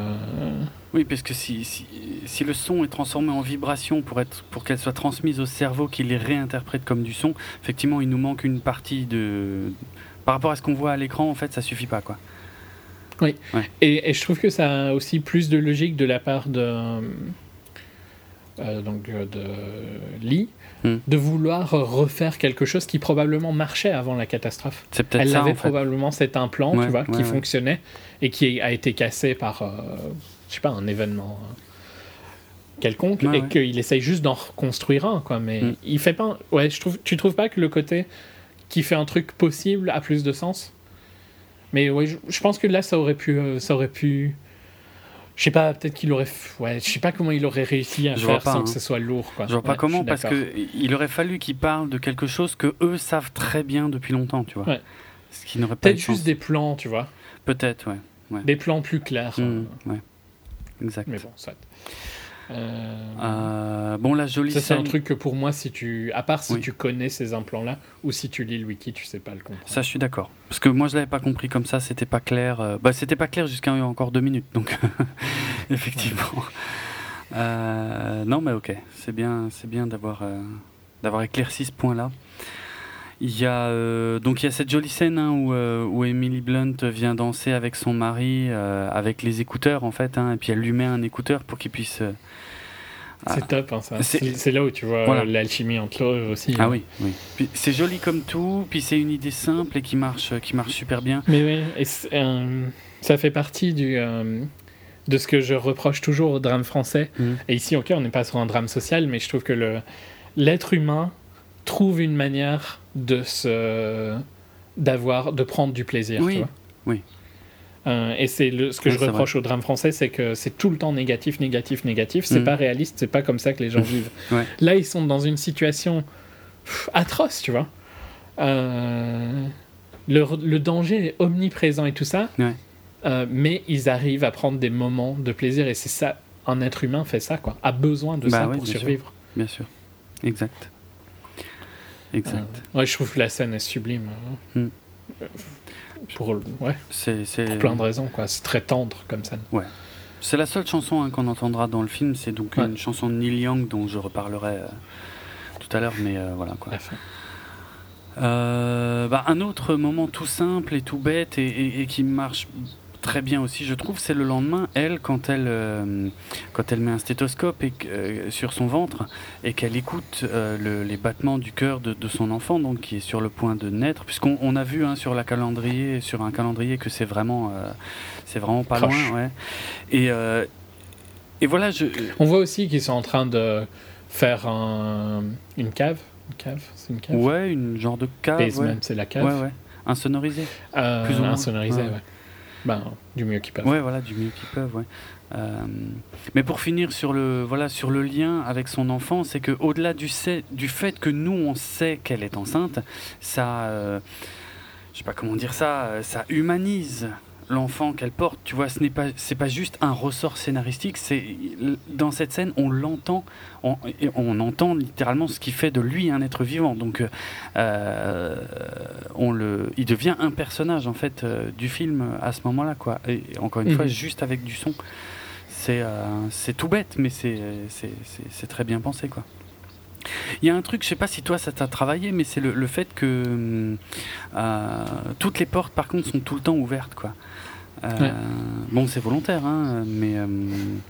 [SPEAKER 1] Oui, parce que si, si, si le son est transformé en vibration pour, être, pour qu'elle soit transmise au cerveau qui les réinterprète comme du son, effectivement, il nous manque une partie de. Par rapport à ce qu'on voit à l'écran, en fait, ça suffit pas, quoi.
[SPEAKER 2] et, et je trouve que ça a aussi plus de logique de la part de euh, donc euh, de Lee
[SPEAKER 1] Hmm.
[SPEAKER 2] de vouloir refaire quelque chose qui probablement marchait avant la catastrophe.
[SPEAKER 1] C'est peut-être
[SPEAKER 2] Elle
[SPEAKER 1] ça,
[SPEAKER 2] avait
[SPEAKER 1] en fait.
[SPEAKER 2] probablement cet implant,
[SPEAKER 1] Ouais,
[SPEAKER 2] tu vois,
[SPEAKER 1] ouais,
[SPEAKER 2] qui
[SPEAKER 1] ouais.
[SPEAKER 2] fonctionnait et qui a été cassé par, euh, je sais pas, un événement quelconque et qu'il essaye juste d'en reconstruire un, quoi. Mais
[SPEAKER 1] Mm.
[SPEAKER 2] il fait pas. Ouais, je trouve. Tu trouves pas que le côté qui fait un truc possible a plus de sens? Mais ouais, je, je pense que là, ça aurait pu, euh, ça aurait pu. Je sais pas, peut-être qu'il aurait. Ouais, je sais pas comment il aurait réussi à
[SPEAKER 1] Je
[SPEAKER 2] faire
[SPEAKER 1] pas,
[SPEAKER 2] sans
[SPEAKER 1] hein.
[SPEAKER 2] que ce soit lourd, quoi.
[SPEAKER 1] Je vois pas comment, parce
[SPEAKER 2] d'accord.
[SPEAKER 1] que il aurait fallu qu'ils parlent de quelque chose que eux savent très bien depuis longtemps, tu vois.
[SPEAKER 2] Ouais.
[SPEAKER 1] Ce qui n'aurait
[SPEAKER 2] Peut-être juste des plans, tu vois.
[SPEAKER 1] Peut-être, ouais.
[SPEAKER 2] Des plans plus clairs.
[SPEAKER 1] Mm, ouais. Exact.
[SPEAKER 2] Mais bon, soit. Euh,
[SPEAKER 1] Euh, bon, la jolie
[SPEAKER 2] Ça, c'est un truc que pour moi, si tu, à part si
[SPEAKER 1] Oui.
[SPEAKER 2] tu connais ces implants-là, ou si tu lis le wiki, tu sais pas le comprendre.
[SPEAKER 1] Ça, je suis d'accord. Parce que moi, je l'avais pas compris comme ça, c'était pas clair. euh, Bah, c'était pas clair jusqu'à encore deux minutes, donc effectivement. Euh, non, mais ok, c'est bien, c'est bien d'avoir d'avoir éclairci ce point-là. Il y a euh, donc il y a cette jolie scène hein, où, euh, où Emily Blunt vient danser avec son mari euh, avec les écouteurs en fait, hein, et puis elle lui met un écouteur pour qu'il puisse. euh,
[SPEAKER 2] C'est
[SPEAKER 1] ah.
[SPEAKER 2] top, hein, ça.
[SPEAKER 1] C'est-
[SPEAKER 2] là où tu vois
[SPEAKER 1] Voilà.
[SPEAKER 2] l'alchimie entre eux aussi.
[SPEAKER 1] Ah
[SPEAKER 2] hein.
[SPEAKER 1] oui, c'est joli comme tout, puis c'est une idée simple et qui marche, qui marche super bien.
[SPEAKER 2] Mais oui, et ça fait partie du, de ce que je reproche toujours au drame français.
[SPEAKER 1] Mhm.
[SPEAKER 2] Et ici, ok, on n'est pas sur un drame social, mais je trouve que l'être humain trouve une manière de se d'avoir de prendre du plaisir.
[SPEAKER 1] Oui,
[SPEAKER 2] tu vois.
[SPEAKER 1] oui.
[SPEAKER 2] Euh, et c'est ce que
[SPEAKER 1] Ouais,
[SPEAKER 2] je reproche au drame français, c'est que c'est tout le temps négatif, négatif, négatif. C'est
[SPEAKER 1] Mhm.
[SPEAKER 2] pas réaliste, c'est pas comme ça que les gens vivent.
[SPEAKER 1] Ouais.
[SPEAKER 2] Là, ils sont dans une situation pff, atroce, tu vois. Euh, le, le danger est omniprésent et tout ça,
[SPEAKER 1] Ouais.
[SPEAKER 2] Euh, mais ils arrivent à prendre des moments de plaisir et c'est ça. Un être humain fait ça, quoi. A besoin de
[SPEAKER 1] Bah
[SPEAKER 2] ça pour
[SPEAKER 1] bien sûr.
[SPEAKER 2] survivre.
[SPEAKER 1] Bien sûr. Exact. Exact.
[SPEAKER 2] Euh, ouais, je trouve que la scène est sublime. hein.
[SPEAKER 1] Hmm.
[SPEAKER 2] Euh, Pour, ouais,
[SPEAKER 1] C'est,
[SPEAKER 2] pour plein de raisons, quoi. C'est très tendre comme scène.
[SPEAKER 1] c'est la seule chanson hein, qu'on entendra dans le film. C'est donc
[SPEAKER 2] Ouais.
[SPEAKER 1] une chanson de Neil Young dont je reparlerai euh, tout à l'heure, mais euh, voilà quoi.
[SPEAKER 2] La fin.
[SPEAKER 1] Euh, bah, un autre moment tout simple et tout bête et, et- et qui marche très bien aussi, je trouve, c'est le lendemain, elle, quand elle, euh, quand elle met un stéthoscope et, euh, sur son ventre et qu'elle écoute euh, le- les battements du cœur de, de son enfant, donc qui est sur le point de naître, puisqu'on on a vu hein, sur la calendrier, sur un calendrier que c'est vraiment, c'est vraiment pas
[SPEAKER 2] Proche.
[SPEAKER 1] loin, ouais. Et, et voilà, je,
[SPEAKER 2] On voit aussi qu'ils sont en train de faire un- une cave. Une cave, c'est une cave.
[SPEAKER 1] ouais, une genre de cave,
[SPEAKER 2] Basement,
[SPEAKER 1] ouais,
[SPEAKER 2] c'est la cave.
[SPEAKER 1] ouais, ouais, insonorisé. Plus ou moins.
[SPEAKER 2] insonorisé,
[SPEAKER 1] Ouais.
[SPEAKER 2] ouais. Ben, du mieux qu'ils peuvent.
[SPEAKER 1] Ouais, voilà, du mieux qu'ils peuvent, ouais. Euh, mais pour finir sur le, voilà, sur le lien avec son enfant, c'est que au-delà du, du fait que nous on sait qu'elle est enceinte, ça, euh, je sais pas comment dire ça, euh, ça humanise l'enfant qu'elle porte. Tu vois, ce n'est pas, c'est pas juste un ressort scénaristique. C'est dans cette scène, on l'entend, on, on entend littéralement ce qui fait de lui un être vivant. Donc, euh, on le, il devient un personnage en fait euh, du film à ce moment-là, quoi. Et encore une
[SPEAKER 2] Mhm.
[SPEAKER 1] fois, juste avec du son. C'est, euh, c'est tout bête, mais c'est, c'est, très bien pensé, quoi. Il y a un truc, je sais pas si toi ça t'a travaillé, mais c'est le, le fait que hum, euh, toutes les portes, par contre, sont tout le temps ouvertes, quoi. Euh,
[SPEAKER 2] Ouais.
[SPEAKER 1] Bon, c'est volontaire, hein, mais hum,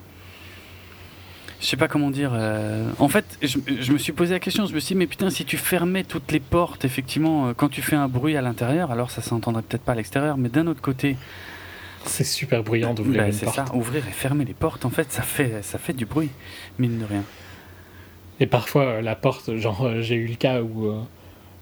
[SPEAKER 1] je sais pas comment dire. euh, En fait, je, je me suis posé la question. Je me suis dit, mais putain, si tu fermais toutes les portes, effectivement, euh, quand tu fais un bruit à l'intérieur, alors ça s'entendrait peut-être pas à l'extérieur, mais d'un autre côté,
[SPEAKER 2] C'est super bruyant d'ouvrir
[SPEAKER 1] bah,
[SPEAKER 2] une porte.
[SPEAKER 1] ça, ouvrir et fermer les portes, en fait, ça fait, ça fait du bruit, mine de rien.
[SPEAKER 2] Et parfois, euh, la porte, genre, euh, j'ai eu le cas où euh,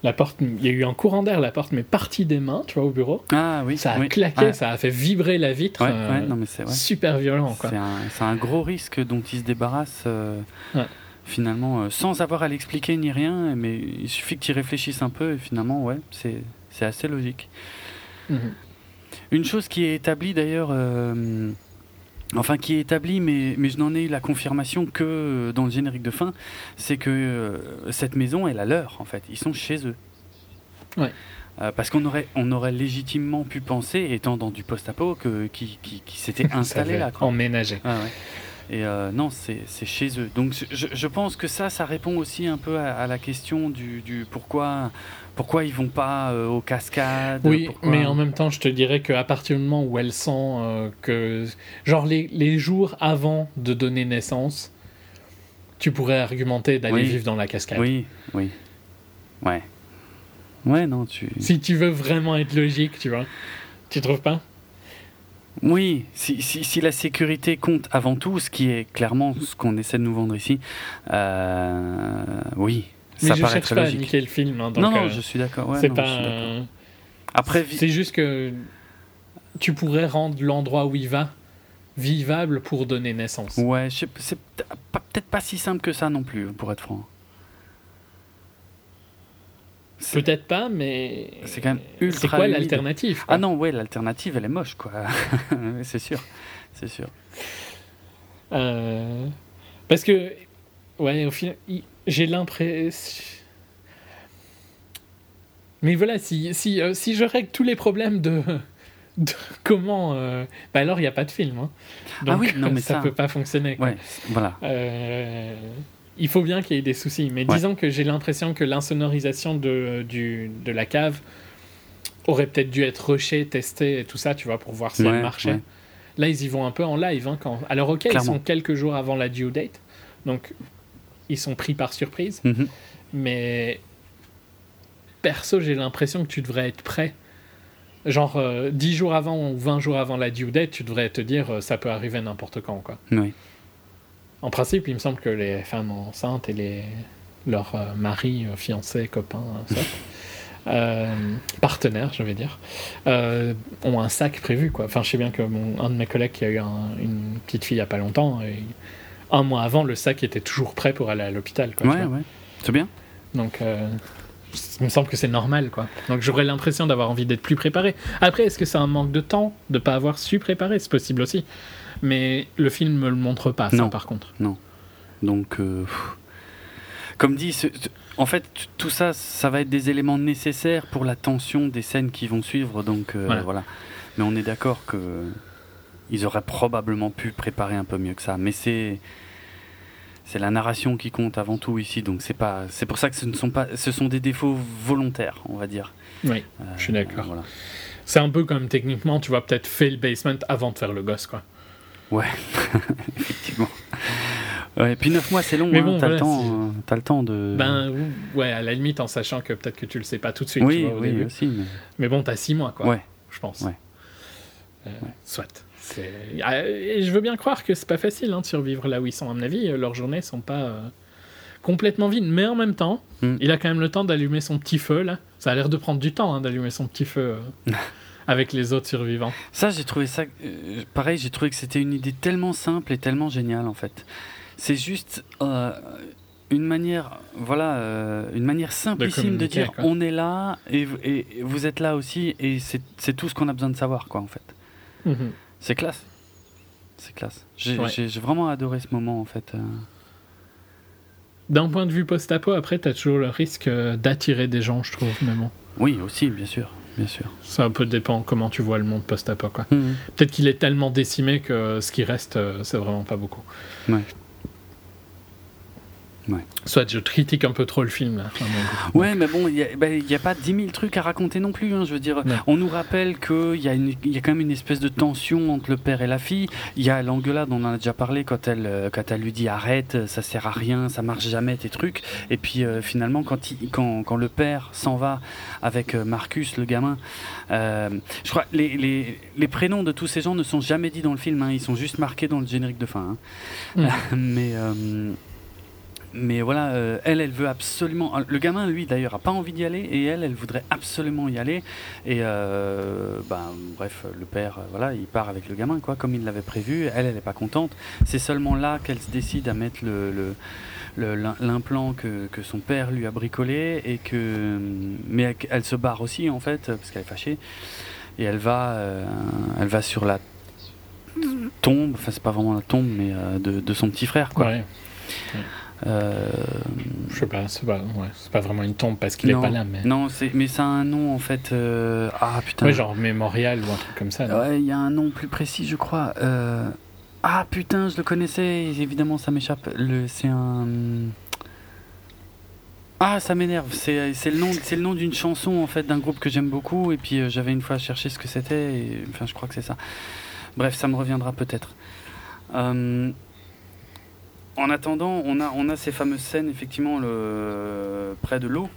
[SPEAKER 2] la porte, il y a eu un courant d'air, la porte m'est partie des mains, tu vois, au bureau.
[SPEAKER 1] Ah oui,
[SPEAKER 2] Ça a
[SPEAKER 1] oui.
[SPEAKER 2] claqué, ça a fait vibrer la vitre.
[SPEAKER 1] Ouais,
[SPEAKER 2] euh,
[SPEAKER 1] ouais, non, mais c'est.
[SPEAKER 2] Super violent.
[SPEAKER 1] C'est un, gros risque dont il se débarrasse euh, finalement euh, sans avoir à l'expliquer ni rien, mais il suffit que tu y réfléchisses un peu et finalement, ouais, c'est assez logique.
[SPEAKER 2] Mhm.
[SPEAKER 1] Une chose qui est établie d'ailleurs, enfin qui est établie, mais, mais je n'en ai eu la confirmation que dans le générique de fin, c'est que euh, cette maison est la leur en fait. Ils sont chez eux.
[SPEAKER 2] Ouais.
[SPEAKER 1] Euh, parce qu'on aurait, on aurait légitimement pu penser, étant dans du post-apo, que qui, qui, qui s'était installé là. quoi.
[SPEAKER 2] Emménagé.
[SPEAKER 1] Ah ouais. Et euh, non, c'est chez eux. Donc je, je pense que ça, ça répond aussi un peu à, à la question du, du pourquoi, pourquoi ils vont pas euh, aux cascades.
[SPEAKER 2] Oui,
[SPEAKER 1] pourquoi-
[SPEAKER 2] mais en même temps, je te dirais qu'à partir du moment où elle sent euh, que. Genre, les, les jours avant de donner naissance, tu pourrais argumenter d'aller
[SPEAKER 1] Oui.
[SPEAKER 2] vivre dans la cascade.
[SPEAKER 1] Oui, oui. Ouais. Ouais, non, tu.
[SPEAKER 2] Si tu veux vraiment être logique, tu vois. Tu trouves pas?
[SPEAKER 1] Oui, si, si, si la sécurité compte avant tout, ce qui est clairement ce qu'on essaie de nous vendre ici, euh, oui,
[SPEAKER 2] Mais
[SPEAKER 1] ça
[SPEAKER 2] je
[SPEAKER 1] paraît
[SPEAKER 2] cherche
[SPEAKER 1] très
[SPEAKER 2] pas à niquer le film. hein, donc,
[SPEAKER 1] non, non,
[SPEAKER 2] euh,
[SPEAKER 1] je suis d'accord. ouais,
[SPEAKER 2] c'est pas.
[SPEAKER 1] Après,
[SPEAKER 2] C'est juste que tu pourrais rendre l'endroit où il va vivable pour donner naissance.
[SPEAKER 1] ouais, c'est peut-être pas si simple que ça non plus, pour être franc.
[SPEAKER 2] Peut-être pas, mais.
[SPEAKER 1] C'est quand même ultra
[SPEAKER 2] C'est quoi l'alternative
[SPEAKER 1] Ah non, ouais, l'alternative, elle est moche, quoi. c'est sûr, c'est sûr.
[SPEAKER 2] Euh, Parce que, ouais, au final, j'ai l'impression. Mais voilà, si, si, euh, si je règle tous les problèmes de, de comment. euh, Bah alors, il n'y a pas de film. hein. Donc,
[SPEAKER 1] Ah oui, non, mais
[SPEAKER 2] ça
[SPEAKER 1] ça-
[SPEAKER 2] peut pas fonctionner. quoi.
[SPEAKER 1] Ouais, voilà.
[SPEAKER 2] Euh, il faut bien qu'il y ait des soucis. Mais
[SPEAKER 1] Ouais.
[SPEAKER 2] disons que j'ai l'impression que l'insonorisation de, du, de la cave aurait peut-être dû être rushée, testée et tout ça, tu vois, pour voir si
[SPEAKER 1] Ouais,
[SPEAKER 2] elle marchait.
[SPEAKER 1] ouais.
[SPEAKER 2] Là, ils y vont un peu en live. Hein, quand... Alors, ok, ils sont quelques jours avant la due date. Donc, ils sont pris par surprise.
[SPEAKER 1] Mhm.
[SPEAKER 2] Mais perso, j'ai l'impression que tu devrais être prêt. Genre, euh, 10 jours avant ou 20 jours avant la due date, tu devrais te dire euh, ça peut arriver n'importe quand. Quoi.
[SPEAKER 1] Oui.
[SPEAKER 2] En principe, il me semble que les femmes enceintes et les... leurs euh, maris, euh, fiancés, copains, euh, ça, euh, partenaires, je vais dire, euh, ont un sac prévu. Quoi. Enfin, je sais bien que mon, un de mes collègues qui a eu un- une petite fille il n'y a pas longtemps, et un mois avant, le sac était toujours prêt pour aller à l'hôpital. quoi,
[SPEAKER 1] Ouais, ouais. C'est bien.
[SPEAKER 2] Donc, euh, il me semble que c'est normal, quoi. Donc, j'aurais l'impression d'avoir envie d'être plus préparé. Après, est-ce que c'est un manque de temps de pas avoir su préparer? C'est possible aussi. Mais le film me le montre pas, ça,
[SPEAKER 1] Non.
[SPEAKER 2] par contre.
[SPEAKER 1] Donc, euh, comme dit, ce- en fait, tout ça, ça va être des éléments nécessaires pour la tension des scènes qui vont suivre. Donc, euh,
[SPEAKER 2] Voilà.
[SPEAKER 1] voilà. Mais on est d'accord que ils auraient probablement pu préparer un peu mieux que ça. Mais c'est c'est la narration qui compte avant tout ici. Donc, c'est pas, c'est pour ça que ce ne sont pas, ce sont des défauts volontaires, on va dire.
[SPEAKER 2] Oui,
[SPEAKER 1] Euh,
[SPEAKER 2] je suis d'accord.
[SPEAKER 1] Voilà.
[SPEAKER 2] C'est un peu comme techniquement, tu vois, peut-être fait le basement avant de faire le gosse, quoi.
[SPEAKER 1] Ouais, effectivement. Ouais, et puis 9 mois, c'est long.
[SPEAKER 2] Mais
[SPEAKER 1] hein,
[SPEAKER 2] bon,
[SPEAKER 1] t'as,
[SPEAKER 2] voilà,
[SPEAKER 1] le temps,
[SPEAKER 2] c'est-
[SPEAKER 1] euh, t'as le temps de.
[SPEAKER 2] Ben, ou- ouais, à la limite, en sachant que peut-être que tu le sais pas tout de suite, tu
[SPEAKER 1] oui,
[SPEAKER 2] vois, au
[SPEAKER 1] oui,
[SPEAKER 2] début.
[SPEAKER 1] aussi. mais-
[SPEAKER 2] Mais bon, t'as six mois, quoi.
[SPEAKER 1] Ouais.
[SPEAKER 2] Je pense.
[SPEAKER 1] Ouais.
[SPEAKER 2] Euh, Soit. C'est- Ah, Et je veux bien croire que c'est pas facile hein, de survivre là où ils sont. À mon avis, euh, leurs journées sont pas euh, complètement vides. Mais en même temps,
[SPEAKER 1] Mm.
[SPEAKER 2] il a quand même le temps d'allumer son petit feu là. Ça a l'air de prendre du temps hein, d'allumer son petit feu euh, avec les autres survivants.
[SPEAKER 1] Ça, j'ai trouvé ça. euh, pareil, j'ai trouvé que c'était une idée tellement simple et tellement géniale en fait. C'est juste euh, une manière, voilà, euh, une manière simplissime de, dire
[SPEAKER 2] quoi.
[SPEAKER 1] on est là et, et vous êtes là aussi et c'est tout ce qu'on a besoin de savoir quoi en fait.
[SPEAKER 2] Mhm.
[SPEAKER 1] C'est classe. C'est classe. J'ai
[SPEAKER 2] Ouais.
[SPEAKER 1] vraiment adoré ce moment en fait. euh.
[SPEAKER 2] D'un point de vue post-apo, après, t'as toujours le risque euh, d'attirer des gens, je trouve, bon.
[SPEAKER 1] Oui, aussi, bien sûr. Bien sûr.
[SPEAKER 2] Ça un peu dépend comment tu vois le monde post-apo.
[SPEAKER 1] Mhm.
[SPEAKER 2] Peut-être qu'il est tellement décimé que ce qui reste, euh, c'est vraiment pas beaucoup.
[SPEAKER 1] Ouais. Ouais.
[SPEAKER 2] Soit je critique un peu trop le film, là.
[SPEAKER 1] Ouais, mais bon, il n'y a, bah, a pas 10 000 trucs à raconter non plus. hein, je veux dire, on nous rappelle qu'il y, a une- y a quand même une espèce de tension entre le père et la fille. Il y a l'engueulade, on en a déjà parlé, quand elle, euh, quand elle lui dit arrête, ça sert à rien, ça marche jamais tes trucs. Et puis euh, finalement, quand, il- quand, quand le père s'en va avec euh, Marcus, le gamin, euh, je crois les, les, les prénoms de tous ces gens ne sont jamais dits dans le film, hein, ils sont juste marqués dans le générique de fin. hein. mais. euh, mais voilà, euh, elle, elle veut absolument. Le gamin, lui, d'ailleurs, a pas envie d'y aller, et elle, elle voudrait absolument y aller. Et euh, ben, bref, le père, euh, voilà, il part avec le gamin, quoi, comme il l'avait prévu. Elle, elle est pas contente. C'est seulement là qu'elle se décide à mettre le, le- le- l'im- l'implant que, que son père lui a bricolé, et que. Mais elle, se barre aussi, en fait, parce qu'elle est fâchée. Et elle va, euh, elle va sur la tombe, enfin, c'est pas vraiment la tombe, mais euh, de, de son petit frère, quoi.
[SPEAKER 2] Ouais,
[SPEAKER 1] Euh,
[SPEAKER 2] je sais pas, c'est pas, ouais, pas vraiment une tombe parce qu'il est pas là, mais.
[SPEAKER 1] Non, mais ça a un nom en fait. euh, Ah putain.
[SPEAKER 2] Ouais, genre mémorial ou un truc comme ça.
[SPEAKER 1] Ouais, il y a un nom plus précis, je crois. Euh, Ah putain, je le connaissais. Évidemment, ça m'échappe. Le... C'est un. Ah, ça m'énerve. C'est, le nom, c'est le nom d'une chanson en fait d'un groupe que j'aime beaucoup. Et puis j'avais une fois cherché ce que c'était. Et... Enfin, je crois que c'est ça. Bref, ça me reviendra peut-être. Euh, En attendant, on a, on a ces fameuses scènes effectivement le... près de l'eau.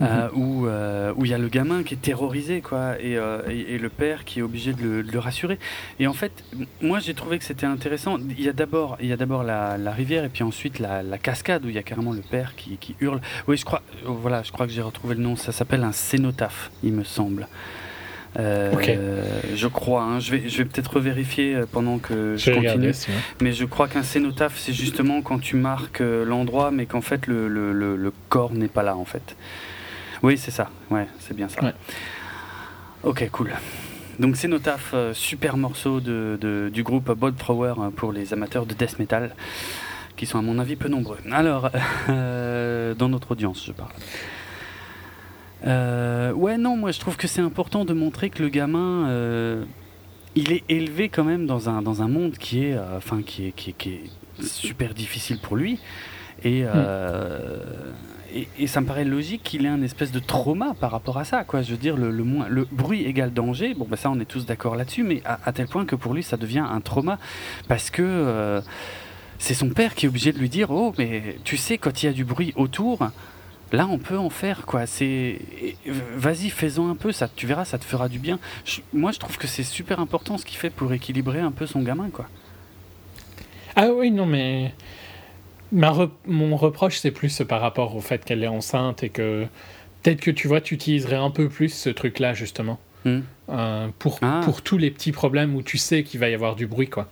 [SPEAKER 1] euh, où euh, où il y a le gamin qui est terrorisé quoi et, euh, et, et le père qui est obligé de le, de le rassurer. Et en fait moi j'ai trouvé que c'était intéressant. Il y a d'abord il y a d'abord la, la rivière et puis ensuite la, la cascade où il y a carrément le père qui, qui hurle. Oui je crois voilà je crois que j'ai retrouvé le nom. Ça s'appelle un cénotaphe il me semble Euh, je crois hein. je vais je vais peut-être revérifier euh, pendant que je continue
[SPEAKER 2] regarder,
[SPEAKER 1] mais je crois qu'un cénotaphe, c'est justement quand tu marques euh, l'endroit, mais qu'en fait le, le, le- le corps n'est pas là en fait. Oui, c'est ça. Ouais, c'est bien ça.
[SPEAKER 2] Ouais.
[SPEAKER 1] Ok, cool. Donc cénotaphe, euh, super morceau de, de- du groupe Bold Thrower pour les amateurs de death metal, qui sont à mon avis peu nombreux. Alors, euh, dans notre audience, je parle. Euh, ouais, non, moi je trouve que c'est important de montrer que le gamin, euh, il est élevé quand même dans un, dans un monde qui est, euh, enfin, qui est, qui est, qui est super difficile pour lui. Et, euh, et, et ça me paraît logique qu'il ait un espèce de trauma par rapport à ça. Quoi. Je veux dire, le, le bruit égale danger, bon, bah, ça on est tous d'accord là-dessus, mais à, à tel point que pour lui ça devient un trauma parce que euh, c'est son père qui est obligé de lui dire Oh, mais tu sais, quand il y a du bruit autour, Là, on peut en faire, quoi. C'est, vas-y, fais-en un peu. Ça, tu verras, ça te fera du bien. Je- moi, je trouve que c'est super important ce qu'il fait pour équilibrer un peu son gamin, quoi.
[SPEAKER 2] Ah oui, non, mais. Ma Mon reproche, c'est plus par rapport au fait qu'elle est enceinte et que. Peut-être que tu vois, tu utiliserais un peu plus ce truc-là, justement.
[SPEAKER 1] Hmm.
[SPEAKER 2] Euh, pour,
[SPEAKER 1] Ah.
[SPEAKER 2] pour tous les petits problèmes où tu sais qu'il va y avoir du bruit, quoi.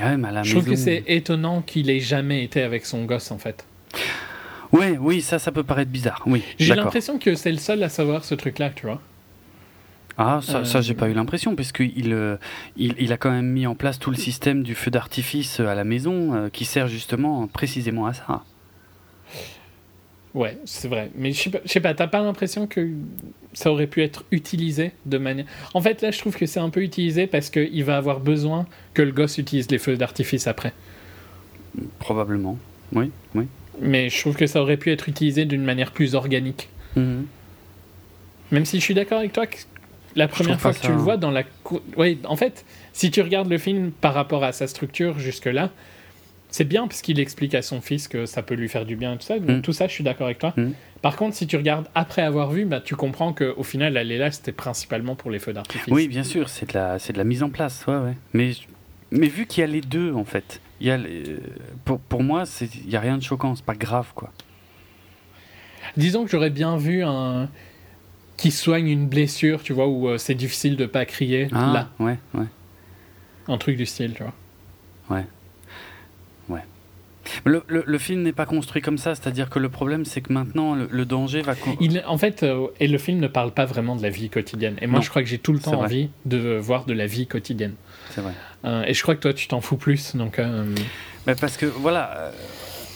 [SPEAKER 1] Ouais, mais à la
[SPEAKER 2] Je trouve que c'est étonnant qu'il ait jamais été avec son gosse, en fait.
[SPEAKER 1] Ouais, oui, ça, ça peut paraître bizarre. Oui,
[SPEAKER 2] J'ai l'impression que c'est le seul à savoir ce truc-là, tu vois.
[SPEAKER 1] Ah, ça, ça
[SPEAKER 2] Euh,
[SPEAKER 1] j'ai pas eu l'impression, parce qu'il euh, il, il a quand même mis en place tout le système du feu d'artifice à la maison, euh, qui sert justement précisément à ça.
[SPEAKER 2] Ouais, c'est vrai. Mais je sais pas, sais pas t'as pas l'impression que ça aurait pu être utilisé de manière. En fait, là, je trouve que c'est un peu utilisé parce qu'il va avoir besoin que le gosse utilise les feux d'artifice après.
[SPEAKER 1] Probablement. Oui, oui.
[SPEAKER 2] Mais je trouve que ça aurait pu être utilisé d'une manière plus organique.
[SPEAKER 1] Mhm.
[SPEAKER 2] Même si je suis d'accord avec toi que la première fois que
[SPEAKER 1] ça-
[SPEAKER 2] tu le vois dans la. Ouais, en fait, si tu regardes le film par rapport à sa structure jusque-là, c'est bien parce qu'il explique à son fils que ça peut lui faire du bien et tout ça. Donc,
[SPEAKER 1] Mm.
[SPEAKER 2] tout ça, je suis d'accord avec toi.
[SPEAKER 1] Mm.
[SPEAKER 2] Par contre, si tu regardes après avoir vu, bah, tu comprends qu'au final, elle est là, c'était principalement pour les feux d'artifice.
[SPEAKER 1] Oui, bien sûr, c'est de la, de la mise en place, ouais, ouais. Mais, mais vu qu'il y a les deux, en fait, il y a les- pour, pour moi, il y a rien de choquant, c'est pas grave, quoi.
[SPEAKER 2] Disons que j'aurais bien vu un qui soigne une blessure, tu vois, où euh, c'est difficile de pas crier
[SPEAKER 1] Ah,
[SPEAKER 2] là,
[SPEAKER 1] ouais, ouais.
[SPEAKER 2] un truc du style, tu vois.
[SPEAKER 1] Le, le- le film n'est pas construit comme ça, c'est-à-dire que le problème, c'est que maintenant, le, le danger va.
[SPEAKER 2] Il, en fait, euh, et le film ne parle pas vraiment de la vie quotidienne. Et moi,
[SPEAKER 1] Non,
[SPEAKER 2] je crois que j'ai tout le temps envie de voir de la vie quotidienne.
[SPEAKER 1] C'est vrai.
[SPEAKER 2] Euh, et je crois que toi, tu t'en fous plus. Donc, euh,
[SPEAKER 1] parce que, voilà, euh,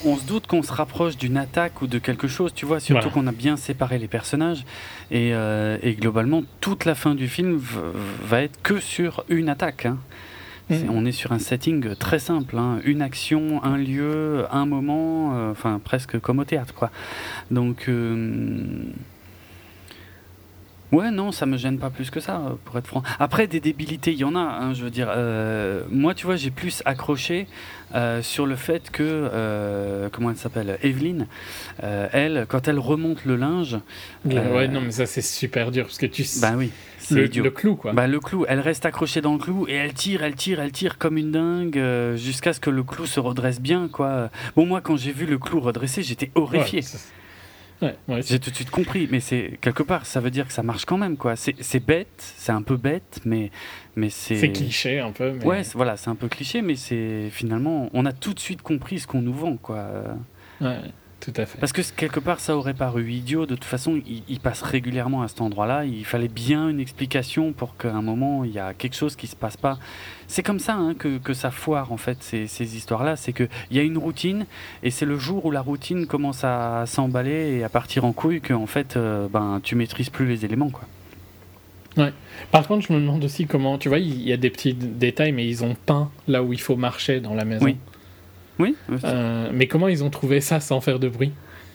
[SPEAKER 1] on se doute qu'on se rapproche d'une attaque ou de quelque chose, tu vois, surtout
[SPEAKER 2] Voilà.
[SPEAKER 1] qu'on a bien séparé les personnages. Et, euh, et globalement, toute la fin du film va être que sur une attaque. hein.
[SPEAKER 2] Mm.
[SPEAKER 1] On est sur un setting très simple, hein. une action, un lieu, un moment, enfin presque comme au théâtre, quoi. Donc, ouais, non, ça me gêne pas plus que ça, euh, pour être franc. Après, des débilités, il y en a, hein, je veux dire. euh, moi, tu vois, j'ai plus accroché euh, sur le fait que, euh, comment elle s'appelle, Evelyne, elle, quand elle remonte le linge,
[SPEAKER 2] ouais, non, mais ça, c'est super dur parce que tu
[SPEAKER 1] bah oui, c'est
[SPEAKER 2] le, le clou, quoi.
[SPEAKER 1] Bah, le clou, elle reste accrochée dans le clou et elle tire, elle tire, elle tire comme une dingue jusqu'à ce que le clou se redresse bien, quoi. Bon, moi, quand j'ai vu le clou redresser, j'étais horrifié.
[SPEAKER 2] Ouais, ouais, ouais, c'est-
[SPEAKER 1] J'ai tout de suite compris, mais c'est quelque part, ça veut dire que ça marche quand même, quoi. C'est bête, c'est un peu bête, mais mais c'est.
[SPEAKER 2] c'est cliché un peu. Mais...
[SPEAKER 1] Ouais, voilà, c'est un peu cliché, mais c'est finalement, on a tout de suite compris ce qu'on nous vend, quoi.
[SPEAKER 2] Ouais, tout à fait.
[SPEAKER 1] Parce que quelque part, ça aurait paru idiot. De toute façon, il, il passe régulièrement à cet endroit-là. Il fallait bien une explication pour qu'à un moment, il y a quelque chose qui se passe pas. C'est comme ça hein, que, que ça foire, en fait, ces, ces histoires-là. C'est qu'il y a une routine, et c'est le jour où la routine commence à s'emballer et à partir en couille que, en fait, euh, ben, tu maîtrises plus les éléments, quoi.
[SPEAKER 2] Par contre, je me demande aussi comment, tu vois, il y a des petits détails, mais ils ont peint là où il faut marcher dans la maison.
[SPEAKER 1] Oui. Oui
[SPEAKER 2] Euh, mais comment ils ont trouvé ça sans faire de bruit?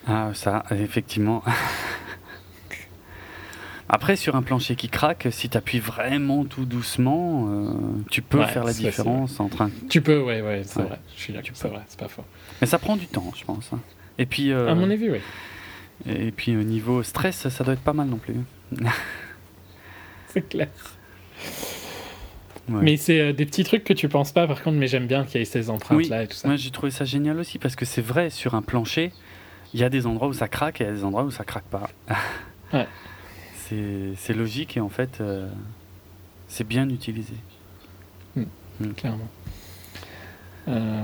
[SPEAKER 1] Ah, ça, effectivement. Après, sur un plancher qui craque, si tu appuies vraiment tout doucement, euh, tu peux
[SPEAKER 2] Ouais,
[SPEAKER 1] faire la différence entre un
[SPEAKER 2] Tu peux, ouais, ouais, c'est
[SPEAKER 1] Ouais.
[SPEAKER 2] vrai. Je suis
[SPEAKER 1] peux.
[SPEAKER 2] c'est vrai, c'est pas faux.
[SPEAKER 1] Mais ça prend du temps, je pense. hein. Et puis, euh,
[SPEAKER 2] À mon avis, oui.
[SPEAKER 1] et puis au niveau stress, ça doit être pas mal non plus.
[SPEAKER 2] C'est clair.
[SPEAKER 1] Ouais.
[SPEAKER 2] Mais c'est euh, des petits trucs que tu penses pas, par contre, mais j'aime bien qu'il y ait ces empreintes-là et tout ça.
[SPEAKER 1] Moi, j'ai trouvé ça génial aussi parce que c'est vrai, sur un plancher, il y a des endroits où ça craque et il y a des endroits où ça craque pas.
[SPEAKER 2] Ouais.
[SPEAKER 1] C'est logique et en fait, euh, c'est bien utilisé.
[SPEAKER 2] Clairement. Euh,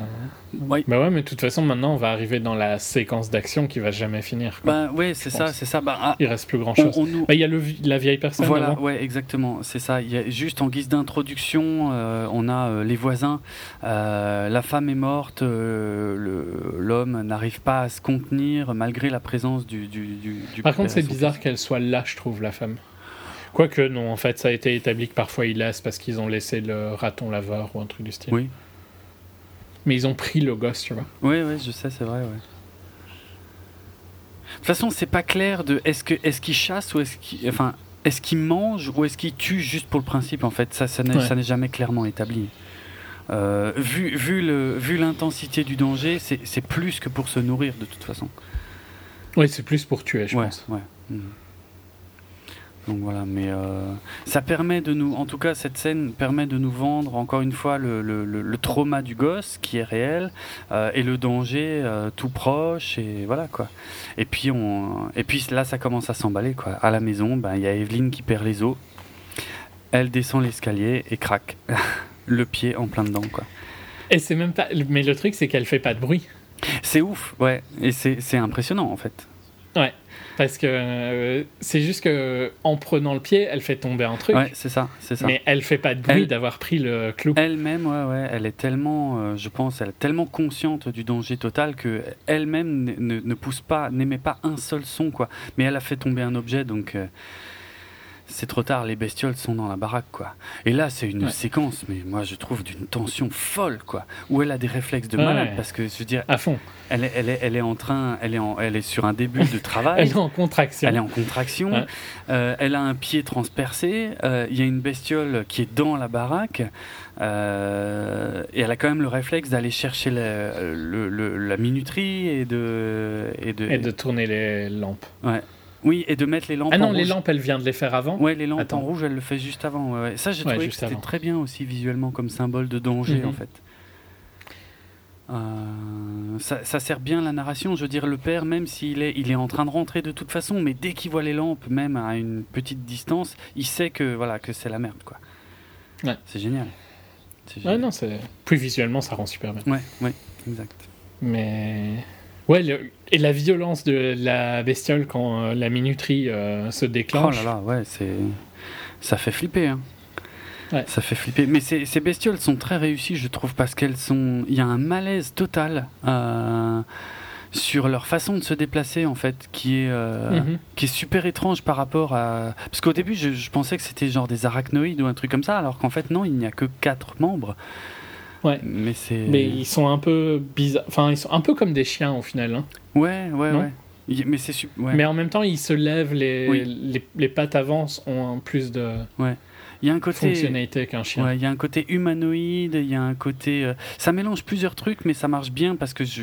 [SPEAKER 1] Oui.
[SPEAKER 2] Bah ouais, mais de toute façon, maintenant, on va arriver dans la séquence d'action qui va jamais finir. quoi.
[SPEAKER 1] Bah ouais, c'est ça, c'est ça. Bah, ah,
[SPEAKER 2] Il reste plus grand chose.
[SPEAKER 1] nous-
[SPEAKER 2] Bah, il y a le, la vieille personne
[SPEAKER 1] Voilà,
[SPEAKER 2] avant.
[SPEAKER 1] ouais, exactement, c'est ça. Il y a juste en guise d'introduction, euh, on a euh, les voisins. Euh, la femme est morte, l'homme n'arrive pas à se contenir malgré la présence du. du, du, du
[SPEAKER 2] Par contre, c'est bizarre qu'elle soit là, je trouve, la femme. Quoique, non, en fait, ça a été établi que parfois ils laissent parce qu'ils ont laissé le raton laveur ou un truc du style.
[SPEAKER 1] Oui,
[SPEAKER 2] Mais ils ont pris le gosse, tu vois.
[SPEAKER 1] oui, oui, je sais, c'est vrai, ouais. De toute façon, c'est pas clair de est-ce que est-ce qu'il chasse ou est-ce qu'il enfin est-ce qu'il mange ou est-ce qu'il tue juste pour le principe en fait ça ça n'est
[SPEAKER 2] Ouais.
[SPEAKER 1] jamais clairement établi. Euh, vu vu le vu l'intensité du danger, c'est plus que pour se nourrir de toute façon.
[SPEAKER 2] Oui, c'est plus pour tuer, je
[SPEAKER 1] ouais,
[SPEAKER 2] pense.
[SPEAKER 1] ouais. Mhm. Donc voilà, mais euh, ça permet de nous, en tout cas cette scène permet de nous vendre encore une fois le, le- le- le trauma du gosse qui est réel euh, et le danger euh, tout proche et voilà quoi. Et puis on, et puis là ça commence à s'emballer quoi. À la maison, ben il y a Evelyne qui perd les os, elle descend l'escalier et craque le pied en plein dedans quoi.
[SPEAKER 2] Et c'est même pas. Mais le truc, c'est qu'elle fait pas de bruit.
[SPEAKER 1] C'est ouf, ouais, et c'est impressionnant en fait.
[SPEAKER 2] Ouais. Parce que euh, c'est juste que en prenant le pied, elle fait tomber un truc.
[SPEAKER 1] Ouais, c'est ça, c'est ça.
[SPEAKER 2] Mais elle fait pas de bruit
[SPEAKER 1] Elle-
[SPEAKER 2] d'avoir pris le clou.
[SPEAKER 1] Elle-même, ouais, ouais, elle est tellement, euh, je pense, elle est tellement consciente du danger total que elle-même ne, ne- ne pousse pas, n'émet pas un seul son, quoi. Mais elle a fait tomber un objet, donc euh, c'est trop tard. Les bestioles sont dans la baraque, quoi. Et là, c'est une
[SPEAKER 2] Ouais.
[SPEAKER 1] séquence, mais moi, je trouve d'une tension folle, quoi. Où elle a des réflexes de
[SPEAKER 2] Ouais.
[SPEAKER 1] malade, parce que je veux dire,
[SPEAKER 2] À fond.
[SPEAKER 1] elle est, elle est, elle est en train, elle est, en- elle est sur un début de travail.
[SPEAKER 2] Elle est en contraction.
[SPEAKER 1] Elle est en contraction. Euh, elle a un pied transpercé. euh, Il y a une bestiole qui est dans la baraque. euh, et elle a quand même le réflexe d'aller chercher la, le- le- la minuterie et de, et de,
[SPEAKER 2] Et de tourner les lampes.
[SPEAKER 1] ouais. Oui, et de mettre les lampes
[SPEAKER 2] Ah non,
[SPEAKER 1] en
[SPEAKER 2] les
[SPEAKER 1] rouge.
[SPEAKER 2] lampes, elle vient de les faire avant.
[SPEAKER 1] Ouais, les lampes
[SPEAKER 2] Attends.
[SPEAKER 1] en rouge, elle le fait juste avant. ouais, ouais. Ça, j'ai
[SPEAKER 2] Ouais,
[SPEAKER 1] trouvé que c'était très bien aussi visuellement comme symbole de danger,
[SPEAKER 2] Mhm.
[SPEAKER 1] en fait. Euh, ça, ça sert bien la narration. Je veux dire, le père, même s'il est, il est en train de rentrer de toute façon, mais dès qu'il voit les lampes, même à une petite distance, il sait que voilà que c'est la merde, quoi.
[SPEAKER 2] Ouais.
[SPEAKER 1] C'est génial. C'est
[SPEAKER 2] Ouais,
[SPEAKER 1] génial.
[SPEAKER 2] non, c'est. Puis visuellement, ça rend super bien.
[SPEAKER 1] Ouais, ouais, exact.
[SPEAKER 2] Mais. Ouais, le- et la violence de la bestiole quand euh, la minuterie euh, se
[SPEAKER 1] Oh
[SPEAKER 2] déclenche.
[SPEAKER 1] là là, ouais, c'est. Ça fait flipper, hein.
[SPEAKER 2] Ouais.
[SPEAKER 1] Ça fait flipper. Mais ces, ces bestioles sont très réussies, je trouve, parce qu'elles sont. Il y a un malaise total euh, sur leur façon de se déplacer, en fait, qui est, euh,
[SPEAKER 2] Mhm.
[SPEAKER 1] qui est super étrange par rapport à. Parce qu'au début, je, je pensais que c'était genre des arachnoïdes ou un truc comme ça, alors qu'en fait, non, il n'y a que quatre membres.
[SPEAKER 2] Ouais.
[SPEAKER 1] Mais c'est.
[SPEAKER 2] Mais ils sont un peu bizarres. Enfin, ils sont un peu comme des chiens au final. hein.
[SPEAKER 1] Ouais, ouais,
[SPEAKER 2] Non
[SPEAKER 1] ouais. Mais c'est. Ouais.
[SPEAKER 2] Mais en même temps, ils se lèvent, les,
[SPEAKER 1] Oui.
[SPEAKER 2] les, les pattes avancent, ont un plus de
[SPEAKER 1] Il y a un côté.
[SPEAKER 2] fonctionnalité qu'un chien.
[SPEAKER 1] Ouais, il y a un côté humanoïde, il y a un côté. euh, ça mélange plusieurs trucs, mais ça marche bien parce que je.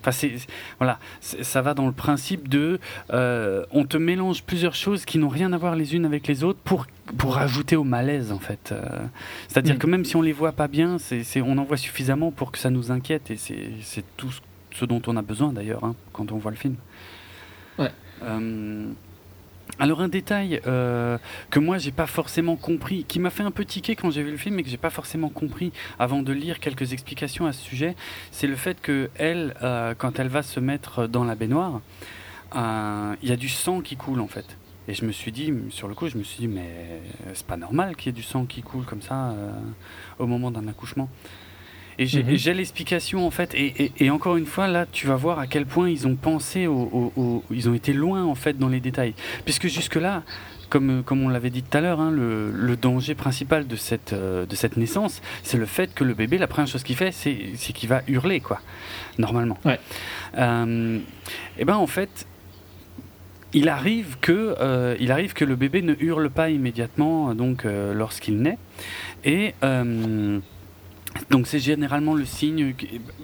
[SPEAKER 1] Enfin, c'est. Voilà, ça va dans le principe de. euh, on te mélange plusieurs choses qui n'ont rien à voir les unes avec les autres pour, pour rajouter au malaise, en fait. Euh, C'est-à-dire
[SPEAKER 2] Mm.
[SPEAKER 1] que même si on les voit pas bien, c'est on en voit suffisamment pour que ça nous inquiète et c'est c'est tout ce- ce dont on a besoin d'ailleurs hein, quand on voit le film.
[SPEAKER 2] Ouais.
[SPEAKER 1] Euh, alors un détail euh, que moi j'ai pas forcément compris, qui m'a fait un peu tiquer quand j'ai vu le film, mais que j'ai pas forcément compris avant de lire quelques explications à ce sujet, c'est le fait que elle, euh, quand elle va se mettre dans la baignoire, euh, il y a du sang qui coule en fait. Et je me suis dit, sur le coup, je me suis dit, mais c'est pas normal qu'il y ait du sang qui coule comme ça euh, au moment d'un accouchement. Et j'ai
[SPEAKER 2] Mhm.
[SPEAKER 1] et j'ai l'explication en fait, et, et- et encore une fois là, tu vas voir à quel point ils ont pensé, au, au- au- ils ont été loin en fait dans les détails, puisque jusque là, comme, comme on l'avait dit tout à l'heure, hein, le, le danger principal de cette, euh, de cette naissance, c'est le fait que le bébé, la première chose qu'il fait, c'est c'est qu'il va hurler quoi, normalement.
[SPEAKER 2] Ouais.
[SPEAKER 1] Euh, et ben en fait, il arrive que euh, il arrive que le bébé ne hurle pas immédiatement donc euh, lorsqu'il naît et euh, donc c'est généralement le signe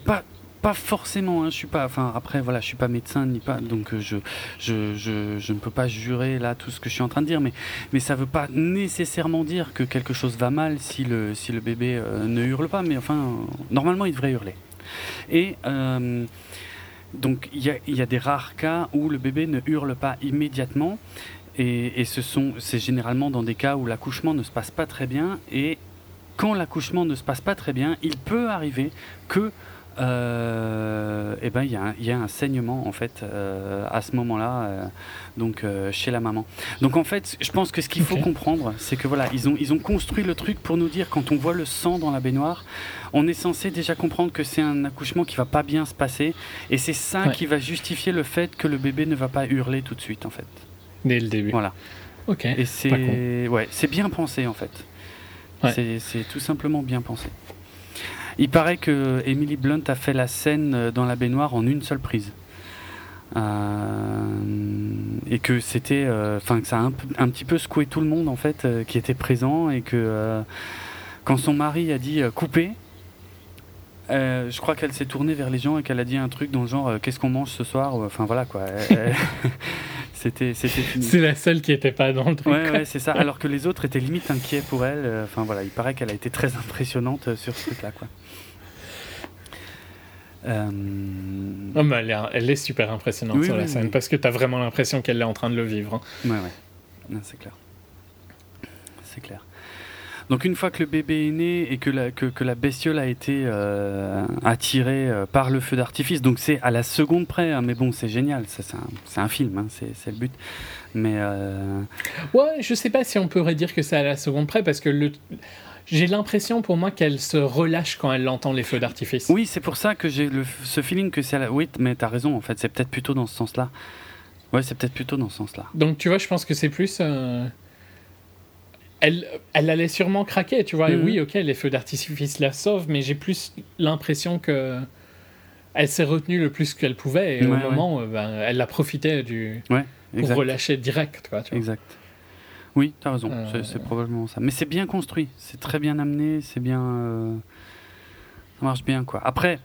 [SPEAKER 1] pas pas forcément hein, je suis pas enfin après voilà je suis pas médecin ni pas donc euh, je je, je je ne peux pas jurer là tout ce que je suis en train de dire mais mais ça veut pas nécessairement dire que quelque chose va mal si le si le bébé euh, ne hurle pas mais enfin normalement il devrait hurler. Et euh, donc il y a, y a des rares cas où le bébé ne hurle pas immédiatement et, et ce sont c'est généralement dans des cas où l'accouchement ne se passe pas très bien et quand l'accouchement ne se passe pas très bien, il peut arriver que euh, eh ben, il y, y a un saignement en fait euh, à ce moment-là, euh, donc euh, chez la maman. Donc en fait, je pense que ce qu'il faut comprendre, c'est que voilà, ils ont ils ont construit le truc pour nous dire quand on voit le sang dans la baignoire, on est censé déjà comprendre que c'est un accouchement qui va pas bien se passer, et c'est ça
[SPEAKER 2] Ouais.
[SPEAKER 1] qui va justifier le fait que le bébé ne va pas hurler tout de suite en fait.
[SPEAKER 2] Dès le début.
[SPEAKER 1] Voilà.
[SPEAKER 2] Ok.
[SPEAKER 1] Et c'est ouais, c'est bien pensé en fait. C'est- tout simplement bien pensé. Il paraît que Emily Blunt a fait la scène euh, dans la baignoire en une seule prise. Euh, et que c'était, euh, enfin que ça a un, petit peu secoué tout le monde en fait euh, qui était présent et que quand son mari a dit couper, euh, je crois qu'elle s'est tournée vers les gens et qu'elle a dit un truc dans le genre euh, qu'est-ce qu'on mange ce soir enfin voilà quoi. C'était fini.
[SPEAKER 2] C'est la seule qui était pas dans le truc.
[SPEAKER 1] Ouais, c'est ça. Alors que les autres étaient limite inquiets pour elle. Euh, Enfin voilà, il paraît qu'elle a été très impressionnante sur ce truc-là, quoi. Euh,
[SPEAKER 2] Oh, mais elle, est, elle est super impressionnante
[SPEAKER 1] Oui,
[SPEAKER 2] sur la scène
[SPEAKER 1] oui.
[SPEAKER 2] parce que t'as vraiment l'impression qu'elle est en train de le vivre. hein.
[SPEAKER 1] Ouais, ouais. C'est clair. C'est clair. Donc une fois que le bébé est né et que la, que, que la bestiole a été euh, attirée euh, par le feu d'artifice, donc c'est à la seconde près, hein, mais bon c'est génial, c'est un, c'est un film, hein, c'est le but. Mais euh,
[SPEAKER 2] Ouais, je sais pas si on pourrait dire que c'est à la seconde près parce que le... j'ai l'impression pour moi qu'elle se relâche quand elle entend les feux d'artifice.
[SPEAKER 1] oui, c'est pour ça que j'ai ce feeling que c'est à la... Oui, mais t'as raison, en fait, c'est peut-être plutôt dans ce sens-là. Ouais, c'est peut-être plutôt dans ce sens-là.
[SPEAKER 2] Donc tu vois, je pense que c'est plus. euh, Elle, elle allait sûrement craquer, tu vois. Et
[SPEAKER 1] Mhm.
[SPEAKER 2] oui, ok, les feux d'artifice la sauvent, mais j'ai plus l'impression que elle s'est retenue le plus qu'elle pouvait. Et au
[SPEAKER 1] Ouais,
[SPEAKER 2] moment, ben, elle a profité du
[SPEAKER 1] Ouais,
[SPEAKER 2] pour relâcher direct, quoi. Tu vois.
[SPEAKER 1] Exact. Oui, t'as raison,
[SPEAKER 2] Euh,
[SPEAKER 1] c'est- c'est probablement ça. Mais c'est bien construit, c'est très bien amené, c'est bien. euh, Ça marche bien, quoi. Après,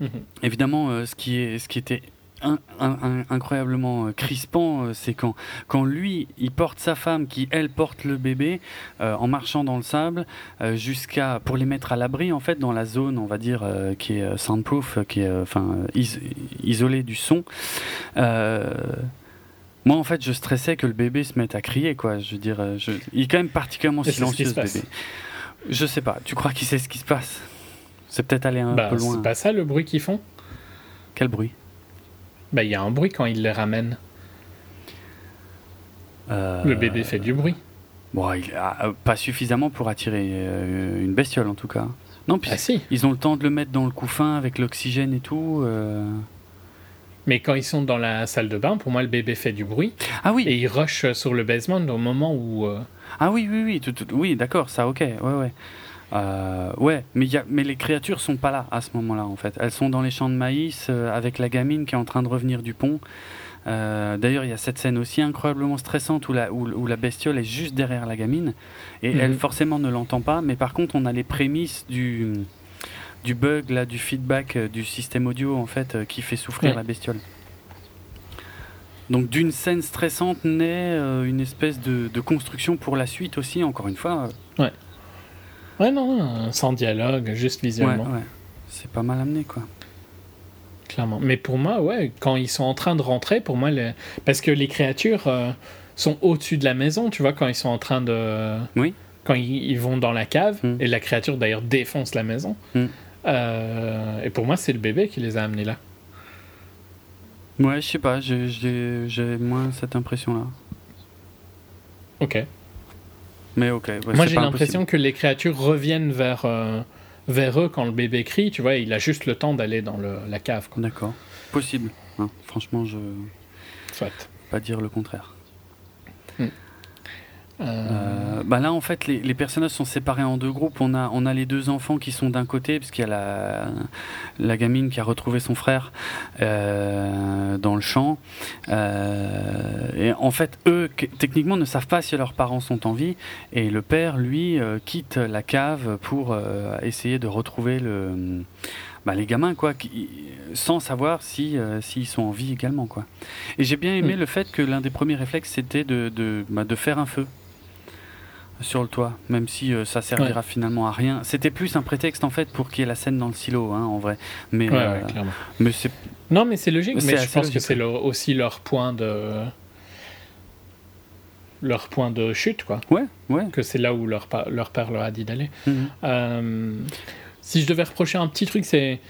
[SPEAKER 2] Mhm.
[SPEAKER 1] évidemment, euh, ce, qui est, ce qui était in- in- in- incroyablement euh, crispant, euh, c'est quand, quand lui, il porte sa femme, qui elle porte le bébé, euh, en marchant dans le sable, euh, jusqu'à pour les mettre à l'abri, en fait, dans la zone, on va dire, euh, qui est soundproof, qui est enfin is- isolée du son. Moi, en fait, je stressais que le bébé se mette à crier, quoi. Je veux dire, je- il est quand même particulièrement
[SPEAKER 2] Et ce
[SPEAKER 1] silencieux, ce bébé. Je sais pas. Tu crois qu'il sait ce qui se passe? C'est peut-être aller un
[SPEAKER 2] Bah,
[SPEAKER 1] peu loin.
[SPEAKER 2] c'est pas ça le bruit qu'ils font?
[SPEAKER 1] Quel bruit?
[SPEAKER 2] Bah, il y a un bruit quand il les ramène.
[SPEAKER 1] Euh,
[SPEAKER 2] Le bébé fait du bruit.
[SPEAKER 1] Bon, il- euh, pas suffisamment pour attirer euh, une bestiole en tout cas. Non, puis
[SPEAKER 2] Ah si.
[SPEAKER 1] ils ont le temps de le mettre dans le couffin avec l'oxygène et tout. euh.
[SPEAKER 2] Mais quand ils sont dans la salle de bain, pour moi, le bébé fait du bruit.
[SPEAKER 1] Ah oui,
[SPEAKER 2] Et il rush sur le basement au moment où. euh,
[SPEAKER 1] ah oui, oui, oui, tout- tout- oui, d'accord, ça, ok, ouais, ouais. Euh, ouais, mais, il y a, mais les créatures sont pas là à ce moment-là en fait. Elles sont dans les champs de maïs euh, avec la gamine qui est en train de revenir du pont. Euh, D'ailleurs, il y a cette scène aussi incroyablement stressante où la, où, où la bestiole est juste derrière la gamine et
[SPEAKER 2] Mhm.
[SPEAKER 1] elle forcément ne l'entend pas. Mais par contre, on a les prémices du, du bug là, du feedback du système audio en fait qui fait souffrir
[SPEAKER 2] Ouais.
[SPEAKER 1] la bestiole. Donc d'une scène stressante naît euh, une espèce de, de construction pour la suite aussi. Encore une fois, euh,
[SPEAKER 2] Ouais, non, non, sans dialogue, juste
[SPEAKER 1] ouais,
[SPEAKER 2] visuellement,
[SPEAKER 1] ouais. c'est pas mal amené quoi.
[SPEAKER 2] clairement. Mais pour moi, ouais, quand ils sont en train de rentrer, pour moi, le- parce que les créatures euh, sont au-dessus de la maison, tu vois, quand ils sont en train de.
[SPEAKER 1] Oui.
[SPEAKER 2] Quand ils, ils vont dans la cave,
[SPEAKER 1] Mm.
[SPEAKER 2] et la créature d'ailleurs défonce la maison.
[SPEAKER 1] Mm.
[SPEAKER 2] Euh, et pour moi, c'est le bébé qui les a amenés là.
[SPEAKER 1] Ouais, je sais pas, j'ai- moins cette impression là.
[SPEAKER 2] Ok.
[SPEAKER 1] Mais ok. ouais,
[SPEAKER 2] Moi, j'ai l'impression que les créatures reviennent vers, euh, vers eux quand le bébé crie. Tu vois, il a juste le temps d'aller dans le- la cave.
[SPEAKER 1] D'accord. Possible. hein. Franchement, je
[SPEAKER 2] Soit.
[SPEAKER 1] pas dire le contraire.
[SPEAKER 2] Euh,
[SPEAKER 1] bah là, en fait, les, les personnages sont séparés en deux groupes. On a, on a les deux enfants qui sont d'un côté, parce qu'il y a la, la gamine qui a retrouvé son frère euh, dans le champ. Euh, et en fait, eux, que- techniquement, ne savent pas si leurs parents sont en vie. Et le père, lui, quitte la cave pour essayer de retrouver le, bah, les gamins, quoi, qui- sans savoir si euh, s'ils sont en vie également, quoi. Et j'ai bien aimé
[SPEAKER 2] Mm.
[SPEAKER 1] le fait que l'un des premiers réflexes, c'était de, de, bah, de faire un feu sur le toit, même si euh, ça servira finalement à rien. C'était plus un prétexte en fait pour qu'il y ait la scène dans le silo, hein, en vrai. Mais,
[SPEAKER 2] ouais,
[SPEAKER 1] euh,
[SPEAKER 2] ouais, clairement.
[SPEAKER 1] mais c'est
[SPEAKER 2] Non, mais c'est logique. Mais je pense que c'est aussi leur point de. Leur point de chute, quoi.
[SPEAKER 1] ouais, ouais.
[SPEAKER 2] Que c'est là où leur, pa- leur père leur a dit d'aller.
[SPEAKER 1] Mhm.
[SPEAKER 2] Euh, si je devais reprocher un petit truc, c'est.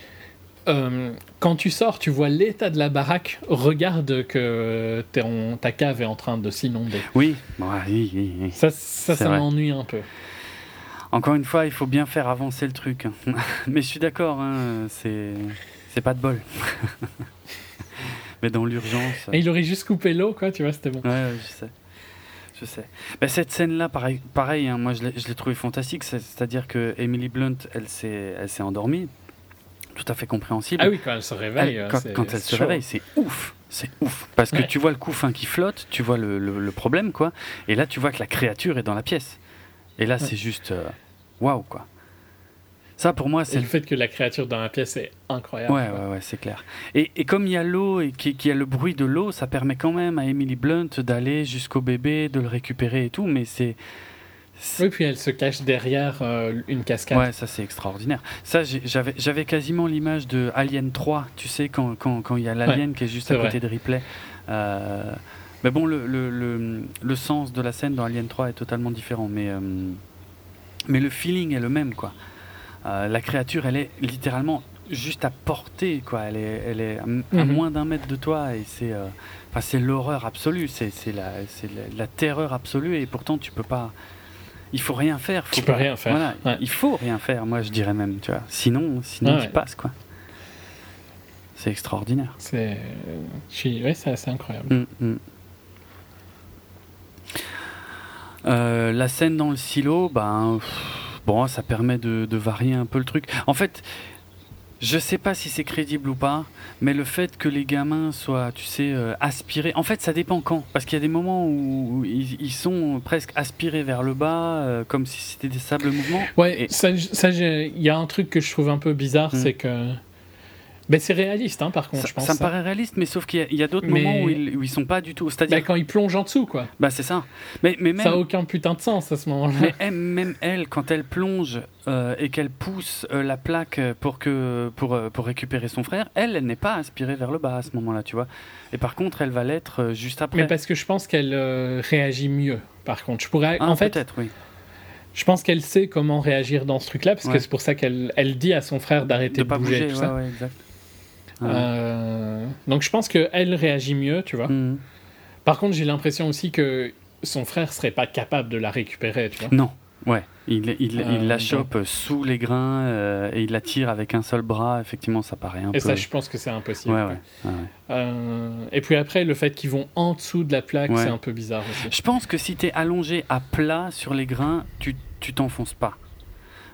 [SPEAKER 2] Euh, quand tu sors, tu vois l'état de la baraque, regarde que en- ta cave est en train de s'inonder.
[SPEAKER 1] Oui, ouais, oui, oui, oui.
[SPEAKER 2] Ça, ça, m'ennuie un peu.
[SPEAKER 1] Encore une fois, il faut bien faire avancer le truc. mais je suis d'accord, hein, c'est pas de bol. mais dans l'urgence.
[SPEAKER 2] Et il aurait juste coupé l'eau, quoi, tu vois, c'était bon.
[SPEAKER 1] Ouais, je sais. Je sais. Bah, cette scène-là, pareil, pareil hein, moi je l'ai trouvé fantastique. c'est- C'est-à-dire que Emily Blunt, elle s'est endormie. Tout à fait compréhensible.
[SPEAKER 2] Ah oui, quand elle se réveille.
[SPEAKER 1] Elle-
[SPEAKER 2] euh,
[SPEAKER 1] quand, elle se
[SPEAKER 2] chaud.
[SPEAKER 1] réveille, c'est ouf. C'est ouf. Parce que
[SPEAKER 2] Ouais.
[SPEAKER 1] tu vois le couffin qui flotte, tu vois le, le- le problème, quoi. Et là, tu vois que la créature est dans la pièce. Et là, c'est juste. euh, Waouh, quoi. Ça, pour moi, c'est
[SPEAKER 2] le fait que la créature dans la pièce est incroyable.
[SPEAKER 1] Ouais, ouais, ouais, c'est clair. Et, et comme il y a l'eau et qu'il y a le bruit de l'eau, ça permet quand même à Emily Blunt d'aller jusqu'au bébé, de le récupérer et tout, mais c'est.
[SPEAKER 2] Oui, puis elle se cache derrière euh, une cascade.
[SPEAKER 1] Ouais, ça c'est extraordinaire. Ça, j'avais quasiment l'image de Alien 3, tu sais, quand quand- quand il y a l'alien qui est juste à côté de Ripley. Euh, mais bon, le, le, le, le sens de la scène dans Alien 3 est totalement différent, mais, euh, mais le feeling est le même, quoi. La créature, elle est littéralement juste à portée, quoi. Elle est, elle est à,
[SPEAKER 2] Mhm.
[SPEAKER 1] moins d'un mètre de toi, et c'est enfin, c'est l'horreur absolue, c'est c'est la, c'est la, la terreur absolue, et pourtant tu peux pas. Il faut rien faire. Faut
[SPEAKER 2] Tu peux
[SPEAKER 1] pas-
[SPEAKER 2] rien faire,
[SPEAKER 1] Voilà,
[SPEAKER 2] ouais.
[SPEAKER 1] il faut rien faire, moi je dirais même, tu vois. Sinon, sinon
[SPEAKER 2] Ouais,
[SPEAKER 1] tu
[SPEAKER 2] ouais.
[SPEAKER 1] passes, quoi. C'est extraordinaire.
[SPEAKER 2] C'est suis- ouais, c'est assez incroyable.
[SPEAKER 1] Mm, mm. Euh, la scène dans le silo, ben, pff, bon, ça permet de, de varier un peu le truc. En fait, je sais pas si c'est crédible ou pas, mais le fait que les gamins soient, tu sais, euh, aspirés. En fait, ça dépend quand. Parce qu'il y a des moments où, où ils, ils sont presque aspirés vers le bas, euh, comme si c'était des sables mouvements.
[SPEAKER 2] Ouais,
[SPEAKER 1] Et-
[SPEAKER 2] ça, il y a un truc que je trouve un peu bizarre,
[SPEAKER 1] Mm.
[SPEAKER 2] c'est que. Ben, c'est réaliste, hein, par contre,
[SPEAKER 1] Ça,
[SPEAKER 2] je pense.
[SPEAKER 1] ça me paraît réaliste, mais sauf qu'il y a, d'autres
[SPEAKER 2] Mais-
[SPEAKER 1] moments où ils, où ils sont pas du tout.
[SPEAKER 2] Ben,
[SPEAKER 1] C'est-à-dire,
[SPEAKER 2] quand il plonge en dessous, quoi.
[SPEAKER 1] bah c'est ça. Mais, mais même.
[SPEAKER 2] Ça a aucun putain de sens à ce moment-là.
[SPEAKER 1] Mais elle- même elle, quand elle plonge euh, et qu'elle pousse euh, la plaque pour, que, pour, euh, pour récupérer son frère, elle, elle n'est pas aspirée vers le bas à ce moment-là, tu vois. Et par contre, elle va l'être juste après.
[SPEAKER 2] Mais parce que je pense qu'elle euh, réagit mieux. Par contre, je pourrais.
[SPEAKER 1] Ah,
[SPEAKER 2] en fait,
[SPEAKER 1] peut-être, oui.
[SPEAKER 2] je pense qu'elle sait comment réagir dans ce truc-là, parce
[SPEAKER 1] Ouais.
[SPEAKER 2] que c'est pour ça qu'elle elle dit à son frère d'arrêter
[SPEAKER 1] De
[SPEAKER 2] bouger,
[SPEAKER 1] bouger,
[SPEAKER 2] tout
[SPEAKER 1] ouais,
[SPEAKER 2] ça.
[SPEAKER 1] ouais, exact.
[SPEAKER 2] Euh, donc je pense qu'elle réagit mieux, tu vois.
[SPEAKER 1] Mhm.
[SPEAKER 2] Par contre, j'ai l'impression aussi que son frère serait pas capable de la récupérer, tu vois.
[SPEAKER 1] Non, ouais. Il, il,
[SPEAKER 2] Euh,
[SPEAKER 1] il la
[SPEAKER 2] donc-
[SPEAKER 1] chope sous les grains euh, et il la tire avec un seul bras. Effectivement, ça paraît un
[SPEAKER 2] Et
[SPEAKER 1] peu.
[SPEAKER 2] ça, je pense que c'est impossible.
[SPEAKER 1] ouais, ouais.
[SPEAKER 2] Euh, et puis après, le fait qu'ils vont en dessous de la plaque, c'est un peu bizarre aussi.
[SPEAKER 1] Je pense que si t'es allongé à plat sur les grains, tu tu t'enfonces pas.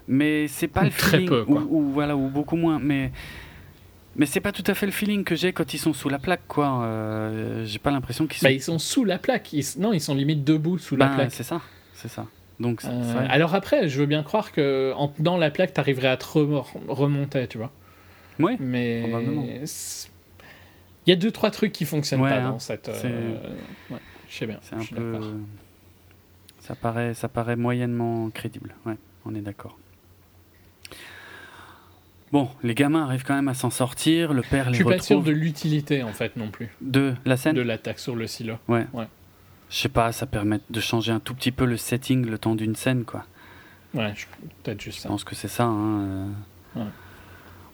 [SPEAKER 1] Mais c'est pas
[SPEAKER 2] Ou
[SPEAKER 1] le
[SPEAKER 2] très
[SPEAKER 1] feeling,
[SPEAKER 2] peu, quoi.
[SPEAKER 1] Ou, ou voilà, ou beaucoup moins. Mais mais c'est pas tout à fait le feeling que j'ai quand ils sont sous la plaque, quoi. Euh, j'ai pas l'impression qu'ils sont.
[SPEAKER 2] Bah, ils sont sous la plaque. Ils- Non, ils sont limite debout sous la
[SPEAKER 1] Ben,
[SPEAKER 2] plaque.
[SPEAKER 1] c'est ça, c'est ça. Donc
[SPEAKER 2] Euh, alors après, je veux bien croire que en- dans la plaque, t'arriverais à te remonter, tu vois.
[SPEAKER 1] Ouais,
[SPEAKER 2] Mais il y a deux trois trucs qui fonctionnent
[SPEAKER 1] Ouais,
[SPEAKER 2] pas
[SPEAKER 1] hein,
[SPEAKER 2] dans cette. euh, ouais, je sais bien.
[SPEAKER 1] c'est un peu. Ça paraît, ça paraît moyennement crédible. Ouais, on est d'accord. Bon, les gamins arrivent quand même à s'en sortir. Le père
[SPEAKER 2] Je
[SPEAKER 1] les
[SPEAKER 2] suis pas sûr
[SPEAKER 1] retrouve
[SPEAKER 2] de l'utilité en fait non plus
[SPEAKER 1] de la scène.
[SPEAKER 2] de l'attaque sur le silo.
[SPEAKER 1] Je sais pas, ça permet de changer un tout petit peu le setting le temps d'une scène, quoi.
[SPEAKER 2] Ouais, je- peut-être juste
[SPEAKER 1] Je
[SPEAKER 2] ça.
[SPEAKER 1] pense que c'est ça. hein, euh.
[SPEAKER 2] Ouais.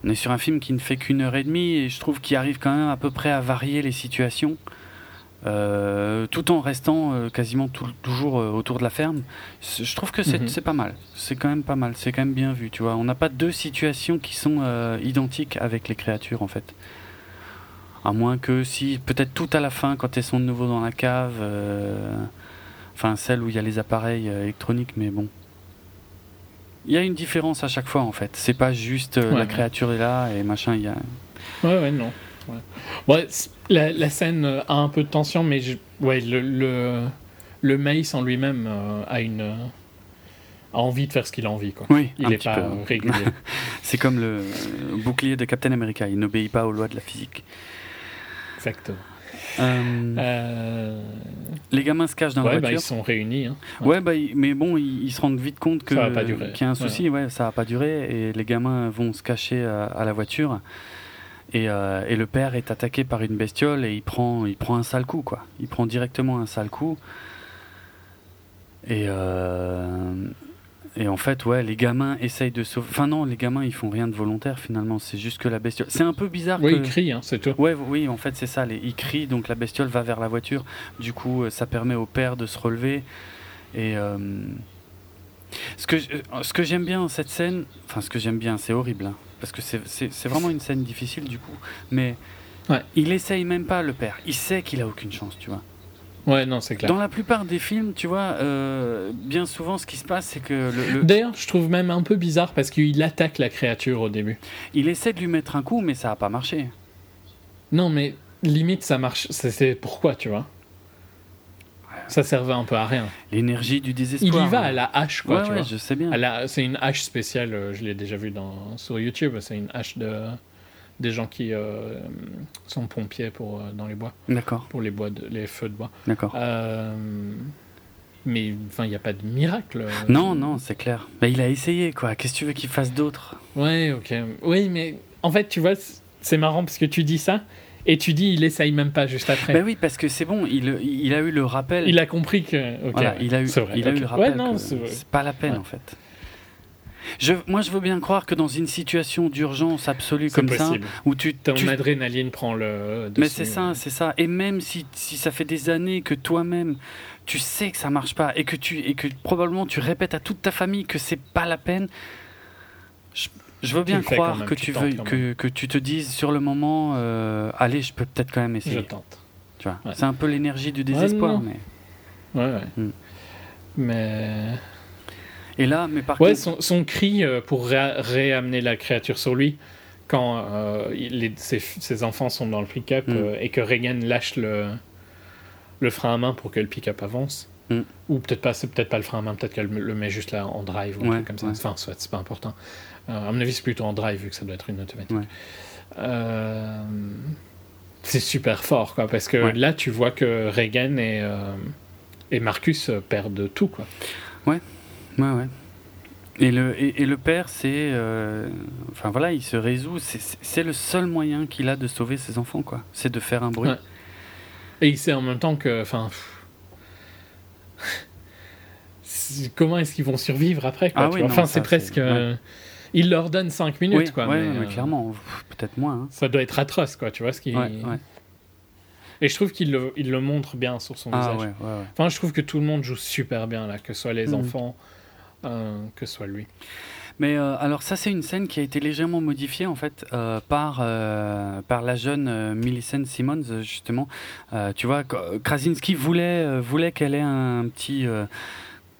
[SPEAKER 1] On est sur un film qui ne fait qu'une heure et demie et je trouve qu'il arrive quand même à peu près à varier les situations, euh, tout en restant euh, quasiment tout- toujours euh, autour de la ferme. Je trouve que c'est
[SPEAKER 2] Mhm.
[SPEAKER 1] c'est pas mal. C'est quand même pas mal. C'est quand même bien vu. Tu vois, on n'a pas deux situations qui sont identiques avec les créatures en fait. À moins que si, peut-être tout à la fin, quand elles sont de nouveau dans la cave, enfin celle où il y a les appareils électroniques, mais bon. Il y a une différence à chaque fois en fait. C'est pas juste
[SPEAKER 2] Ouais,
[SPEAKER 1] la
[SPEAKER 2] ouais.
[SPEAKER 1] créature est là et machin. Il y a.
[SPEAKER 2] Ouais, ouais, non. Ouais. Ouais, la, la scène euh, a un peu de tension, mais je- ouais, le, le, le Mace en lui-même euh, a une euh, a envie de faire ce qu'il a envie, quoi.
[SPEAKER 1] Oui,
[SPEAKER 2] Il
[SPEAKER 1] un
[SPEAKER 2] est
[SPEAKER 1] petit
[SPEAKER 2] pas
[SPEAKER 1] peu.
[SPEAKER 2] régulier.
[SPEAKER 1] C'est comme le bouclier de Captain America. Il n'obéit pas aux lois de la physique.
[SPEAKER 2] Exactement.
[SPEAKER 1] Euh,
[SPEAKER 2] Euh,
[SPEAKER 1] les gamins se cachent dans
[SPEAKER 2] ouais,
[SPEAKER 1] la
[SPEAKER 2] bah, ils
[SPEAKER 1] voiture.
[SPEAKER 2] sont réunis. Hein.
[SPEAKER 1] Ouais, bah, ils- mais bon, ils, ils se rendent vite compte que qu'il y a un souci. Ouais. ça va pas durer. Et les gamins vont se cacher à, à la voiture. Et, euh, et le père est attaqué par une bestiole et il prend, il prend un sale coup, quoi. Il prend directement un sale coup. Et, euh, et en fait, ouais, les gamins essayent de sauver. Enfin, non, les gamins, ils font rien de volontaire finalement. C'est juste que la bestiole. C'est un peu bizarre
[SPEAKER 2] Oui,
[SPEAKER 1] que.
[SPEAKER 2] ils crient, hein, c'est tout.
[SPEAKER 1] Ouais, oui, en fait, c'est ça. Les, ils crient, donc la bestiole va vers la voiture. Du coup, euh, ça permet au père de se relever. Et ce que, euh, ce que j'aime bien dans cette scène, enfin, ce que j'aime bien, c'est horrible, hein, parce que c'est- vraiment une scène difficile du coup. Mais
[SPEAKER 2] Ouais.
[SPEAKER 1] il essaye même pas, le père. Il sait qu'il a aucune chance, tu vois.
[SPEAKER 2] Ouais, non, c'est clair.
[SPEAKER 1] Dans la plupart des films, tu vois, euh, bien souvent, ce qui se passe, c'est que le- le-
[SPEAKER 2] D'ailleurs, je trouve même un peu bizarre parce qu'il attaque la créature au début.
[SPEAKER 1] il essaie de lui mettre un coup, mais ça a pas marché.
[SPEAKER 2] Non, mais limite, ça marche. C'est pourquoi, tu vois Ça servait un peu à rien.
[SPEAKER 1] L'énergie du
[SPEAKER 2] Il
[SPEAKER 1] désespoir.
[SPEAKER 2] y va à la hache, quoi,
[SPEAKER 1] Ouais,
[SPEAKER 2] tu
[SPEAKER 1] ouais,
[SPEAKER 2] vois.
[SPEAKER 1] je sais bien.
[SPEAKER 2] C'est une hache spéciale, euh, je l'ai déjà vu dans, sur YouTube. C'est une hache de, des gens qui euh, sont pompiers pour, euh, dans les bois,
[SPEAKER 1] D'accord,
[SPEAKER 2] pour les, bois de- les feux de bois.
[SPEAKER 1] d'accord.
[SPEAKER 2] Euh, mais il n'y a pas de miracle.
[SPEAKER 1] Non, non, c'est clair. Mais il a essayé, quoi. Qu'est-ce que tu veux qu'il fasse d'autre?
[SPEAKER 2] Ouais, ok. Oui, mais en fait, tu vois, c'est marrant parce que tu dis ça et tu dis il essaye même pas juste après.
[SPEAKER 1] Bah oui, parce que c'est bon, il, il a eu le rappel.
[SPEAKER 2] Il a compris que. ok,
[SPEAKER 1] Voilà, il a eu,
[SPEAKER 2] vrai,
[SPEAKER 1] il a eu le rappel
[SPEAKER 2] Ouais, c'est vrai.
[SPEAKER 1] c'est pas la peine
[SPEAKER 2] Ouais.
[SPEAKER 1] en fait. Je, moi, je veux bien croire que dans une situation d'urgence absolue comme
[SPEAKER 2] possible.
[SPEAKER 1] ça, où tu,
[SPEAKER 2] Ton
[SPEAKER 1] tu-
[SPEAKER 2] adrénaline prend le.
[SPEAKER 1] mais c'est ça, c'est ça. Et même si, si ça fait des années que toi-même, tu sais que ça marche pas et que tu et que probablement tu répètes à toute ta famille que c'est pas la peine. Je, je veux bien croire que
[SPEAKER 2] tu
[SPEAKER 1] veux que, que tu te dises sur le moment, euh, allez, je peux peut-être quand même
[SPEAKER 2] Je
[SPEAKER 1] essayer.
[SPEAKER 2] tente.
[SPEAKER 1] Tu vois,
[SPEAKER 2] Ouais.
[SPEAKER 1] c'est un peu l'énergie du désespoir.
[SPEAKER 2] non.
[SPEAKER 1] mais...
[SPEAKER 2] Ouais, ouais.
[SPEAKER 1] Hmm.
[SPEAKER 2] Mais.
[SPEAKER 1] Et là, mais par
[SPEAKER 2] Ouais,
[SPEAKER 1] contre,
[SPEAKER 2] son, son cri euh, pour ré- réamener la créature sur lui, quand euh, les- ses, ses enfants sont dans le pick-up
[SPEAKER 1] Mm.
[SPEAKER 2] euh, et que Reagan lâche le, le frein à main pour que le pick-up avance.
[SPEAKER 1] Mm.
[SPEAKER 2] Ou peut-être pas, c'est peut-être pas le frein à main, peut-être qu'elle le met juste là en drive ou un
[SPEAKER 1] Ouais,
[SPEAKER 2] truc comme ça.
[SPEAKER 1] ouais.
[SPEAKER 2] Enfin, soit, c'est pas important. Euh, à mon avis, c'est plutôt en drive vu que ça doit être une automatique.
[SPEAKER 1] Ouais.
[SPEAKER 2] Euh, c'est super fort, quoi, parce que
[SPEAKER 1] Ouais.
[SPEAKER 2] là, tu vois que Reagan et, euh, et Marcus perdent tout, quoi.
[SPEAKER 1] Ouais, ouais. Et le, et, et le père, c'est. euh, enfin voilà, il se résout. c'est- le seul moyen qu'il a de sauver ses enfants, quoi. C'est de faire un bruit.
[SPEAKER 2] Ouais. Et il sait en même temps que. Enfin. Comment est-ce qu'ils vont survivre après quoi,
[SPEAKER 1] Ah oui,
[SPEAKER 2] Enfin, c'est presque. Il leur donne 5 minutes,
[SPEAKER 1] oui,
[SPEAKER 2] quoi.
[SPEAKER 1] ouais,
[SPEAKER 2] mais,
[SPEAKER 1] mais
[SPEAKER 2] euh,
[SPEAKER 1] clairement, peut-être moins. hein.
[SPEAKER 2] Ça doit être atroce, quoi, tu vois ce qui.
[SPEAKER 1] Ouais.
[SPEAKER 2] Et je trouve qu'il le, il le montre bien sur son
[SPEAKER 1] Ah
[SPEAKER 2] visage. Enfin, je trouve que tout le monde joue super bien là, que ce soit les
[SPEAKER 1] Mhm.
[SPEAKER 2] enfants, euh, que ce soit lui.
[SPEAKER 1] Mais euh, alors ça c'est une scène qui a été légèrement modifiée en fait euh, par euh, par la jeune Millicent Simmons justement. Tu vois, Krasinski voulait voulait qu'elle ait un petit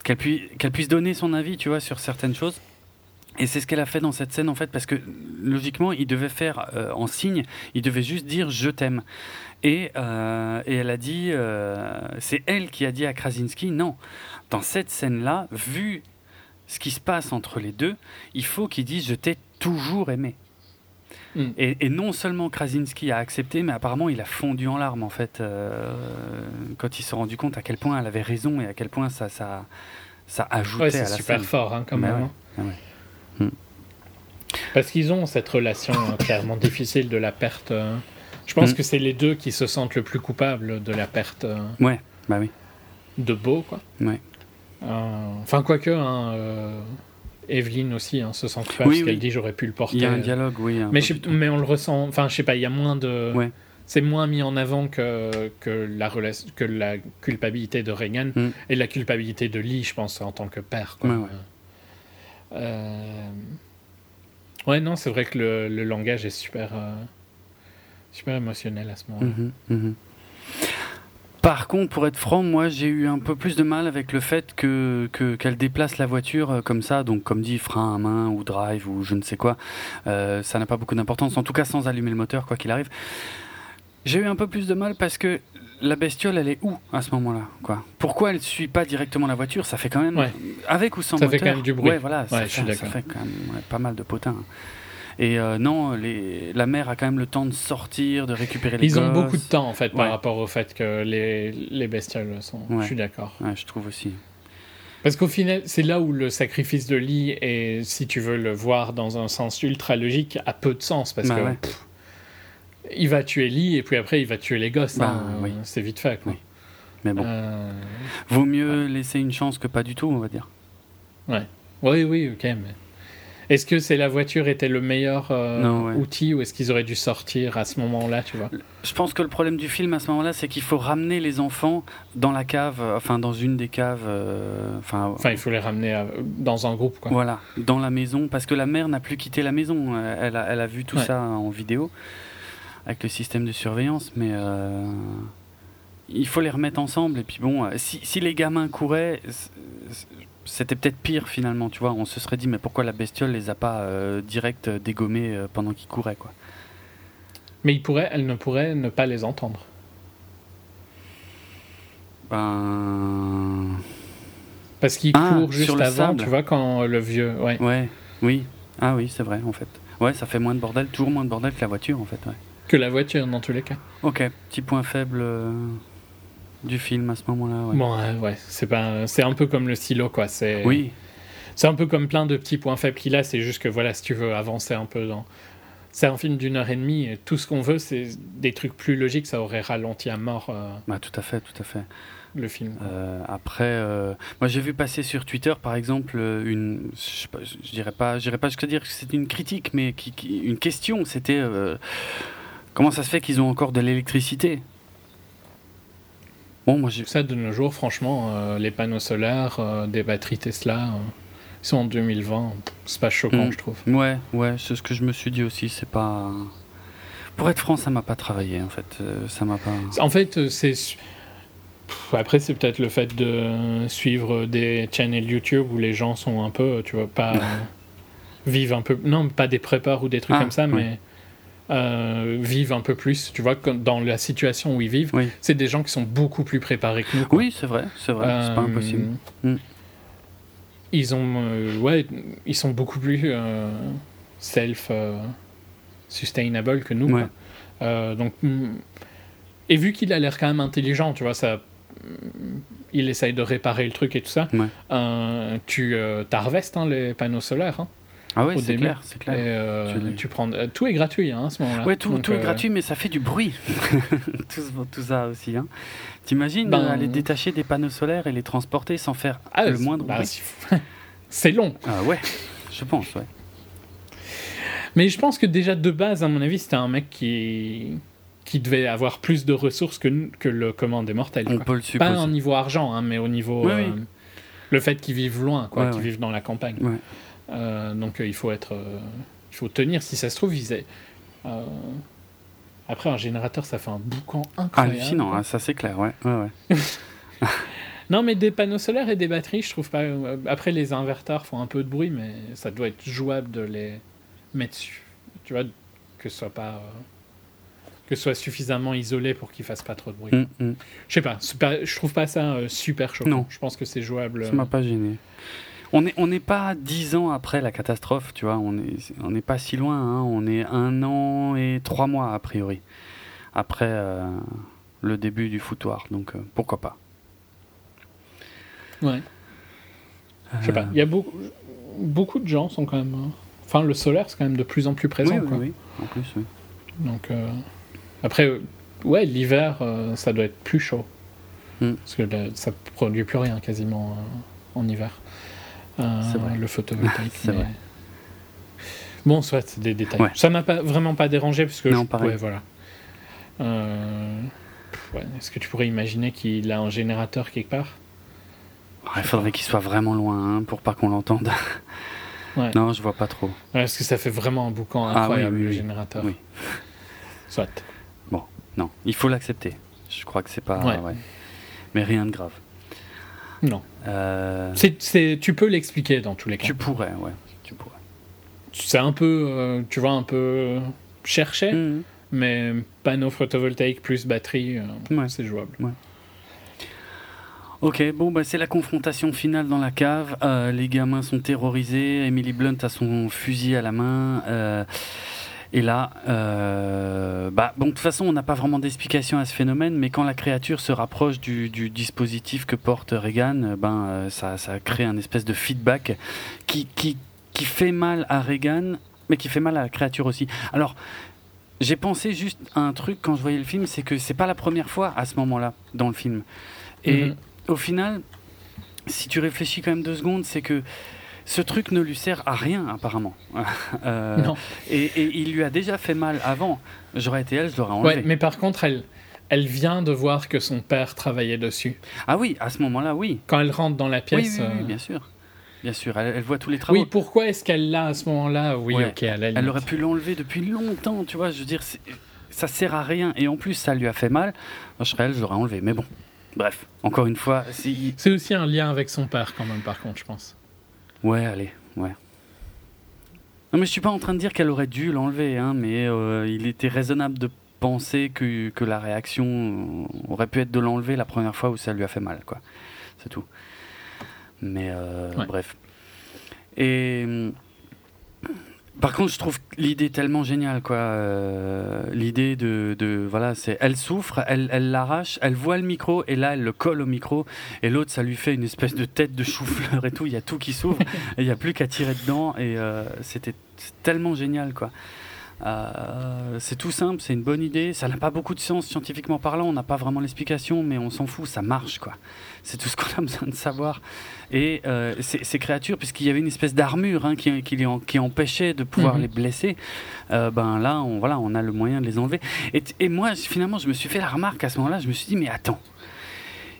[SPEAKER 1] qu'elle puisse qu'elle puisse donner son avis, tu vois, sur certaines choses. Et c'est ce qu'elle a fait dans cette scène en fait, parce que logiquement, il devait faire euh, en signe, il devait juste dire je t'aime. Et, euh, et elle a dit, euh, c'est elle qui a dit à Krasinski, non, dans cette scène-là, vu ce qui se passe entre les deux, il faut qu'il dise je t'ai toujours aimé.
[SPEAKER 2] Mm.
[SPEAKER 1] Et, et non seulement Krasinski a accepté, mais apparemment il a fondu en larmes en fait, euh, quand il s'est rendu compte à quel point elle avait raison et à quel point ça, ça, ça ajoutait
[SPEAKER 2] Ouais,
[SPEAKER 1] à
[SPEAKER 2] c'est
[SPEAKER 1] la
[SPEAKER 2] super
[SPEAKER 1] scène.
[SPEAKER 2] fort hein, quand
[SPEAKER 1] Mais
[SPEAKER 2] même.
[SPEAKER 1] ouais,
[SPEAKER 2] hein.
[SPEAKER 1] ouais. Hmm.
[SPEAKER 2] Parce qu'ils ont cette relation euh, clairement difficile de la perte. euh. Je pense
[SPEAKER 1] Mm.
[SPEAKER 2] que c'est les deux qui se sentent le plus coupables de la perte euh,
[SPEAKER 1] Ouais, bah oui.
[SPEAKER 2] de Beau, quoi.
[SPEAKER 1] Ouais.
[SPEAKER 2] Euh, Enfin, quoique, hein, euh, Evelyne aussi hein, se sent coupable
[SPEAKER 1] Oui,
[SPEAKER 2] parce qu'elle dit j'aurais pu le porter.
[SPEAKER 1] Il y a un
[SPEAKER 2] euh.
[SPEAKER 1] dialogue, oui. un
[SPEAKER 2] Mais, je- on le ressent, enfin, je sais pas, il y a moins de.
[SPEAKER 1] Ouais.
[SPEAKER 2] C'est moins mis en avant que, que, la relation, que la culpabilité de Reagan
[SPEAKER 1] Mm.
[SPEAKER 2] et la culpabilité de Lee, je pense, en tant que père. Quoi.
[SPEAKER 1] Ouais, ouais.
[SPEAKER 2] Euh, ouais, non, c'est vrai que le, le langage est super, euh, super émotionnel à ce moment-là.
[SPEAKER 1] Mhm, mhm. Par contre, pour être franc, moi j'ai eu un peu plus de mal avec le fait que que- qu'elle déplace la voiture euh, comme ça, donc comme dit frein à main ou drive ou je ne sais quoi. Ça n'a pas beaucoup d'importance, en tout cas sans allumer le moteur quoi qu'il arrive. J'ai eu un peu plus de mal parce que la bestiole, elle est où à ce moment-là quoi? Pourquoi elle suit pas directement la voiture? Ça fait quand même
[SPEAKER 2] Ouais.
[SPEAKER 1] avec ou sans
[SPEAKER 2] Ça fait
[SPEAKER 1] moteur.
[SPEAKER 2] quand même du bruit.
[SPEAKER 1] Ouais, voilà, ça,
[SPEAKER 2] je suis
[SPEAKER 1] fait, ça fait quand même pas mal de potins. Et euh, non, les, la mère a quand même le temps de sortir, de récupérer les
[SPEAKER 2] Ils ont beaucoup de temps, en fait, par rapport au fait que les, les bestioles sont. Je suis d'accord.
[SPEAKER 1] Je trouve aussi.
[SPEAKER 2] Parce qu'au final, c'est là où le sacrifice de Lee, et si tu veux le voir dans un sens ultra logique, a peu de sens. Parce
[SPEAKER 1] Bah
[SPEAKER 2] que pff, il va tuer Lee, et puis après, il va tuer les gosses.
[SPEAKER 1] Bah,
[SPEAKER 2] hein.
[SPEAKER 1] oui.
[SPEAKER 2] C'est vite fait, quoi.
[SPEAKER 1] Oui. Mais bon,
[SPEAKER 2] Euh,
[SPEAKER 1] vaut mieux laisser une chance que pas du tout, on va dire.
[SPEAKER 2] Oui, oui, ok. Mais... Est-ce que c'est la voiture était le meilleur euh,
[SPEAKER 1] Non, ouais.
[SPEAKER 2] outil ou est-ce qu'ils auraient dû sortir à ce moment-là, tu vois?
[SPEAKER 1] Je pense que le problème du film à ce moment-là, c'est qu'il faut ramener les enfants dans la cave, euh, enfin dans une des caves, euh, enfin
[SPEAKER 2] Enfin, il faut les ramener à- dans un groupe, quoi.
[SPEAKER 1] voilà, dans la maison, parce que la mère n'a plus quitté la maison. Elle a, elle a vu tout
[SPEAKER 2] Ouais.
[SPEAKER 1] ça en vidéo avec le système de surveillance, mais euh, il faut les remettre ensemble. Et puis bon, euh, si, si les gamins couraient, c'était peut-être pire finalement, tu vois. On se serait dit, mais pourquoi la bestiole les a pas euh, direct euh, dégommés pendant qu'ils couraient, quoi.
[SPEAKER 2] Mais il pourrait, elle ne pourrait ne pas les entendre.
[SPEAKER 1] Ben.
[SPEAKER 2] Parce qu'il
[SPEAKER 1] Ah,
[SPEAKER 2] court juste avant,
[SPEAKER 1] sable.
[SPEAKER 2] tu vois, quand le vieux. Ouais.
[SPEAKER 1] Ouais, oui. Ah oui, c'est vrai, en fait. Ouais, ça fait moins de bordel, toujours moins de bordel que la voiture, en fait, ouais.
[SPEAKER 2] Que la voiture, dans tous les cas.
[SPEAKER 1] Ok, petit point faible euh, du film à ce moment-là, ouais.
[SPEAKER 2] Bon, euh, ouais, c'est pas, c'est un peu comme le silo, quoi. C'est,
[SPEAKER 1] Oui,
[SPEAKER 2] c'est un peu comme plein de petits points faibles qu'il a. C'est juste que voilà, si tu veux avancer un peu dans, c'est un film d'une heure et demie. Et tout ce qu'on veut, c'est des trucs plus logiques. Ça aurait ralenti à mort euh,
[SPEAKER 1] bah, tout à fait, tout à fait.
[SPEAKER 2] le film.
[SPEAKER 1] Euh, après, euh, moi j'ai vu passer sur Twitter, par exemple, une, je, je dirais pas, pas jusqu'à dire que c'était une critique, mais qui, qui- une question, c'était comment ça se fait qu'ils ont encore de l'électricité? Bon, moi
[SPEAKER 2] Ça, de nos jours, franchement, euh, les panneaux solaires, euh, des batteries Tesla, euh, ils sont en 2020. C'est pas choquant,
[SPEAKER 1] Mm.
[SPEAKER 2] je trouve.
[SPEAKER 1] ouais, ouais, c'est ce que je me suis dit aussi. C'est pas, pour être franc, ça m'a pas travaillé en fait, ça m'a pas.
[SPEAKER 2] En fait, c'est. Après, c'est peut-être le fait de suivre des channels YouTube où les gens sont un peu, tu vois, pas. vivent un peu. Non, pas des prépares ou des trucs
[SPEAKER 1] Ah,
[SPEAKER 2] comme ça,
[SPEAKER 1] oui.
[SPEAKER 2] mais. Euh, vivent un peu plus, tu vois, dans la situation où ils vivent,
[SPEAKER 1] Oui.
[SPEAKER 2] c'est des gens qui sont beaucoup plus préparés que nous. quoi.
[SPEAKER 1] Oui, c'est vrai, c'est vrai, c'est pas
[SPEAKER 2] Euh,
[SPEAKER 1] impossible. Mm.
[SPEAKER 2] Ils ont, euh, ouais, ils sont beaucoup plus self sustainable que nous.
[SPEAKER 1] Ouais.
[SPEAKER 2] quoi. Donc, mm, et vu qu'il a l'air quand même intelligent, tu vois, ça, mm, il essaye de réparer le truc et tout ça.
[SPEAKER 1] Ouais.
[SPEAKER 2] Tu t'harvestes, hein, les panneaux solaires. hein,
[SPEAKER 1] Ah ouais,
[SPEAKER 2] au
[SPEAKER 1] c'est clair, c'est
[SPEAKER 2] et,
[SPEAKER 1] clair.
[SPEAKER 2] euh,
[SPEAKER 1] Tu
[SPEAKER 2] prends, euh, tout est gratuit hein, à ce moment-là.
[SPEAKER 1] Ouais, tout,
[SPEAKER 2] Donc,
[SPEAKER 1] tout est
[SPEAKER 2] euh,
[SPEAKER 1] gratuit, mais ça fait du bruit. tout, ça aussi. Hein. T'imagines
[SPEAKER 2] Ben-
[SPEAKER 1] aller détacher des panneaux solaires et les transporter sans faire
[SPEAKER 2] ah,
[SPEAKER 1] le moindre
[SPEAKER 2] bah,
[SPEAKER 1] bruit
[SPEAKER 2] c'est- long.
[SPEAKER 1] Ah ouais, je pense, ouais.
[SPEAKER 2] Mais je pense que déjà de base, à mon avis, c'était un mec qui qui devait avoir plus de ressources que, que le commande des mortels.
[SPEAKER 1] On
[SPEAKER 2] quoi.
[SPEAKER 1] peut le supposer.
[SPEAKER 2] Pas au niveau argent, hein, mais au niveau
[SPEAKER 1] Oui,
[SPEAKER 2] euh,
[SPEAKER 1] oui.
[SPEAKER 2] le fait qu'ils vivent loin, quoi,
[SPEAKER 1] Ouais,
[SPEAKER 2] qu'ils
[SPEAKER 1] ouais.
[SPEAKER 2] vivent dans la campagne.
[SPEAKER 1] Ouais.
[SPEAKER 2] Euh, donc euh, il faut être, euh, il faut tenir. Si ça se trouve, ils après un générateur, ça fait un boucan incroyable.
[SPEAKER 1] Hallucinant, hein, ça c'est clair, ouais. ouais, ouais.
[SPEAKER 2] Non, mais des panneaux solaires et des batteries, je trouve pas. Après, les inverteurs font un peu de bruit, mais ça doit être jouable de les mettre dessus. Tu vois, que ce soit pas. que ce soit suffisamment isolé pour qu'ils fassent pas trop de bruit.
[SPEAKER 1] Mm, mm.
[SPEAKER 2] Je sais pas, je trouve pas ça super choquant.
[SPEAKER 1] Non.
[SPEAKER 2] Je pense que c'est jouable.
[SPEAKER 1] Ça m'a pas gêné. On n'est on pas dix ans après la catastrophe, tu vois. On est on n'est pas si loin. hein. On est un an et trois mois a priori après euh, le début du foutoir. Donc euh, pourquoi pas.
[SPEAKER 2] Ouais. Je sais pas.
[SPEAKER 1] Euh,
[SPEAKER 2] Il y a beaucoup, beaucoup de gens sont quand même. euh, Enfin, le solaire, c'est quand même de plus en plus présent.
[SPEAKER 1] oui, oui,
[SPEAKER 2] quoi.
[SPEAKER 1] oui. En plus, oui.
[SPEAKER 2] Donc, après, ouais, l'hiver, ça doit être plus chaud.
[SPEAKER 1] Mm.
[SPEAKER 2] Parce que là, ça produit plus rien quasiment en hiver. Euh,
[SPEAKER 1] vrai.
[SPEAKER 2] Le photovoltaïque.
[SPEAKER 1] C'est
[SPEAKER 2] mais-
[SPEAKER 1] vrai.
[SPEAKER 2] Bon, soit, des détails.
[SPEAKER 1] Ouais.
[SPEAKER 2] Ça m'a pas, vraiment pas dérangé, parce que.
[SPEAKER 1] Non,
[SPEAKER 2] je-
[SPEAKER 1] pareil.
[SPEAKER 2] ouais, voilà. Euh, ouais, Est-ce que tu pourrais imaginer qu'il a un générateur quelque part?
[SPEAKER 1] Il faudrait qu'il soit vraiment loin hein, pour pas qu'on l'entende. Non, je vois pas trop.
[SPEAKER 2] Parce que ça fait vraiment un boucan
[SPEAKER 1] Ah oui,
[SPEAKER 2] incroyable,
[SPEAKER 1] oui,
[SPEAKER 2] le
[SPEAKER 1] oui.
[SPEAKER 2] générateur. Soit.
[SPEAKER 1] Non, il faut l'accepter. Je crois que c'est pas. Mais rien de grave.
[SPEAKER 2] Non.
[SPEAKER 1] Euh,
[SPEAKER 2] C'est, c'est- tu peux l'expliquer dans tous les cas.
[SPEAKER 1] tu pourrais, ouais. Tu pourrais.
[SPEAKER 2] C'est un peu, euh, tu vois, un peu cherché,
[SPEAKER 1] Mhm.
[SPEAKER 2] mais panneau photovoltaïque plus batterie, euh,
[SPEAKER 1] Ouais.
[SPEAKER 2] c'est jouable.
[SPEAKER 1] Ok, bon, bah, c'est la confrontation finale dans la cave. Euh, les gamins sont terrorisés. Emily Blunt a son fusil à la main. euh, et là, euh, bah, bon, de toute façon, on n'a pas vraiment d'explication à ce phénomène, mais quand la créature se rapproche du, du dispositif que porte Reagan, euh, ben, euh, ça, ça crée un espèce de feedback qui, qui, qui fait mal à Reagan, mais qui fait mal à la créature aussi. Alors, j'ai pensé juste à un truc quand je voyais le film, c'est que c'est pas la première fois à ce moment-là dans le film. Et
[SPEAKER 2] Mhm.
[SPEAKER 1] au final, si tu réfléchis quand même deux secondes, c'est que ce truc ne lui sert à rien apparemment. Euh,
[SPEAKER 2] Non.
[SPEAKER 1] Et, et il lui a déjà fait mal avant. J'aurais été elle, je l'aurais enlevé.
[SPEAKER 2] Ouais, mais par contre, elle, elle vient de voir que son père travaillait dessus.
[SPEAKER 1] Ah oui, à ce moment-là, oui.
[SPEAKER 2] Quand elle rentre dans la
[SPEAKER 1] Oui,
[SPEAKER 2] pièce.
[SPEAKER 1] oui, oui,
[SPEAKER 2] euh,
[SPEAKER 1] bien sûr. Bien sûr, elle, elle voit tous les travaux.
[SPEAKER 2] oui, pourquoi est-ce qu'elle l'a à ce moment-là Oui,
[SPEAKER 1] Ouais.
[SPEAKER 2] ok, à la
[SPEAKER 1] Elle aurait pu l'enlever depuis longtemps, tu vois. Je veux dire, ça sert à rien. Et en plus, ça lui a fait mal. Moi, je serais elle, je l'aurais enlevé. Mais bon, bref. Encore une fois, si...
[SPEAKER 2] C'est aussi un lien avec son père, quand même, par contre, je pense.
[SPEAKER 1] Ouais, allez, ouais. Non, mais je suis pas en train de dire qu'elle aurait dû l'enlever, hein, mais euh, il était raisonnable de penser que, que la réaction euh, aurait pu être de l'enlever la première fois où ça lui a fait mal, quoi. C'est tout. Mais euh,
[SPEAKER 2] Ouais.
[SPEAKER 1] bref. Et hum, par contre, je trouve l'idée tellement géniale, quoi. Euh, l'idée de, de voilà, c'est elle souffre, elle elle l'arrache, elle voit le micro et là elle le colle au micro et l'autre ça lui fait une espèce de tête de chou-fleur et tout. Il y a tout qui s'ouvre il n'y a plus qu'à tirer dedans et euh, c'était tellement génial, quoi. Euh, c'est tout simple, c'est une bonne idée. Ça n'a pas beaucoup de sens scientifiquement parlant, on n'a pas vraiment l'explication, mais on s'en fout, ça marche quoi. C'est tout ce qu'on a besoin de savoir. Et euh, ces, ces créatures, puisqu'il y avait une espèce d'armure hein, qui, empêchait de pouvoir
[SPEAKER 2] Mhm.
[SPEAKER 1] les blesser, euh, ben là, on, voilà, on a le moyen de les enlever. Et, moi, finalement, je me suis fait la remarque à ce moment-là, je me suis dit, mais attends.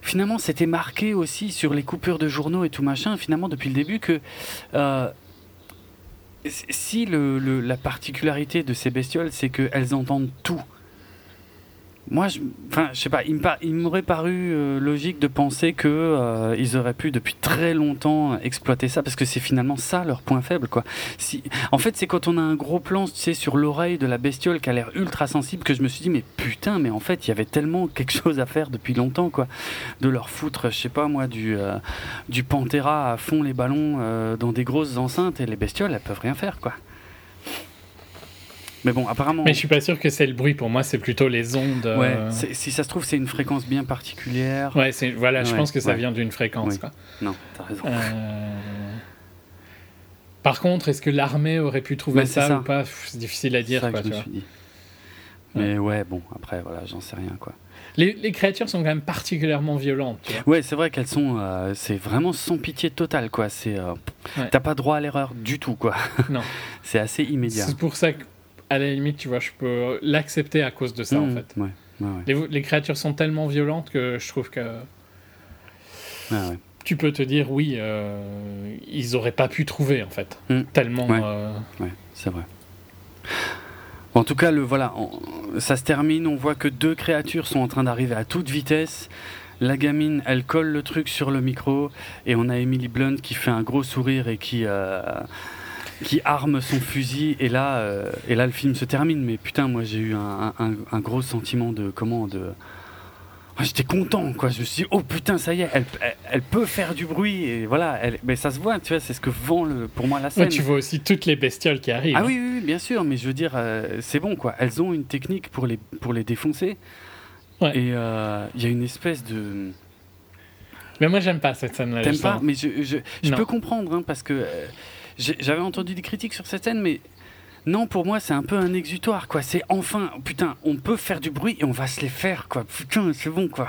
[SPEAKER 1] Finalement, c'était marqué aussi sur les coupures de journaux et tout machin, finalement, depuis le début, que euh, si le, le- la particularité de ces bestioles, c'est qu'elles entendent tout. Moi, je, enfin, je sais pas, il m'aurait paru euh, logique de penser que euh, ils auraient pu depuis très longtemps exploiter ça, parce que c'est finalement ça leur point faible, quoi. Si, en fait, c'est quand on a un gros plan, tu sais, sur l'oreille de la bestiole qui a l'air ultra sensible, que je me suis dit, mais putain, mais en fait, il y avait tellement quelque chose à faire depuis longtemps, quoi. De leur foutre, je sais pas moi, du euh, du Pantera à fond les ballons euh, dans des grosses enceintes, et les bestioles, elles peuvent rien faire, quoi. Mais bon, apparemment.
[SPEAKER 2] Mais je suis pas sûr que c'est le bruit. Pour moi, c'est plutôt les ondes. euh,
[SPEAKER 1] Ouais, c'est- si ça se trouve, c'est une fréquence bien particulière.
[SPEAKER 2] Ouais, c'est voilà. Je pense que ça
[SPEAKER 1] ouais.
[SPEAKER 2] vient d'une fréquence.
[SPEAKER 1] Oui.
[SPEAKER 2] quoi.
[SPEAKER 1] Non, t'as raison.
[SPEAKER 2] Euh, Par contre, est-ce que l'armée aurait pu trouver ça,
[SPEAKER 1] ça.
[SPEAKER 2] ou pas? C'est difficile à dire.
[SPEAKER 1] ça que je me suis dit. Mais ouais, bon, après, voilà, j'en sais rien, quoi.
[SPEAKER 2] Les, les créatures sont quand même particulièrement violentes. Tu vois.
[SPEAKER 1] Ouais, c'est vrai qu'elles sont. euh, c'est vraiment sans pitié totale, quoi. C'est. euh,
[SPEAKER 2] Ouais.
[SPEAKER 1] T'as pas droit à l'erreur du tout, quoi.
[SPEAKER 2] Non.
[SPEAKER 1] c'est assez immédiat.
[SPEAKER 2] C'est pour ça qu'à la limite, tu vois, je peux l'accepter à cause de ça, en
[SPEAKER 1] Mmh,
[SPEAKER 2] fait.
[SPEAKER 1] Ouais, ouais, ouais.
[SPEAKER 2] Les, les créatures sont tellement violentes que je trouve que
[SPEAKER 1] ouais.
[SPEAKER 2] tu peux te dire, oui, euh, ils auraient pas pu trouver, en fait.
[SPEAKER 1] Mm.
[SPEAKER 2] Tellement. Euh,
[SPEAKER 1] c'est vrai. En tout cas, le voilà, on- ça se termine. On voit que deux créatures sont en train d'arriver à toute vitesse. La gamine, elle colle le truc sur le micro, et on a Emily Blunt qui fait un gros sourire et qui euh, qui arme son fusil. Et là, euh, et là, le film se termine. Mais putain, moi, j'ai eu un, un- un gros sentiment de comment de J'étais content, quoi. Je me suis dit, oh putain, ça y est, elle, elle, elle peut faire du bruit. Et voilà, elle, mais ça se voit, tu vois, c'est ce que vend le, pour moi la scène.
[SPEAKER 2] ouais, tu vois aussi toutes les bestioles qui arrivent.
[SPEAKER 1] Ah
[SPEAKER 2] hein.
[SPEAKER 1] oui, oui, oui, bien sûr, mais je veux dire, euh, c'est bon quoi. Elles ont une technique pour les, pour les défoncer.
[SPEAKER 2] Ouais.
[SPEAKER 1] Et euh, il y a une espèce de.
[SPEAKER 2] Mais moi, j'aime pas cette scène-là.
[SPEAKER 1] T'aimes pas? Mais je, je, je peux comprendre, hein, parce que euh, j'avais entendu des critiques sur cette scène, mais non, pour moi, c'est un peu un exutoire quoi. C'est enfin, putain, on peut faire du bruit et on va se les faire quoi. Putain, c'est bon quoi.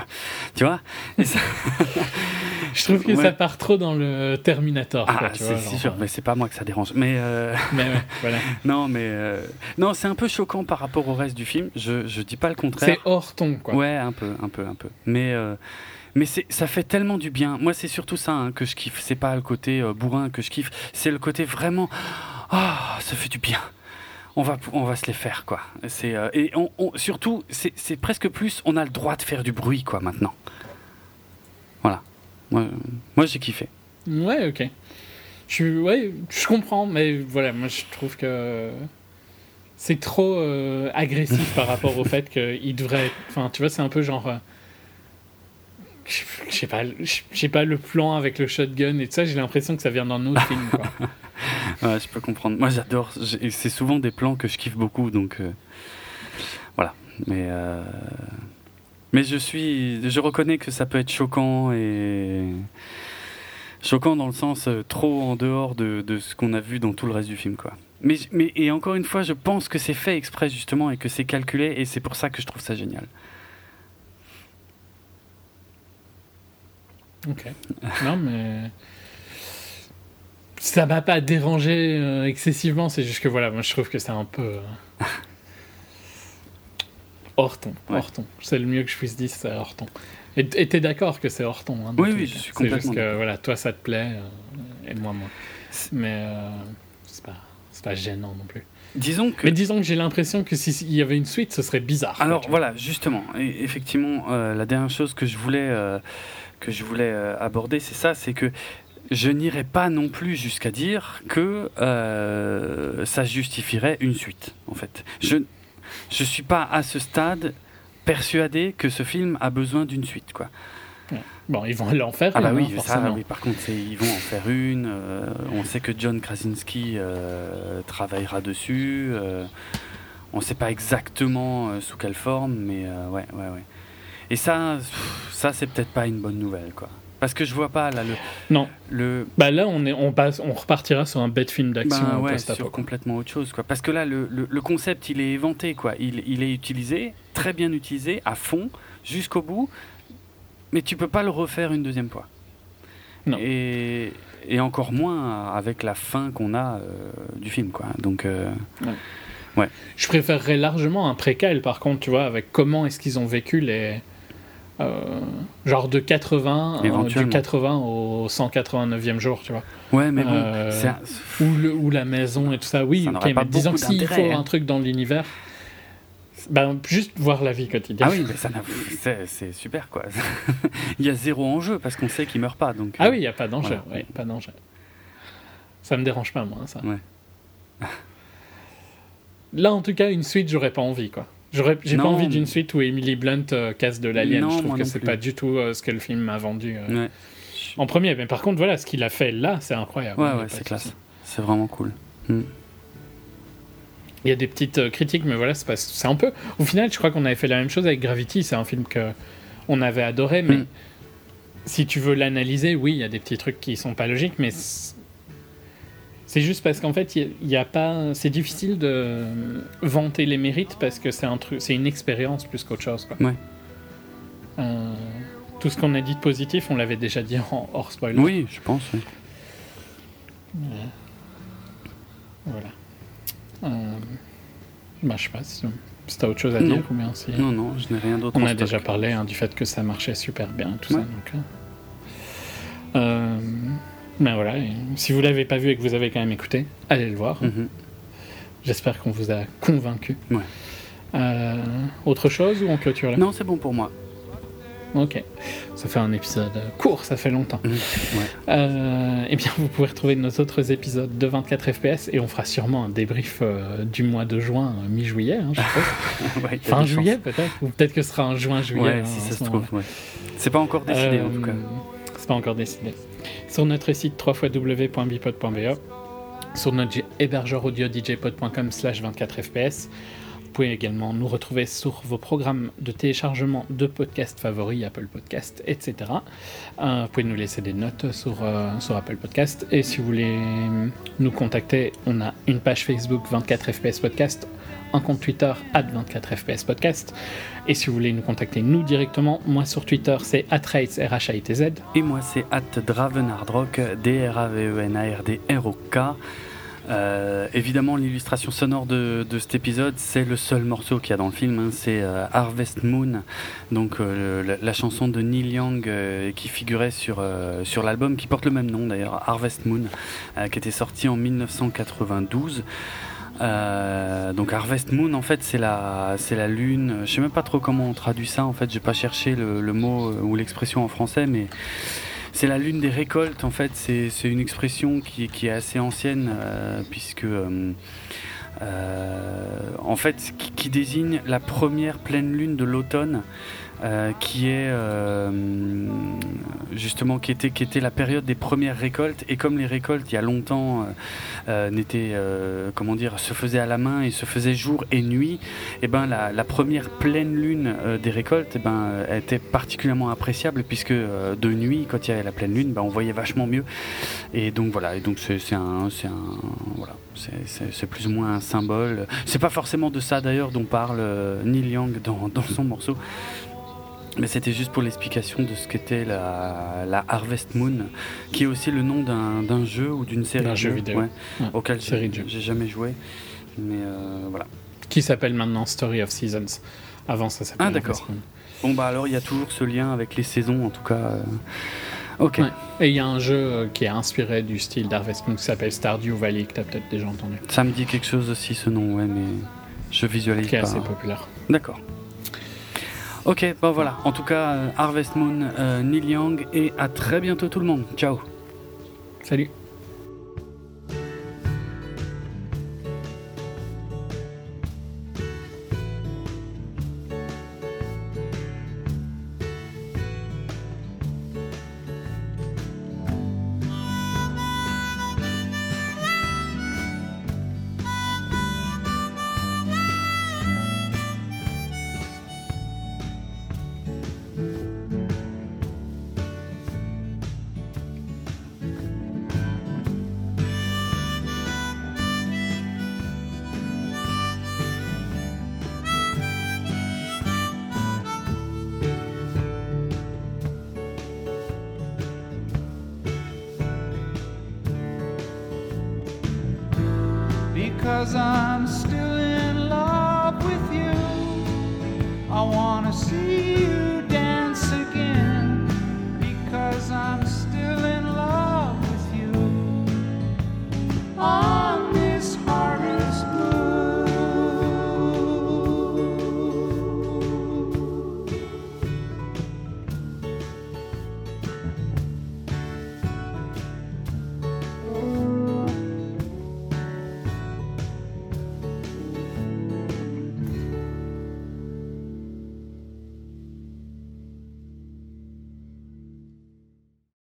[SPEAKER 1] Tu vois? Et ça-
[SPEAKER 2] Je trouve que
[SPEAKER 1] Ouais.
[SPEAKER 2] ça part trop dans le Terminator.
[SPEAKER 1] Ah, c'est sûr,
[SPEAKER 2] euh,
[SPEAKER 1] mais c'est pas moi que ça dérange. Mais. euh,
[SPEAKER 2] Mais ouais, voilà.
[SPEAKER 1] Non, mais euh, non, c'est un peu choquant par rapport au reste du film. Je, je dis pas le contraire.
[SPEAKER 2] C'est hors ton, quoi.
[SPEAKER 1] Ouais, un peu, un peu, un peu. Mais euh, mais ça fait tellement du bien. Moi, c'est surtout ça hein, que je kiffe. C'est pas le côté euh, bourrin que je kiffe. C'est le côté vraiment. Ah, ça fait du bien. On va, on va se les faire, quoi. C'est euh, et surtout, c'est presque plus. On a le droit de faire du bruit, quoi, maintenant. Voilà. Moi, moi j'ai kiffé.
[SPEAKER 2] Ouais, ok. Je, ouais, je comprends, mais voilà, moi je trouve que c'est trop euh, agressif par rapport au fait qu'il devrait. Enfin, tu vois, c'est un peu genre. Je sais pas, pas le plan avec le shotgun et tout ça. J'ai l'impression que ça vient d'un autre film.
[SPEAKER 1] Ouais, je peux comprendre. Moi, j'adore. C'est souvent des plans que je kiffe beaucoup, donc euh, voilà. Mais euh, mais je suis, je reconnais que ça peut être choquant et choquant dans le sens euh, trop en dehors de, de ce qu'on a vu dans tout le reste du film, quoi. Mais mais et encore une fois, je pense que c'est fait exprès justement et que c'est calculé et c'est pour ça que je trouve ça génial.
[SPEAKER 2] Ok. Non, mais. Ça m'a pas dérangé euh, excessivement, c'est juste que voilà, moi je trouve que c'est un peu. euh, hors ton,
[SPEAKER 1] Ouais.
[SPEAKER 2] hors ton. C'est le mieux que je puisse dire, c'est hors ton. Et t'es d'accord que c'est hors ton hein,
[SPEAKER 1] Oui, oui,
[SPEAKER 2] les
[SPEAKER 1] je suis
[SPEAKER 2] C'est juste
[SPEAKER 1] complètement
[SPEAKER 2] que voilà, toi ça te plaît euh, et moi moins. Mais euh, c'est pas, pas gênant non plus.
[SPEAKER 1] Disons que
[SPEAKER 2] Mais disons que j'ai l'impression que s'il y avait une suite, ce serait bizarre.
[SPEAKER 1] Alors voilà, justement, et effectivement, euh, la dernière chose que je voulais, euh, que je voulais euh, aborder, c'est ça, c'est que je n'irai pas non plus jusqu'à dire que euh, ça justifierait une suite, en fait. Je je suis pas à ce stade persuadé que ce film a besoin d'une suite, quoi.
[SPEAKER 2] Bon, ils vont l'en faire.
[SPEAKER 1] Ah bah oui,
[SPEAKER 2] hein,
[SPEAKER 1] ça, oui, par contre, ils vont en faire une. euh, on sait que John Krasinski euh, travaillera dessus. on ne sait pas exactement sous quelle forme, mais ouais, ouais, ouais. Et ça, ça c'est peut-être pas une bonne nouvelle, quoi. Parce que je vois pas là le.
[SPEAKER 2] Non.
[SPEAKER 1] le
[SPEAKER 2] Bah là, on, est, on, passe, on repartira sur un bête film d'action au
[SPEAKER 1] ouais, sur complètement autre chose, quoi. Parce que là, le, le- le concept, il est éventé, quoi. Il, il est utilisé, très bien utilisé, à fond, jusqu'au bout. Mais tu peux pas le refaire une deuxième fois.
[SPEAKER 2] Non.
[SPEAKER 1] Et, et encore moins avec la fin qu'on a euh, du film, quoi. Donc, euh,
[SPEAKER 2] Je préférerais largement un préquel, par contre, tu vois, avec comment est-ce qu'ils ont vécu les. Euh, genre de 80, euh, du
[SPEAKER 1] Éventuellement.
[SPEAKER 2] 80 au 189e jour, tu vois.
[SPEAKER 1] ouais, mais bon,
[SPEAKER 2] Euh, Ou, le, ou la maison et tout ça. Oui,
[SPEAKER 1] Ça
[SPEAKER 2] mais disons que s'il faut
[SPEAKER 1] hein.
[SPEAKER 2] un truc dans l'univers, ben, juste voir la vie quotidienne.
[SPEAKER 1] Ah oui, mais c'est super, quoi. il y a zéro enjeu parce qu'on sait qu'il meurt pas, donc.
[SPEAKER 2] Ah oui, il n'y a pas d'enjeu.
[SPEAKER 1] Voilà.
[SPEAKER 2] ouais, pas d'enjeu. Ça me dérange pas, moi, ça.
[SPEAKER 1] Ouais.
[SPEAKER 2] Là, en tout cas, une suite, j'aurais pas envie, quoi. J'aurais, j'ai pas envie d'une suite où Emily Blunt euh, casse de l'alien. Je trouve que c'est pas du tout euh, ce que le film m'a vendu euh,
[SPEAKER 1] Ouais,
[SPEAKER 2] en premier. Mais par contre, voilà, ce qu'il a fait là, c'est incroyable.
[SPEAKER 1] ouais, ouais, c'est classe. C'est vraiment cool.
[SPEAKER 2] Il y a des petites critiques, mais voilà, c'est, un peu. Au final, je crois qu'on avait fait la même chose avec Gravity. C'est un film que on avait adoré, mais
[SPEAKER 1] Mm.
[SPEAKER 2] si tu veux l'analyser, oui, il y a des petits trucs qui sont pas logiques, mais C'est juste parce qu'en fait, il y a pas. C'est difficile de vanter les mérites parce que c'est un truc, c'est une expérience plus qu'autre chose. Quoi.
[SPEAKER 1] Ouais.
[SPEAKER 2] Euh, tout ce qu'on a dit de positif, on l'avait déjà dit en hors spoiler.
[SPEAKER 1] Oui, je pense. oui.
[SPEAKER 2] Voilà. Euh, bah, je sais pas si, si t'as autre chose à
[SPEAKER 1] Non.
[SPEAKER 2] dire ou bien si.
[SPEAKER 1] Non, non, je n'ai rien d'autre.
[SPEAKER 2] On a déjà parlé hein, du fait que ça marchait super bien, tout ça. Donc, euh, euh, ben voilà, si vous l'avez pas vu et que vous avez quand même écouté, allez le voir.
[SPEAKER 1] Mhm.
[SPEAKER 2] J'espère qu'on vous a convaincu.
[SPEAKER 1] Ouais.
[SPEAKER 2] Euh, autre chose ou on clôture là?
[SPEAKER 1] Non, c'est bon pour moi.
[SPEAKER 2] Ok. Ça fait un épisode court, ça fait longtemps.
[SPEAKER 1] Mhm. Ouais.
[SPEAKER 2] Euh, eh bien, vous pouvez retrouver nos autres épisodes de 24 FPS et on fera sûrement un débrief euh, du mois de juin, euh, mi-juillet, hein, je.
[SPEAKER 1] Ouais, a
[SPEAKER 2] fin juillet peut-être, ou peut-être que ce sera un juin-juillet.
[SPEAKER 1] Ouais,
[SPEAKER 2] hein,
[SPEAKER 1] si
[SPEAKER 2] en
[SPEAKER 1] ça se trouve. C'est pas encore décidé en tout cas.
[SPEAKER 2] C'est pas encore décidé. Sur notre site www.bipod.be, sur notre hébergeur audio djpod.com slash 24fps. Pouvez également nous retrouver sur vos programmes de téléchargement de podcasts favoris, Apple Podcasts, etc. Euh, vous pouvez nous laisser des notes sur, euh, sur Apple Podcasts. Et si vous voulez nous contacter, on a une page Facebook 24fps podcast, un compte Twitter 24fps podcast. Et si vous voulez nous contacter nous directement, moi sur Twitter c'est atrates R-H-A-I-T-Z.
[SPEAKER 1] Et moi, c'est at Dravenardrock, D-R-A-V-E-N-A-R-D-R-O-K. Euh, évidemment, l'illustration sonore de, de cet épisode, c'est le seul morceau qu'il y a dans le film. hein, c'est euh, Harvest Moon, donc euh, la, chanson de Neil Young euh, qui figurait sur, euh, sur l'album, qui porte le même nom d'ailleurs, Harvest Moon, euh, qui était sorti en 1992. Euh, donc Harvest Moon en fait c'est la c'est la lune je sais même pas trop comment on traduit ça en fait j'ai pas cherché le, le mot ou l'expression en français mais c'est la lune des récoltes en fait. C'est une expression qui, est assez ancienne euh, puisque euh, euh, en fait qui désigne la première pleine lune de l'automne euh, qui est euh, justement qui était qui était la période des premières récoltes. Et comme les récoltes il y a longtemps euh, n'étaient comment dire se faisaient à la main et se faisaient jour et nuit et ben la, première pleine lune des récoltes eh ben était particulièrement appréciable puisque de nuit quand il y avait la pleine lune ben, on voyait vachement mieux. Et donc voilà. Et donc c'est un c'est voilà. C'est- plus ou moins un symbole. C'est pas forcément de ça d'ailleurs dont parle Neil Young dans, dans son morceau mais c'était juste pour l'explication de ce qu'était la, la Harvest Moon, qui est aussi le nom d'un jeu ou d'une série
[SPEAKER 2] D'un jeu vidéo.
[SPEAKER 1] ouais,
[SPEAKER 2] Ouais,
[SPEAKER 1] auquel
[SPEAKER 2] série
[SPEAKER 1] j'ai jamais joué. Mais euh, voilà.
[SPEAKER 2] Qui s'appelle maintenant Story of Seasons. Avant ça s'appelait
[SPEAKER 1] Ah, d'accord.
[SPEAKER 2] Harvest Moon.
[SPEAKER 1] Bon bah alors il y a toujours ce lien avec les saisons en tout cas. euh. Ok.
[SPEAKER 2] Ouais. Et il y a un jeu euh, qui est inspiré du style d'Harvest Moon qui s'appelle Stardew Valley que t'as peut-être déjà entendu.
[SPEAKER 1] Ça me dit quelque chose aussi ce nom, ouais, mais je visualise
[SPEAKER 2] Qui est
[SPEAKER 1] pas.
[SPEAKER 2] assez populaire.
[SPEAKER 1] D'accord. Ok, bon voilà. En tout cas, euh, Harvest Moon, euh, Neil Young, et à très bientôt tout le monde. Ciao.
[SPEAKER 2] Salut